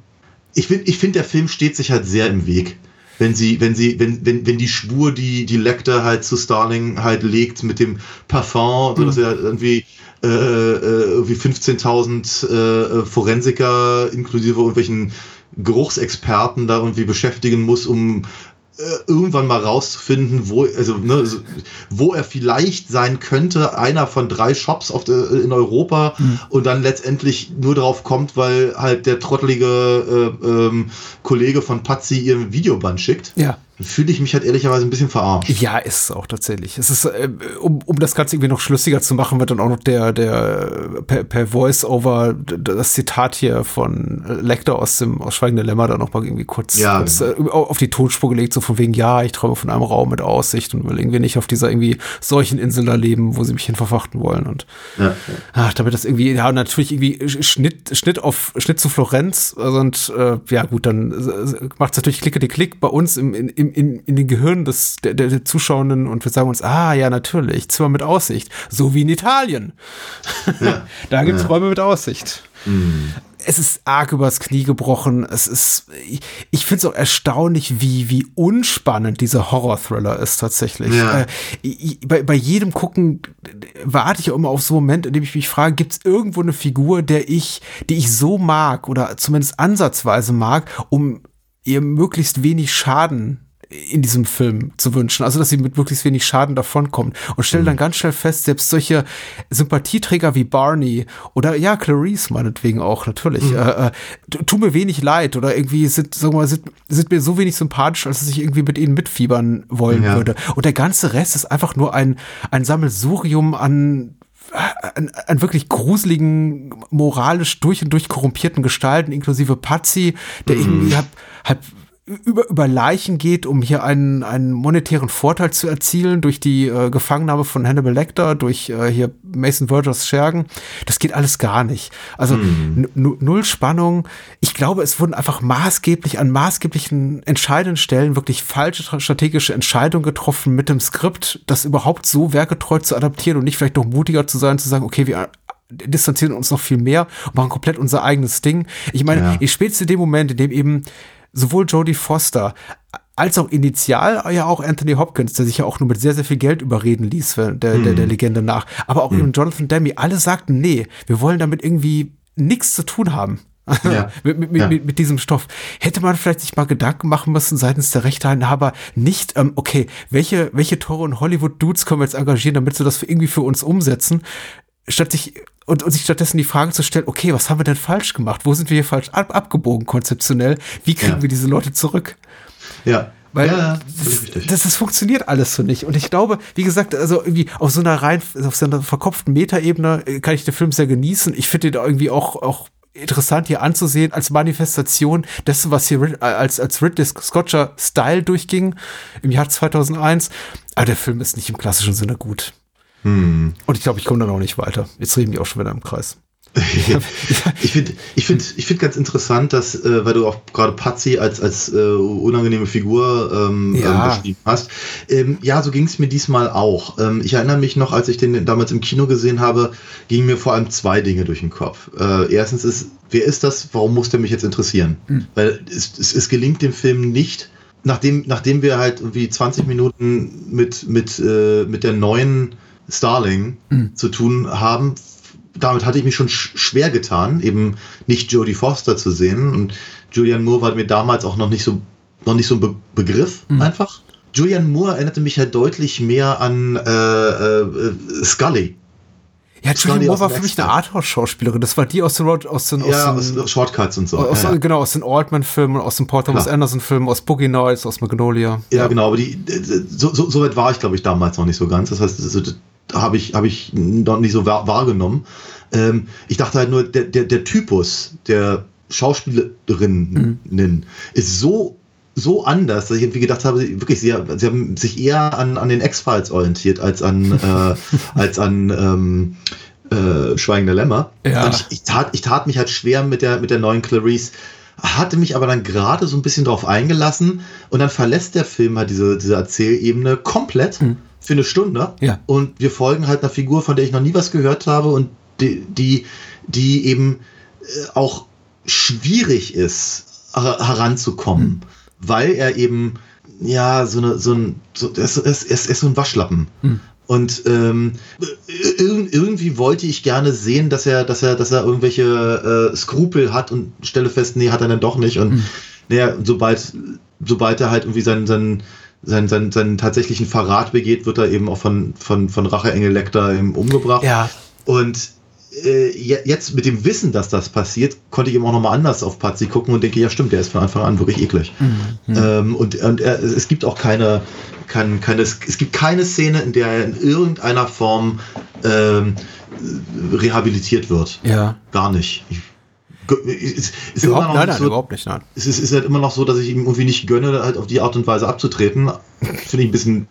Ich finde, ich find, der Film steht sich halt sehr im Weg. Wenn sie, wenn sie, wenn, wenn, wenn die Spur, die die Lecter halt zu Starling halt legt mit dem Parfum, so dass er irgendwie äh, äh, irgendwie 15.000 äh, Forensiker inklusive irgendwelchen Geruchsexperten da irgendwie beschäftigen muss, um äh, irgendwann mal rauszufinden, wo, also, ne, wo er vielleicht sein könnte, einer von drei Shops auf der, in Europa und dann letztendlich nur darauf kommt, weil halt der trottelige äh, ähm, Kollege von Patsy ihren Videoband schickt, Ja. Fühle ich mich halt ehrlicherweise ein bisschen verarscht. Ja, ist es auch tatsächlich. Es ist, äh, um, um das Ganze irgendwie noch schlüssiger zu machen, wird dann auch noch der, der äh, per, per Voice-Over das Zitat hier von äh, Lecter aus dem aus Schweigende Lämmer dann noch mal irgendwie kurz, Ja, kurz äh, auf die Tonspur gelegt, so von wegen, ja, ich träume von einem Raum mit Aussicht und will irgendwie nicht auf dieser irgendwie solchen Insel da leben, wo sie mich hin verfrachten wollen und Ja. Ach, damit das irgendwie, ja, natürlich irgendwie Schnitt, Schnitt auf, Schnitt zu Florenz. Also Und äh, ja, gut, dann macht es natürlich Klicke die Klick bei uns im, in, in, in, in den Gehirnen des, der, der, Zuschauenden und wir sagen uns, ah, ja, natürlich, Zimmer mit Aussicht. So wie in Italien. <laughs> da gibt's Räume mit Aussicht. Es ist arg übers Knie gebrochen. Es ist, ich, ich finde es auch erstaunlich, wie, wie unspannend dieser Horror-Thriller ist tatsächlich. Ja. Äh, ich, bei, bei jedem Gucken warte ich auch immer auf so einen Moment, in dem ich mich frage, gibt es irgendwo eine Figur, der ich, die ich so mag oder zumindest ansatzweise mag, um ihr möglichst wenig Schaden in diesem Film zu wünschen. Also, dass sie mit möglichst wenig Schaden davonkommt. Und stelle dann ganz schnell fest, selbst solche Sympathieträger wie Barney oder ja, Clarice meinetwegen auch, natürlich, äh, äh, tu- tun mir wenig leid oder irgendwie sind, sagen wir mal, sind, sind mir so wenig sympathisch, als dass ich irgendwie mit ihnen mitfiebern wollen Ja. würde. Und der ganze Rest ist einfach nur ein, ein Sammelsurium an an, an wirklich gruseligen, moralisch durch und durch korrumpierten Gestalten, inklusive Patsy, der irgendwie halb, halb über, über Leichen geht, um hier einen, einen monetären Vorteil zu erzielen durch die äh, Gefangennahme von Hannibal Lecter, durch äh, hier Mason Vergers Schergen. Das geht alles gar nicht. Also nu- null Spannung. Ich glaube, es wurden einfach maßgeblich an maßgeblichen entscheidenden Stellen wirklich falsche tra- strategische Entscheidungen getroffen mit dem Skript, das überhaupt so werkgetreu zu adaptieren und nicht vielleicht noch mutiger zu sein, zu sagen, okay, wir distanzieren uns noch viel mehr und machen komplett unser eigenes Ding. Ich meine, Ja. ich spätestens in dem Moment, in dem eben sowohl Jodie Foster als auch initial ja auch Anthony Hopkins, der sich ja auch nur mit sehr, sehr viel Geld überreden ließ, der, der, der Legende nach, aber auch eben Jonathan Demme, alle sagten, nee, wir wollen damit irgendwie nichts zu tun haben. Ja. <laughs> mit, mit, Ja. mit, mit diesem Stoff. Hätte man vielleicht sich mal Gedanken machen müssen seitens der Rechteinhaber, nicht, ähm, okay, welche, welche teuren Hollywood-Dudes können wir jetzt engagieren, damit sie das für irgendwie für uns umsetzen, statt sich und, und sich stattdessen die Frage zu stellen, okay, was haben wir denn falsch gemacht? Wo sind wir hier falsch ab, abgebogen konzeptionell? Wie kriegen Ja. wir diese Leute zurück? Ja. Weil ja, das, richtig. das, das funktioniert alles so nicht. Und ich glaube, wie gesagt, also irgendwie auf so einer rein, auf so einer verkopften Metaebene äh, kann ich den Film sehr genießen. Ich finde den irgendwie auch, auch interessant hier anzusehen als Manifestation dessen, was hier äh, als, als Ridley Scotcher Style durchging im Jahr 2001. Aber der Film ist nicht im klassischen Sinne gut. Und ich glaube, ich komme dann auch nicht weiter. Jetzt reden die auch schon wieder im Kreis. <laughs> ich finde ich find, ich find ganz interessant, dass, äh, weil du auch gerade Patsy als, als äh, unangenehme Figur ähm, Ja. ähm, beschrieben hast. Ähm, ja, so ging es mir diesmal auch. Ähm, ich erinnere mich noch, als ich den damals im Kino gesehen habe, gingen mir vor allem zwei Dinge durch den Kopf. Äh, erstens ist, wer ist das? Warum muss der mich jetzt interessieren? Weil es, es, es gelingt dem Film nicht, nachdem, nachdem wir halt irgendwie 20 Minuten mit, mit, äh, mit der neuen Starling zu tun haben, damit hatte ich mich schon sch schwer getan, eben nicht Jodie Foster zu sehen. Und Julianne Moore war mir damals auch noch nicht so, noch nicht so ein Be Begriff einfach. Julianne Moore erinnerte mich halt deutlich mehr an äh, äh, Scully. Ja, Julie Moore war für mich eine. Arthouse-Schauspielerin. Das war die aus den, Rod- aus den, Ja, aus den, aus Shortcuts und so. aus, ja, ja. genau, aus den Altman-Filmen, aus den Paul Thomas. Anderson-Filmen, aus Boogie Nights, aus Magnolia. Ja, genau, aber die, so, so, so weit war ich, glaube ich, damals noch nicht so ganz. Das heißt, das, das habe ich, hab ich noch nicht so wahr, wahrgenommen. Ähm, ich dachte halt nur, der, der, der Typus der Schauspielerinnen ist so, so anders, dass ich irgendwie gedacht habe, wirklich, sie, sie haben sich eher an, an den X-Files orientiert als an, <laughs> äh, als an ähm, äh, Schweigende Lämmer. Ja. Und ich, ich, tat, ich tat mich halt schwer mit der, mit der neuen Clarice hatte mich aber dann gerade so ein bisschen drauf eingelassen und dann verlässt der Film halt diese, diese Erzählebene komplett für eine Stunde. Ja. Und wir folgen halt einer Figur, von der ich noch nie was gehört habe und die, die, die eben äh, auch schwierig ist, her- heranzukommen, weil er eben, ja, so eine, so ein, so, er ist, er ist, so ein Waschlappen. Und ähm, ir irgendwie wollte ich gerne sehen, dass er, dass er, dass er irgendwelche äh, Skrupel hat und stelle fest, nee, hat er dann doch nicht. Und naja, sobald, sobald er halt irgendwie seinen, seinen, seinen, seinen, seinen tatsächlichen Verrat begeht, wird er eben auch von, von, von Racheengel Lecter eben umgebracht. Ja. Und äh, je- jetzt mit dem Wissen, dass das passiert, konnte ich eben auch nochmal anders auf Patsy gucken und denke, ja stimmt, der ist von Anfang an wirklich eklig. Ähm, und und er, es gibt auch keine, kein, keine, es gibt keine Szene, in der er in irgendeiner Form ähm, rehabilitiert wird. Ja. Gar nicht. Ich, es ist Überhaupt, immer noch nein, nein, so, überhaupt nicht, nein. es ist, ist halt immer noch so, dass ich ihm irgendwie nicht gönne, halt auf die Art und Weise abzutreten. Finde ich ein bisschen.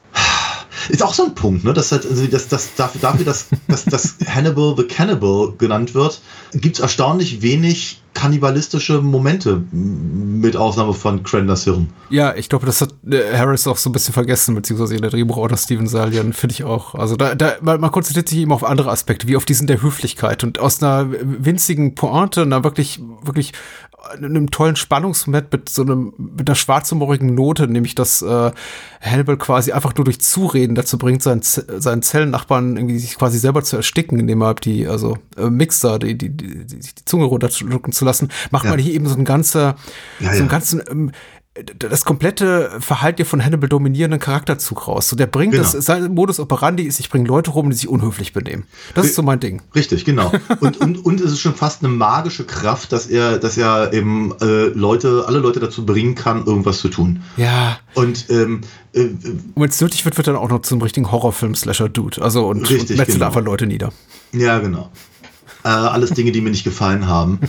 Ist auch so ein Punkt, ne? Dass halt, also das, das, dafür, dafür dass, dass, dass Hannibal the Cannibal genannt wird, gibt es erstaunlich wenig kannibalistische Momente, mit Ausnahme von Cranders Hirn. Ja, ich glaube, das hat äh, Harris auch so ein bisschen vergessen, beziehungsweise der Drehbuchautor Steven Salian, finde ich auch. Also da, da man, man konzentriert sich eben auf andere Aspekte, wie auf diesen der Höflichkeit und aus einer winzigen Pointe, einer wirklich, wirklich einem tollen Spannungsmoment mit so einem, mit einer schwarzhumorigen Note, nämlich dass äh, Hannibal quasi einfach nur durch Zureden dazu bringt, seinen, seinen Zellennachbarn irgendwie sich quasi selber zu ersticken, indem er die, also äh, Mixer, die, die, die, die, die Zunge runterschlucken zu lassen, macht Ja. man hier eben so ein ganzer, Ja, so einen ganzen, ähm, das komplette Verhalten von Hannibal dominierenden Charakterzug raus. So, der bringt Genau. das, sein Modus operandi ist, ich bringe Leute rum, die sich unhöflich benehmen. Das ist so mein Ding. Richtig, genau. <laughs> Und, und, und es ist schon fast eine magische Kraft, dass er, dass er eben äh, Leute, alle Leute dazu bringen kann, irgendwas zu tun. Ja. Und ähm, äh, Und wenn es nötig wird, wird dann auch noch zum richtigen Horrorfilm-Slasher-Dude. Also und, Richtig, und metzelt genau. einfach Leute nieder. Ja, genau. Äh, alles Dinge, die mir nicht gefallen haben.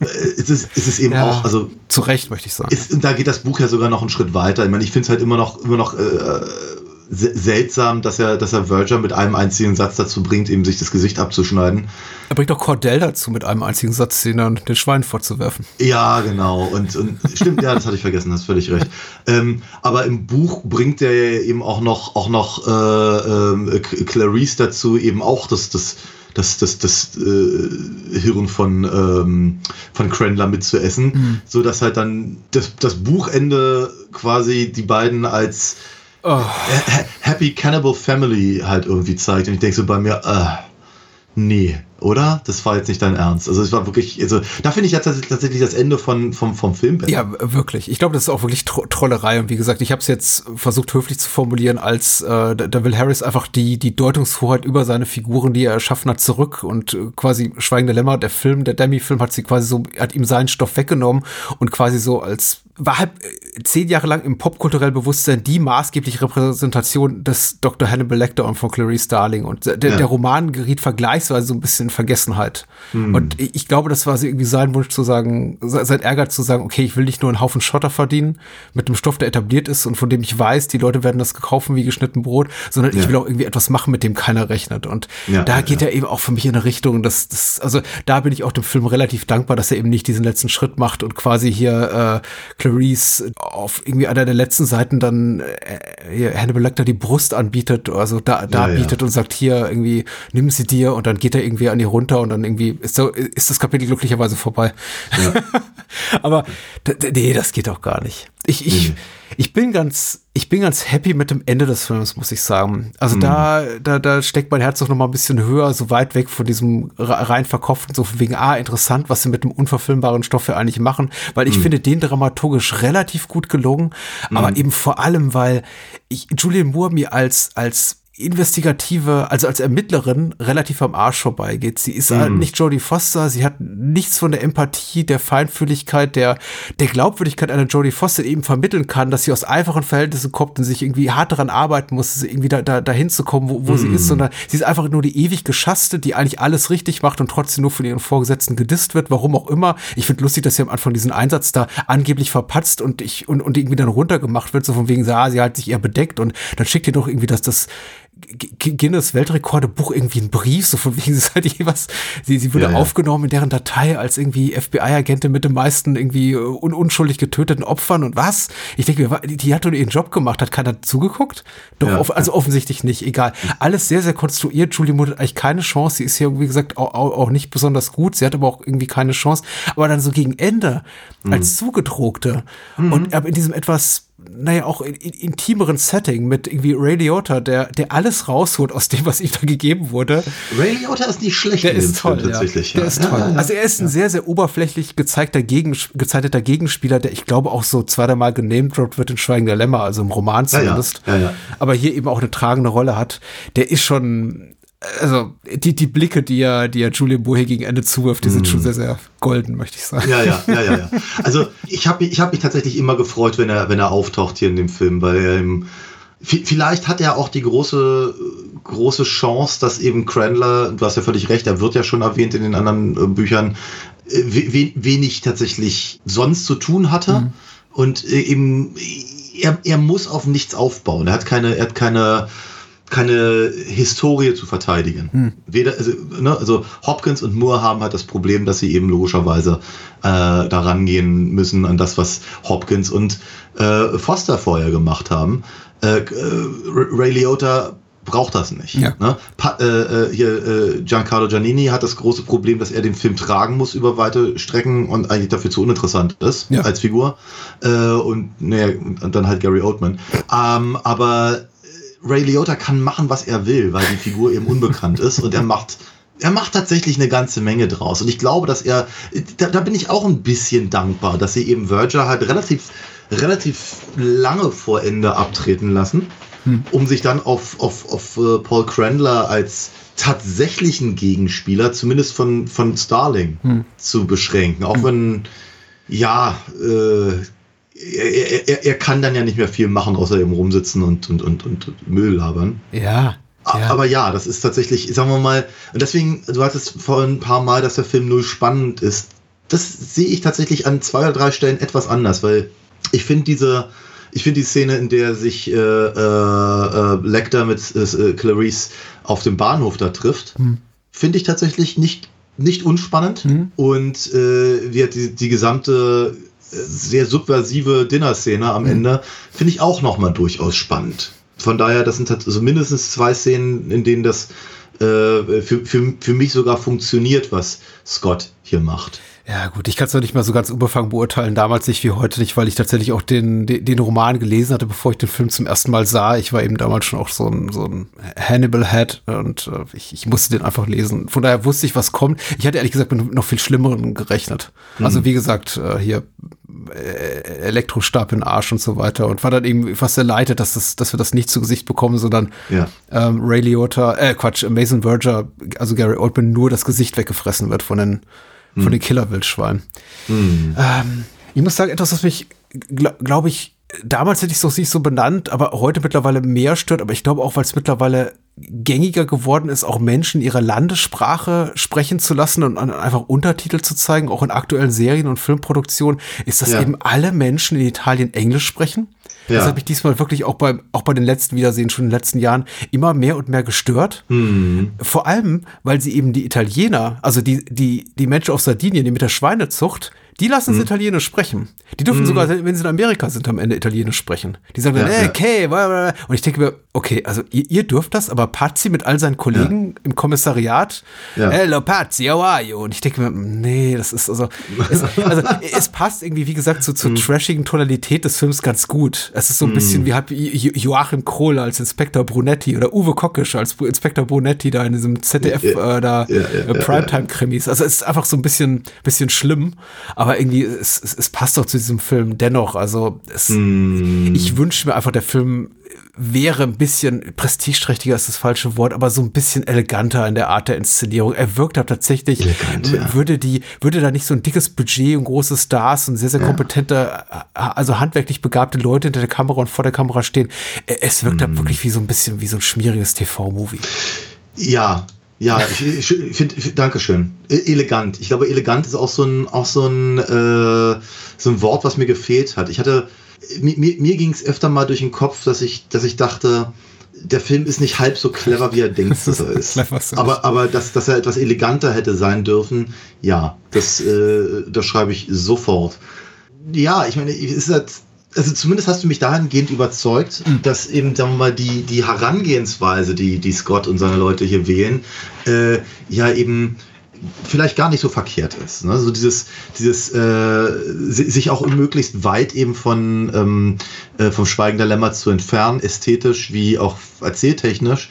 Äh, es, ist, es ist eben Ja. auch, also Zu Recht, möchte ich sagen. ist, da geht das Buch ja sogar noch einen Schritt weiter. Ich meine, ich finde es halt immer noch, immer noch äh, se- seltsam, dass er, dass er Verger mit einem einzigen Satz dazu bringt, eben sich das Gesicht abzuschneiden. er bringt auch Cordell dazu, mit einem einzigen Satz den, den Schwein vorzuwerfen. Ja, genau. Und, und stimmt, ja, das hatte ich vergessen, hast völlig recht. Ähm, aber im Buch bringt er ja eben auch noch, auch noch äh, K- Clarice dazu, eben auch das, das, das, das, das äh, Hirn von, ähm, von Crandler mitzuessen, so dass halt dann das, das Buchende quasi die beiden als Oh, Ha- Happy Cannibal Family halt irgendwie zeigt. Und ich denke so bei mir, äh, nee, oder? Das war jetzt nicht dein Ernst. Also es war wirklich, also da finde ich ja tats- tatsächlich das Ende von, vom, vom Film besser. ja, wirklich. Ich glaube, das ist auch wirklich Tro Trollerei. Und wie gesagt, ich habe es jetzt versucht, höflich zu formulieren, als äh, da, will Harris einfach die, die Deutungshoheit über seine Figuren, die er erschaffen hat, zurück. Und äh, quasi Schweigende Lämmer, der Film, der Demi-Film, hat sie quasi so, hat ihm seinen Stoff weggenommen und quasi so als war halt zehn Jahre lang im popkulturellen Bewusstsein die maßgebliche Repräsentation des Dr. Hannibal Lecter und von Clarice Starling. Und der, Ja. der Roman geriet vergleichsweise so ein bisschen in Vergessenheit. Hm. Und ich ich glaube, das war so irgendwie sein Wunsch zu sagen, se- sein Ärger zu sagen, okay, ich will nicht nur einen Haufen Schotter verdienen mit einem Stoff, der etabliert ist und von dem ich weiß, die Leute werden das gekaufen wie geschnitten Brot, sondern ich Ja. will auch irgendwie etwas machen, mit dem keiner rechnet. Und Ja, da geht er eben auch für mich in eine Richtung, dass das, also da bin ich auch dem Film relativ dankbar, dass er eben nicht diesen letzten Schritt macht und quasi hier äh, Clarice auf irgendwie einer der letzten Seiten dann äh, hier Hannibal Lecter die Brust anbietet, also da, da Ja, ja. bietet und sagt hier irgendwie, nimm sie dir und dann geht er irgendwie an die runter und dann irgendwie ist, so, ist das Kapitel glücklicherweise vorbei. <laughs> Aber d- d- nee, das geht auch gar nicht. Ich, ich, ich bin ganz, ich bin ganz happy mit dem Ende des Films, muss ich sagen. Also da, da, da steckt mein Herz doch noch mal ein bisschen höher, so weit weg von diesem re- rein verkopften, so von wegen, ah, interessant, was sie mit dem unverfilmbaren Stoff ja eigentlich machen, weil ich finde den dramaturgisch relativ gut gelungen, aber eben vor allem, weil ich Julian Moore mir als, als investigative, also als Ermittlerin relativ am Arsch vorbeigeht. Sie ist halt nicht Jodie Foster, sie hat nichts von der Empathie, der Feinfühligkeit, der, der Glaubwürdigkeit einer Jodie Foster eben vermitteln kann, dass sie aus einfachen Verhältnissen kommt und sich irgendwie hart daran arbeiten muss, irgendwie da, da, dahin zu kommen, wo, wo sie ist, sondern sie ist einfach nur die ewig geschasste, die eigentlich alles richtig macht und trotzdem nur von ihren Vorgesetzten gedisst wird, warum auch immer. Ich finde lustig, dass sie am Anfang diesen Einsatz da angeblich verpatzt und ich, und, und irgendwie dann runtergemacht wird, so von wegen, ah, sie hat sich eher bedeckt und dann schickt ihr doch irgendwie das, das, Guinness Weltrekordebuch irgendwie einen Brief, so von wegen <laughs> sie sei was, sie, sie wurde Ja, ja. aufgenommen in deren Datei als irgendwie FBI-Agentin mit den meisten irgendwie äh, un unschuldig getöteten Opfern und was? Ich denke die, hat doch ihren Job gemacht, hat keiner zugeguckt? Doch, Ja. off also offensichtlich nicht, egal. Alles sehr, sehr konstruiert. Julie Moore hat eigentlich keine Chance. Sie ist ja, wie gesagt, auch, auch, nicht besonders gut. Sie hat aber auch irgendwie keine Chance. Aber dann so gegen Ende, als Zugedruckte und aber in diesem etwas naja, auch in, in intimeren Setting mit irgendwie Ray Liotta, der, der alles rausholt aus dem, was ihm da gegeben wurde. Ray Liotta ist nicht schlecht Der ist toll, Film ja. tatsächlich. Der ja. ist toll. Also er ist ein sehr, sehr oberflächlich gezeigter Gegen, gezeichneter Gegenspieler, der ich glaube auch so zwei, dreimal genamedroppt wird in Schweigen der Lämmer, also im Roman zumindest. Aber hier eben auch eine tragende Rolle hat. Der ist schon, also die, die Blicke, die er, die er Julian hier gegen Ende zuwirft, die Mhm. sind schon sehr, sehr golden, möchte ich sagen. Ja, ja, ja, ja, ja. Also ich habe mich, ich hab mich tatsächlich immer gefreut, wenn er, wenn er auftaucht hier in dem Film, weil er vi- vielleicht hat er auch die große, große Chance, dass eben Cranler, du hast ja völlig recht, er wird ja schon erwähnt in den anderen äh, Büchern, äh, we, we, wenig tatsächlich sonst zu tun hatte und äh, eben er, er muss auf nichts aufbauen. Er hat keine, er hat keine keine Historie zu verteidigen. Weder, also, ne, also Hopkins und Moore haben halt das Problem, dass sie eben logischerweise äh, daran gehen müssen an das, was Hopkins und äh, Foster vorher gemacht haben. Äh, äh, Ray Liotta braucht das nicht. Ja. Ne? Pa äh, äh, hier, äh, Giancarlo Giannini hat das große Problem, dass er den Film tragen muss über weite Strecken und eigentlich dafür zu uninteressant ist Ja. als Figur. Äh, und, nee, und dann halt Gary Oldman. Ähm, aber Ray Liotta kann machen, was er will, weil die Figur eben unbekannt ist und er macht er macht tatsächlich eine ganze Menge draus. Und ich glaube, dass er, da, da bin ich auch ein bisschen dankbar, dass sie eben Verger halt relativ, relativ lange vor Ende abtreten lassen, um sich dann auf, auf, auf äh, Paul Crandler als tatsächlichen Gegenspieler, zumindest von, von Starling, zu beschränken. Auch wenn, ja, äh, er, er, er kann dann ja nicht mehr viel machen, außer eben rumsitzen und, und, und, und Müll labern. Ja. Ja. Aber ja, das ist tatsächlich, sagen wir mal, und deswegen, du hattest vorhin ein paar Mal, dass der Film null spannend ist. Das sehe ich tatsächlich an zwei oder drei Stellen etwas anders, weil ich finde diese, ich finde die Szene, in der sich äh, äh, äh, Lecter mit äh, Clarice auf dem Bahnhof da trifft, finde ich tatsächlich nicht, nicht unspannend. Und äh, wie die, die gesamte äh, sehr subversive Dinner-Szene am Ende finde ich auch nochmal durchaus spannend. Von daher, das sind also mindestens zwei Szenen, in denen das äh, für, für, für mich sogar funktioniert, was Scott hier macht. Ja, gut, ich kann es noch nicht mal so ganz unbefangen beurteilen, damals nicht wie heute nicht, weil ich tatsächlich auch den, den, den Roman gelesen hatte, bevor ich den Film zum ersten Mal sah. Ich war eben damals schon auch so ein, so ein Hannibal-Head und äh, ich, ich musste den einfach lesen. Von daher wusste ich, was kommt. Ich hatte ehrlich gesagt mit noch viel Schlimmeren gerechnet. Also wie gesagt, äh, hier äh, Elektrostab in Arsch und so weiter und war dann eben fast erleidet, dass, das, dass wir das nicht zu Gesicht bekommen, sondern Ja. ähm, Ray Liotta, äh, Quatsch, Mason Verger, also Gary Oldman, nur das Gesicht weggefressen wird von den, von den Killerwildschweinen. Ähm, ich muss sagen, etwas, was mich glaube glaub ich, damals hätte ich es noch nicht so benannt, aber heute mittlerweile mehr stört. Aber ich glaube auch, weil es mittlerweile gängiger geworden ist, auch Menschen ihre Landessprache sprechen zu lassen und einfach Untertitel zu zeigen, auch in aktuellen Serien und Filmproduktionen, ist, dass Ja. eben alle Menschen in Italien Englisch sprechen. Ja. Das hat mich diesmal wirklich auch bei, auch bei den letzten Wiedersehen schon in den letzten Jahren immer mehr und mehr gestört. Mhm. Vor allem, weil sie eben die Italiener, also die, die, die Menschen auf Sardinien, die mit der Schweinezucht, die lassen Mhm. sie Italienisch sprechen. Die dürfen sogar, wenn sie in Amerika sind, am Ende Italienisch sprechen. Die sagen dann, Ja, ja. okay, bla. und ich denke mir, okay, also ihr, ihr dürft das, aber Pazzi mit all seinen Kollegen im Kommissariat, Ja. hello Pazzi, how are you? Und ich denke mir, nee, das ist also, es, also es passt irgendwie, wie gesagt, so zur trashigen Tonalität des Films ganz gut. Es ist so ein bisschen wie hat Jo- Joachim Krohl als Inspektor Brunetti oder Uwe Kockisch als Inspektor Brunetti da in diesem ZDF Ja, äh, da ja, ja, äh, ja, Primetime-Krimis. Also es ist einfach so ein bisschen, bisschen schlimm, aber irgendwie, es, es, es passt doch zu diesem Film dennoch. Also es, Mhm. ich wünsche mir einfach, der Film wäre ein bisschen prestigeträchtiger ist das falsche Wort, aber so ein bisschen eleganter in der Art der Inszenierung. Er wirkt da tatsächlich, Elegant, ja. würde die, würde da nicht so ein dickes Budget und große Stars und sehr, sehr kompetente, also handwerklich begabte Leute hinter der Kamera und vor der Kamera stehen. Es wirkt Mhm. da wirklich wie so ein bisschen wie so ein schmieriges TV-Movie. Ja, ja, ich, ich finde, Dankeschön. E- Elegant. Ich glaube, elegant ist auch so ein, auch so ein, äh, so ein Wort, was mir gefehlt hat. Ich hatte, mir, mir, ging es öfter mal durch den Kopf, dass ich, dass ich dachte, der Film ist nicht halb so clever, wie er denkt, <laughs> dass er ist. Er aber aber dass, dass er etwas eleganter hätte sein dürfen, ja, das, äh, das schreibe ich sofort. Ja, ich meine, es ist halt, also zumindest hast du mich dahingehend überzeugt, dass eben, sagen wir mal, die, die Herangehensweise, die, die Scott und seine Leute hier wählen, äh, ja eben vielleicht gar nicht so verkehrt ist. Ne? So dieses, dieses äh, si- sich auch möglichst weit eben von ähm, äh, vom Schweigen der Lämmer zu entfernen, ästhetisch wie auch erzähltechnisch,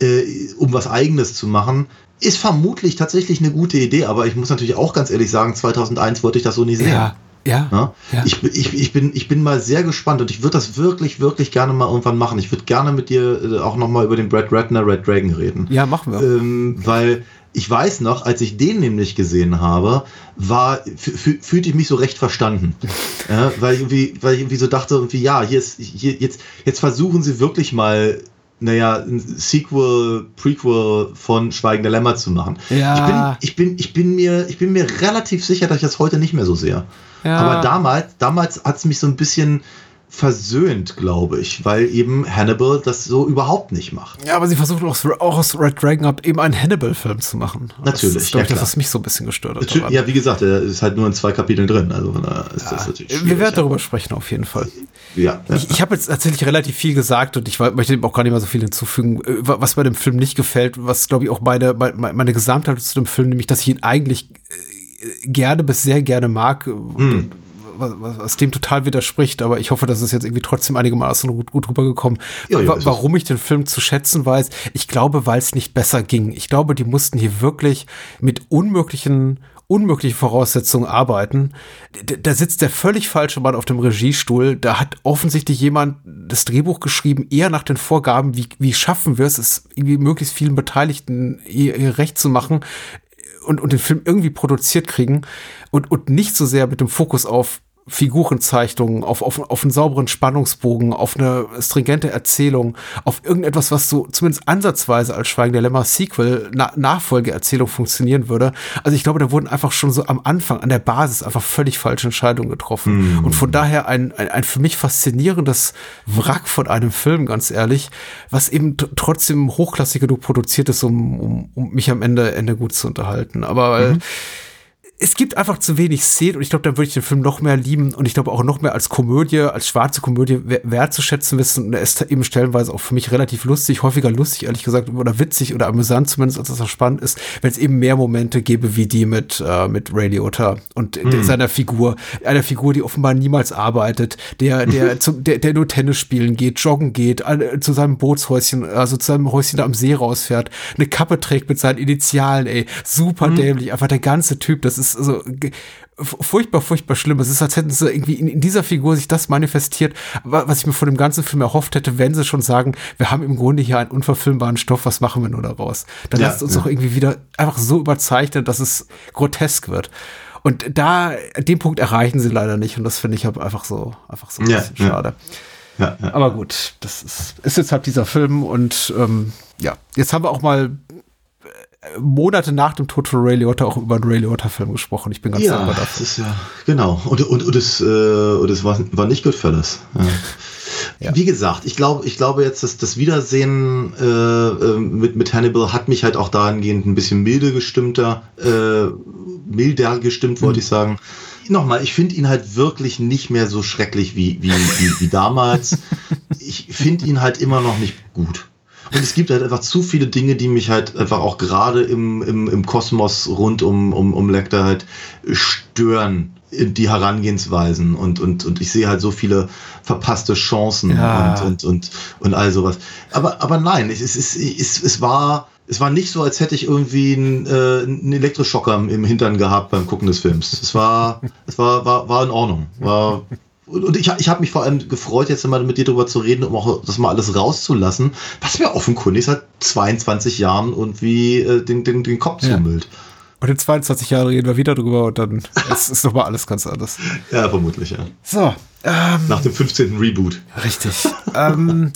äh, um was Eigenes zu machen, ist vermutlich tatsächlich eine gute Idee. Aber ich muss natürlich auch ganz ehrlich sagen, 2001 wollte ich das so nie sehen. Ja, ja. Ja? Ja. Ich, bin- ich, ich, bin, ich bin mal sehr gespannt und ich würde das wirklich, wirklich gerne mal irgendwann machen. Ich würde gerne mit dir äh, auch nochmal über den Brad Ratner Red Dragon reden. Ja, machen wir. Ähm, weil ich weiß noch, als ich den nämlich gesehen habe, war, fü- fü- fühlte ich mich so recht verstanden. <laughs> ja, weil, ich irgendwie, weil ich irgendwie so dachte, irgendwie, ja, hier ist, hier, jetzt, jetzt versuchen sie wirklich mal, naja, ein Sequel, Prequel von Schweigen der Lämmer zu machen. Ja. Ich bin, ich bin, ich bin mir, ich bin mir relativ sicher, dass ich das heute nicht mehr so sehe. Ja. Aber damals, damals hat es mich so ein bisschen versöhnt, glaube ich, weil eben Hannibal das so überhaupt nicht macht. Ja, aber sie versuchen auch, auch aus Red Dragon Up eben einen Hannibal-Film zu machen. Natürlich, Das ist, glaube ja, ich, das, was mich so ein bisschen gestört hat. Natürlich-. Ja, wie gesagt, er ist halt nur in zwei Kapiteln drin, also ist das natürlich Wir werden darüber sprechen, auf jeden Fall. Ja, ja. Ich, ich habe jetzt tatsächlich relativ viel gesagt und ich möchte dem auch gar nicht mehr so viel hinzufügen, äh, wa- was bei dem Film nicht gefällt, was, glaube ich, auch meine, meine, meine Gesamtheit zu dem Film, nämlich, dass ich ihn eigentlich äh, gerne bis sehr gerne mag, äh, Hm. was, was dem total widerspricht, aber ich hoffe, dass es jetzt irgendwie trotzdem einigermaßen gut, gut rübergekommen. Ja, ja, warum ich den Film zu schätzen weiß, ich glaube, weil es nicht besser ging. Ich glaube, die mussten hier wirklich mit unmöglichen unmögliche Voraussetzungen arbeiten. Da sitzt der völlig falsche Mann auf dem Regiestuhl. Da hat offensichtlich jemand das Drehbuch geschrieben, eher nach den Vorgaben, wie, wie schaffen wir es, es irgendwie möglichst vielen Beteiligten ihr Recht zu machen und, und den Film irgendwie produziert kriegen und, und nicht so sehr mit dem Fokus auf Figurenzeichnungen, auf, auf, auf einen sauberen Spannungsbogen, auf eine stringente Erzählung, auf irgendetwas, was so zumindest ansatzweise als Schweigen der Lämmer Sequel, Na Nachfolgeerzählung funktionieren würde. Also ich glaube, da wurden einfach schon so am Anfang, an der Basis einfach völlig falsche Entscheidungen getroffen. Und von daher ein, ein, ein für mich faszinierendes Wrack von einem Film, ganz ehrlich, was eben trotzdem hochklassig genug produziert ist, um, um, um mich am Ende, Ende gut zu unterhalten. Aber äh, es gibt einfach zu wenig Szenen und ich glaube, da würde ich den Film noch mehr lieben und ich glaube auch noch mehr als Komödie, als schwarze Komödie wer- wertzuschätzen wissen. Und er ist eben stellenweise auch für mich relativ lustig, häufiger lustig, ehrlich gesagt, oder witzig oder amüsant zumindest, als dass er spannend ist, wenn es eben mehr Momente gäbe wie die mit, äh, mit Ray Liotta und de- seiner Figur. Einer Figur, die offenbar niemals arbeitet, der, der, <laughs> zum, der, der nur Tennis spielen geht, joggen geht, an- zu seinem Bootshäuschen, also zu seinem Häuschen da am See rausfährt, eine Kappe trägt mit seinen Initialen, ey, super dämlich, einfach der ganze Typ, das ist so ge- f- furchtbar, furchtbar schlimm. Es ist, als hätten sie irgendwie in, in dieser Figur sich das manifestiert, wa- was ich mir von dem ganzen Film erhofft hätte, wenn sie schon sagen, wir haben im Grunde hier einen unverfilmbaren Stoff, was machen wir nur daraus? Dann Ja, lasst uns ja. doch irgendwie wieder einfach so überzeichnen, dass es grotesk wird. Und da, den Punkt erreichen sie leider nicht und das finde ich einfach so, einfach so ein Ja, bisschen ja. schade. Ja, ja. Aber gut, das ist, ist jetzt halt dieser Film und ähm, ja, jetzt haben wir auch mal Monate nach dem Tod von Ray Liotta auch über einen Ray Liotta-Film gesprochen. Ich bin ganz Ja, dankbar das dafür. ist ja, genau. Und, und, und es, äh, und es war, war nicht Goodfellas. Ja. Ja. Wie gesagt, ich glaube, ich glaube jetzt, dass das Wiedersehen äh, äh, mit, mit Hannibal hat mich halt auch dahingehend ein bisschen milde gestimmter, äh, milder gestimmt, wollte ich sagen. Nochmal, ich finde ihn halt wirklich nicht mehr so schrecklich wie, wie, wie, wie damals. <laughs> Ich finde ihn halt immer noch nicht gut. Und es gibt halt einfach zu viele Dinge, die mich halt einfach auch gerade im, im, im Kosmos rund um, um, um Lecter halt stören, die Herangehensweisen. Und, und, und ich sehe halt so viele verpasste Chancen Ja. und, und, und, und all sowas. Aber, aber nein, es, es, es, es, war. Es war nicht so, als hätte ich irgendwie einen, äh, einen Elektroschocker im, im Hintern gehabt beim Gucken des Films. Es war, es war, war, war in Ordnung. War, und und ich, ich habe mich vor allem gefreut, jetzt mal mit dir darüber zu reden, um auch das mal alles rauszulassen, was mir offenkundig seit 22 Jahren irgendwie äh, den, den, den Kopf Ja. zumüllt. Und in 22 Jahren reden wir wieder drüber und dann ist, ist nochmal alles ganz anders. Ja, vermutlich, ja. So, ähm, Nach dem 15. Reboot. Richtig. ähm,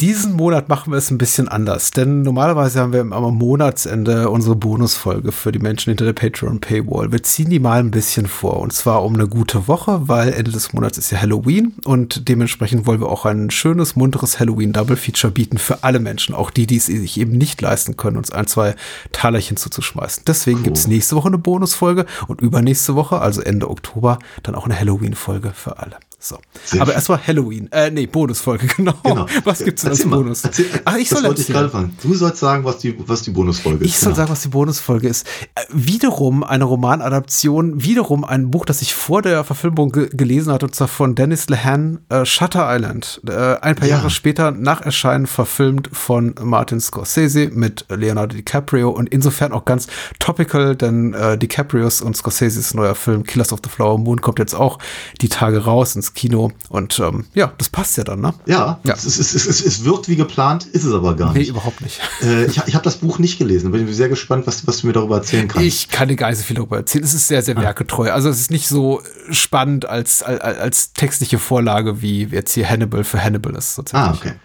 diesen Monat machen wir es ein bisschen anders, denn normalerweise haben wir am Monatsende unsere Bonusfolge für die Menschen hinter der Patreon Paywall. Wir ziehen die mal ein bisschen vor und zwar um eine gute Woche, weil Ende des Monats ist ja Halloween und dementsprechend wollen wir auch ein schönes, munteres Halloween Double Feature bieten für alle Menschen, auch die, die es sich eben nicht leisten können, uns ein, zwei Talerchen zuzuschmeißen. Deswegen gibt es nächste Woche eine Bonusfolge und übernächste Woche, also Ende Oktober, dann auch eine Halloween-Folge für alle. So. Sehr Aber schön. erstmal Halloween. Äh, nee, Bonusfolge, <laughs> genau. Genau. Was gibt's denn als Bonus? Erzähl, Ach, ich das soll wollte ich gerade fragen. Du sollst sagen, was die, was die Bonusfolge ist. Ich soll Genau. sagen, was die Bonusfolge ist. Äh, wiederum eine Romanadaption, wiederum ein Buch, das ich vor der Verfilmung ge gelesen hatte, und zwar von Dennis Lehane, äh, Shutter Island. Äh, ein paar Ja. Jahre später nach Erscheinen verfilmt von Martin Scorsese mit Leonardo DiCaprio und insofern auch ganz topical, denn äh, DiCaprios und Scorseses neuer Film Killers of the Flower Moon kommt jetzt auch die Tage raus ins Kino und ähm, ja, das passt ja dann, ne? Ja, Ja. Es, es, es, es, es wirkt wie geplant, ist es aber gar Nee, nicht. überhaupt nicht. Äh, ich ich habe das Buch nicht gelesen, bin sehr gespannt, was, was du mir darüber erzählen kannst. Ich kann dir gar nicht so viel darüber erzählen. Es ist sehr, Ah. sehr werketreu. Also es ist nicht so spannend als, als, als textliche Vorlage, wie jetzt hier Hannibal für Hannibal ist. Ah, tatsächlich. okay.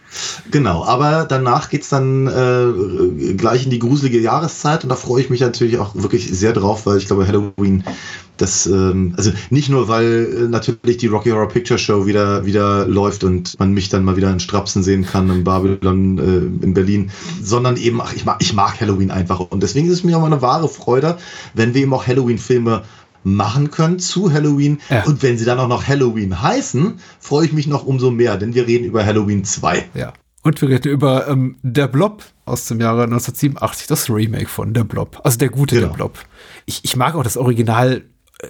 Genau, aber danach geht's dann äh, gleich in die gruselige Jahreszeit und da freue ich mich natürlich auch wirklich sehr drauf, weil ich glaube, Halloween, das, ähm, also nicht nur, weil äh, natürlich die Rocky Horror Picture Show wieder, wieder läuft und man mich dann mal wieder in Strapsen sehen kann in Babylon äh, in Berlin, sondern eben, ach, ich mag, ich mag Halloween einfach und deswegen ist es mir auch eine wahre Freude, wenn wir eben auch Halloween-Filme machen können zu Halloween. Ja. Und wenn sie dann auch noch Halloween heißen, freue ich mich noch umso mehr, denn wir reden über Halloween 2. Ja. Und wir reden über ähm, Der Blob aus dem Jahre 1987, das Remake von Der Blob. Also der gute Genau. Der Blob. Ich, ich mag auch das Original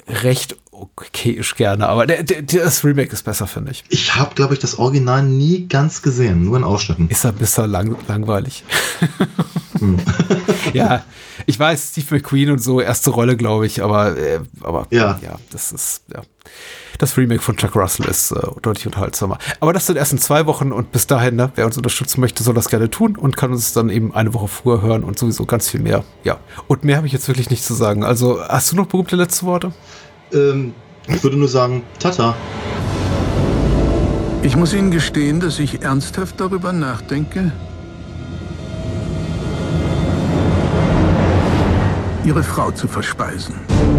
recht okayisch gerne, aber der, der, das Remake ist besser, finde ich. Ich habe, glaube ich, das Original nie ganz gesehen, nur in Ausschnitten. Ist ein bisschen lang, langweilig. <laughs> Hm. <laughs> ja, ich weiß, Steve McQueen und so, erste Rolle, glaube ich, aber, äh, aber Ja. ja, das ist, ja. Das Remake von Chuck Russell ist äh, deutlich unterhaltsamer. Aber das sind erst in zwei Wochen und bis dahin, ne, wer uns unterstützen möchte, soll das gerne tun und kann uns dann eben eine Woche früher hören und sowieso ganz viel mehr. Ja. Und mehr habe ich jetzt wirklich nicht zu sagen. Also, hast du noch berühmte letzte Worte? Ähm, ich würde nur sagen, Tata. Ich muss Ihnen gestehen, dass ich ernsthaft darüber nachdenke, Ihre Frau zu verspeisen.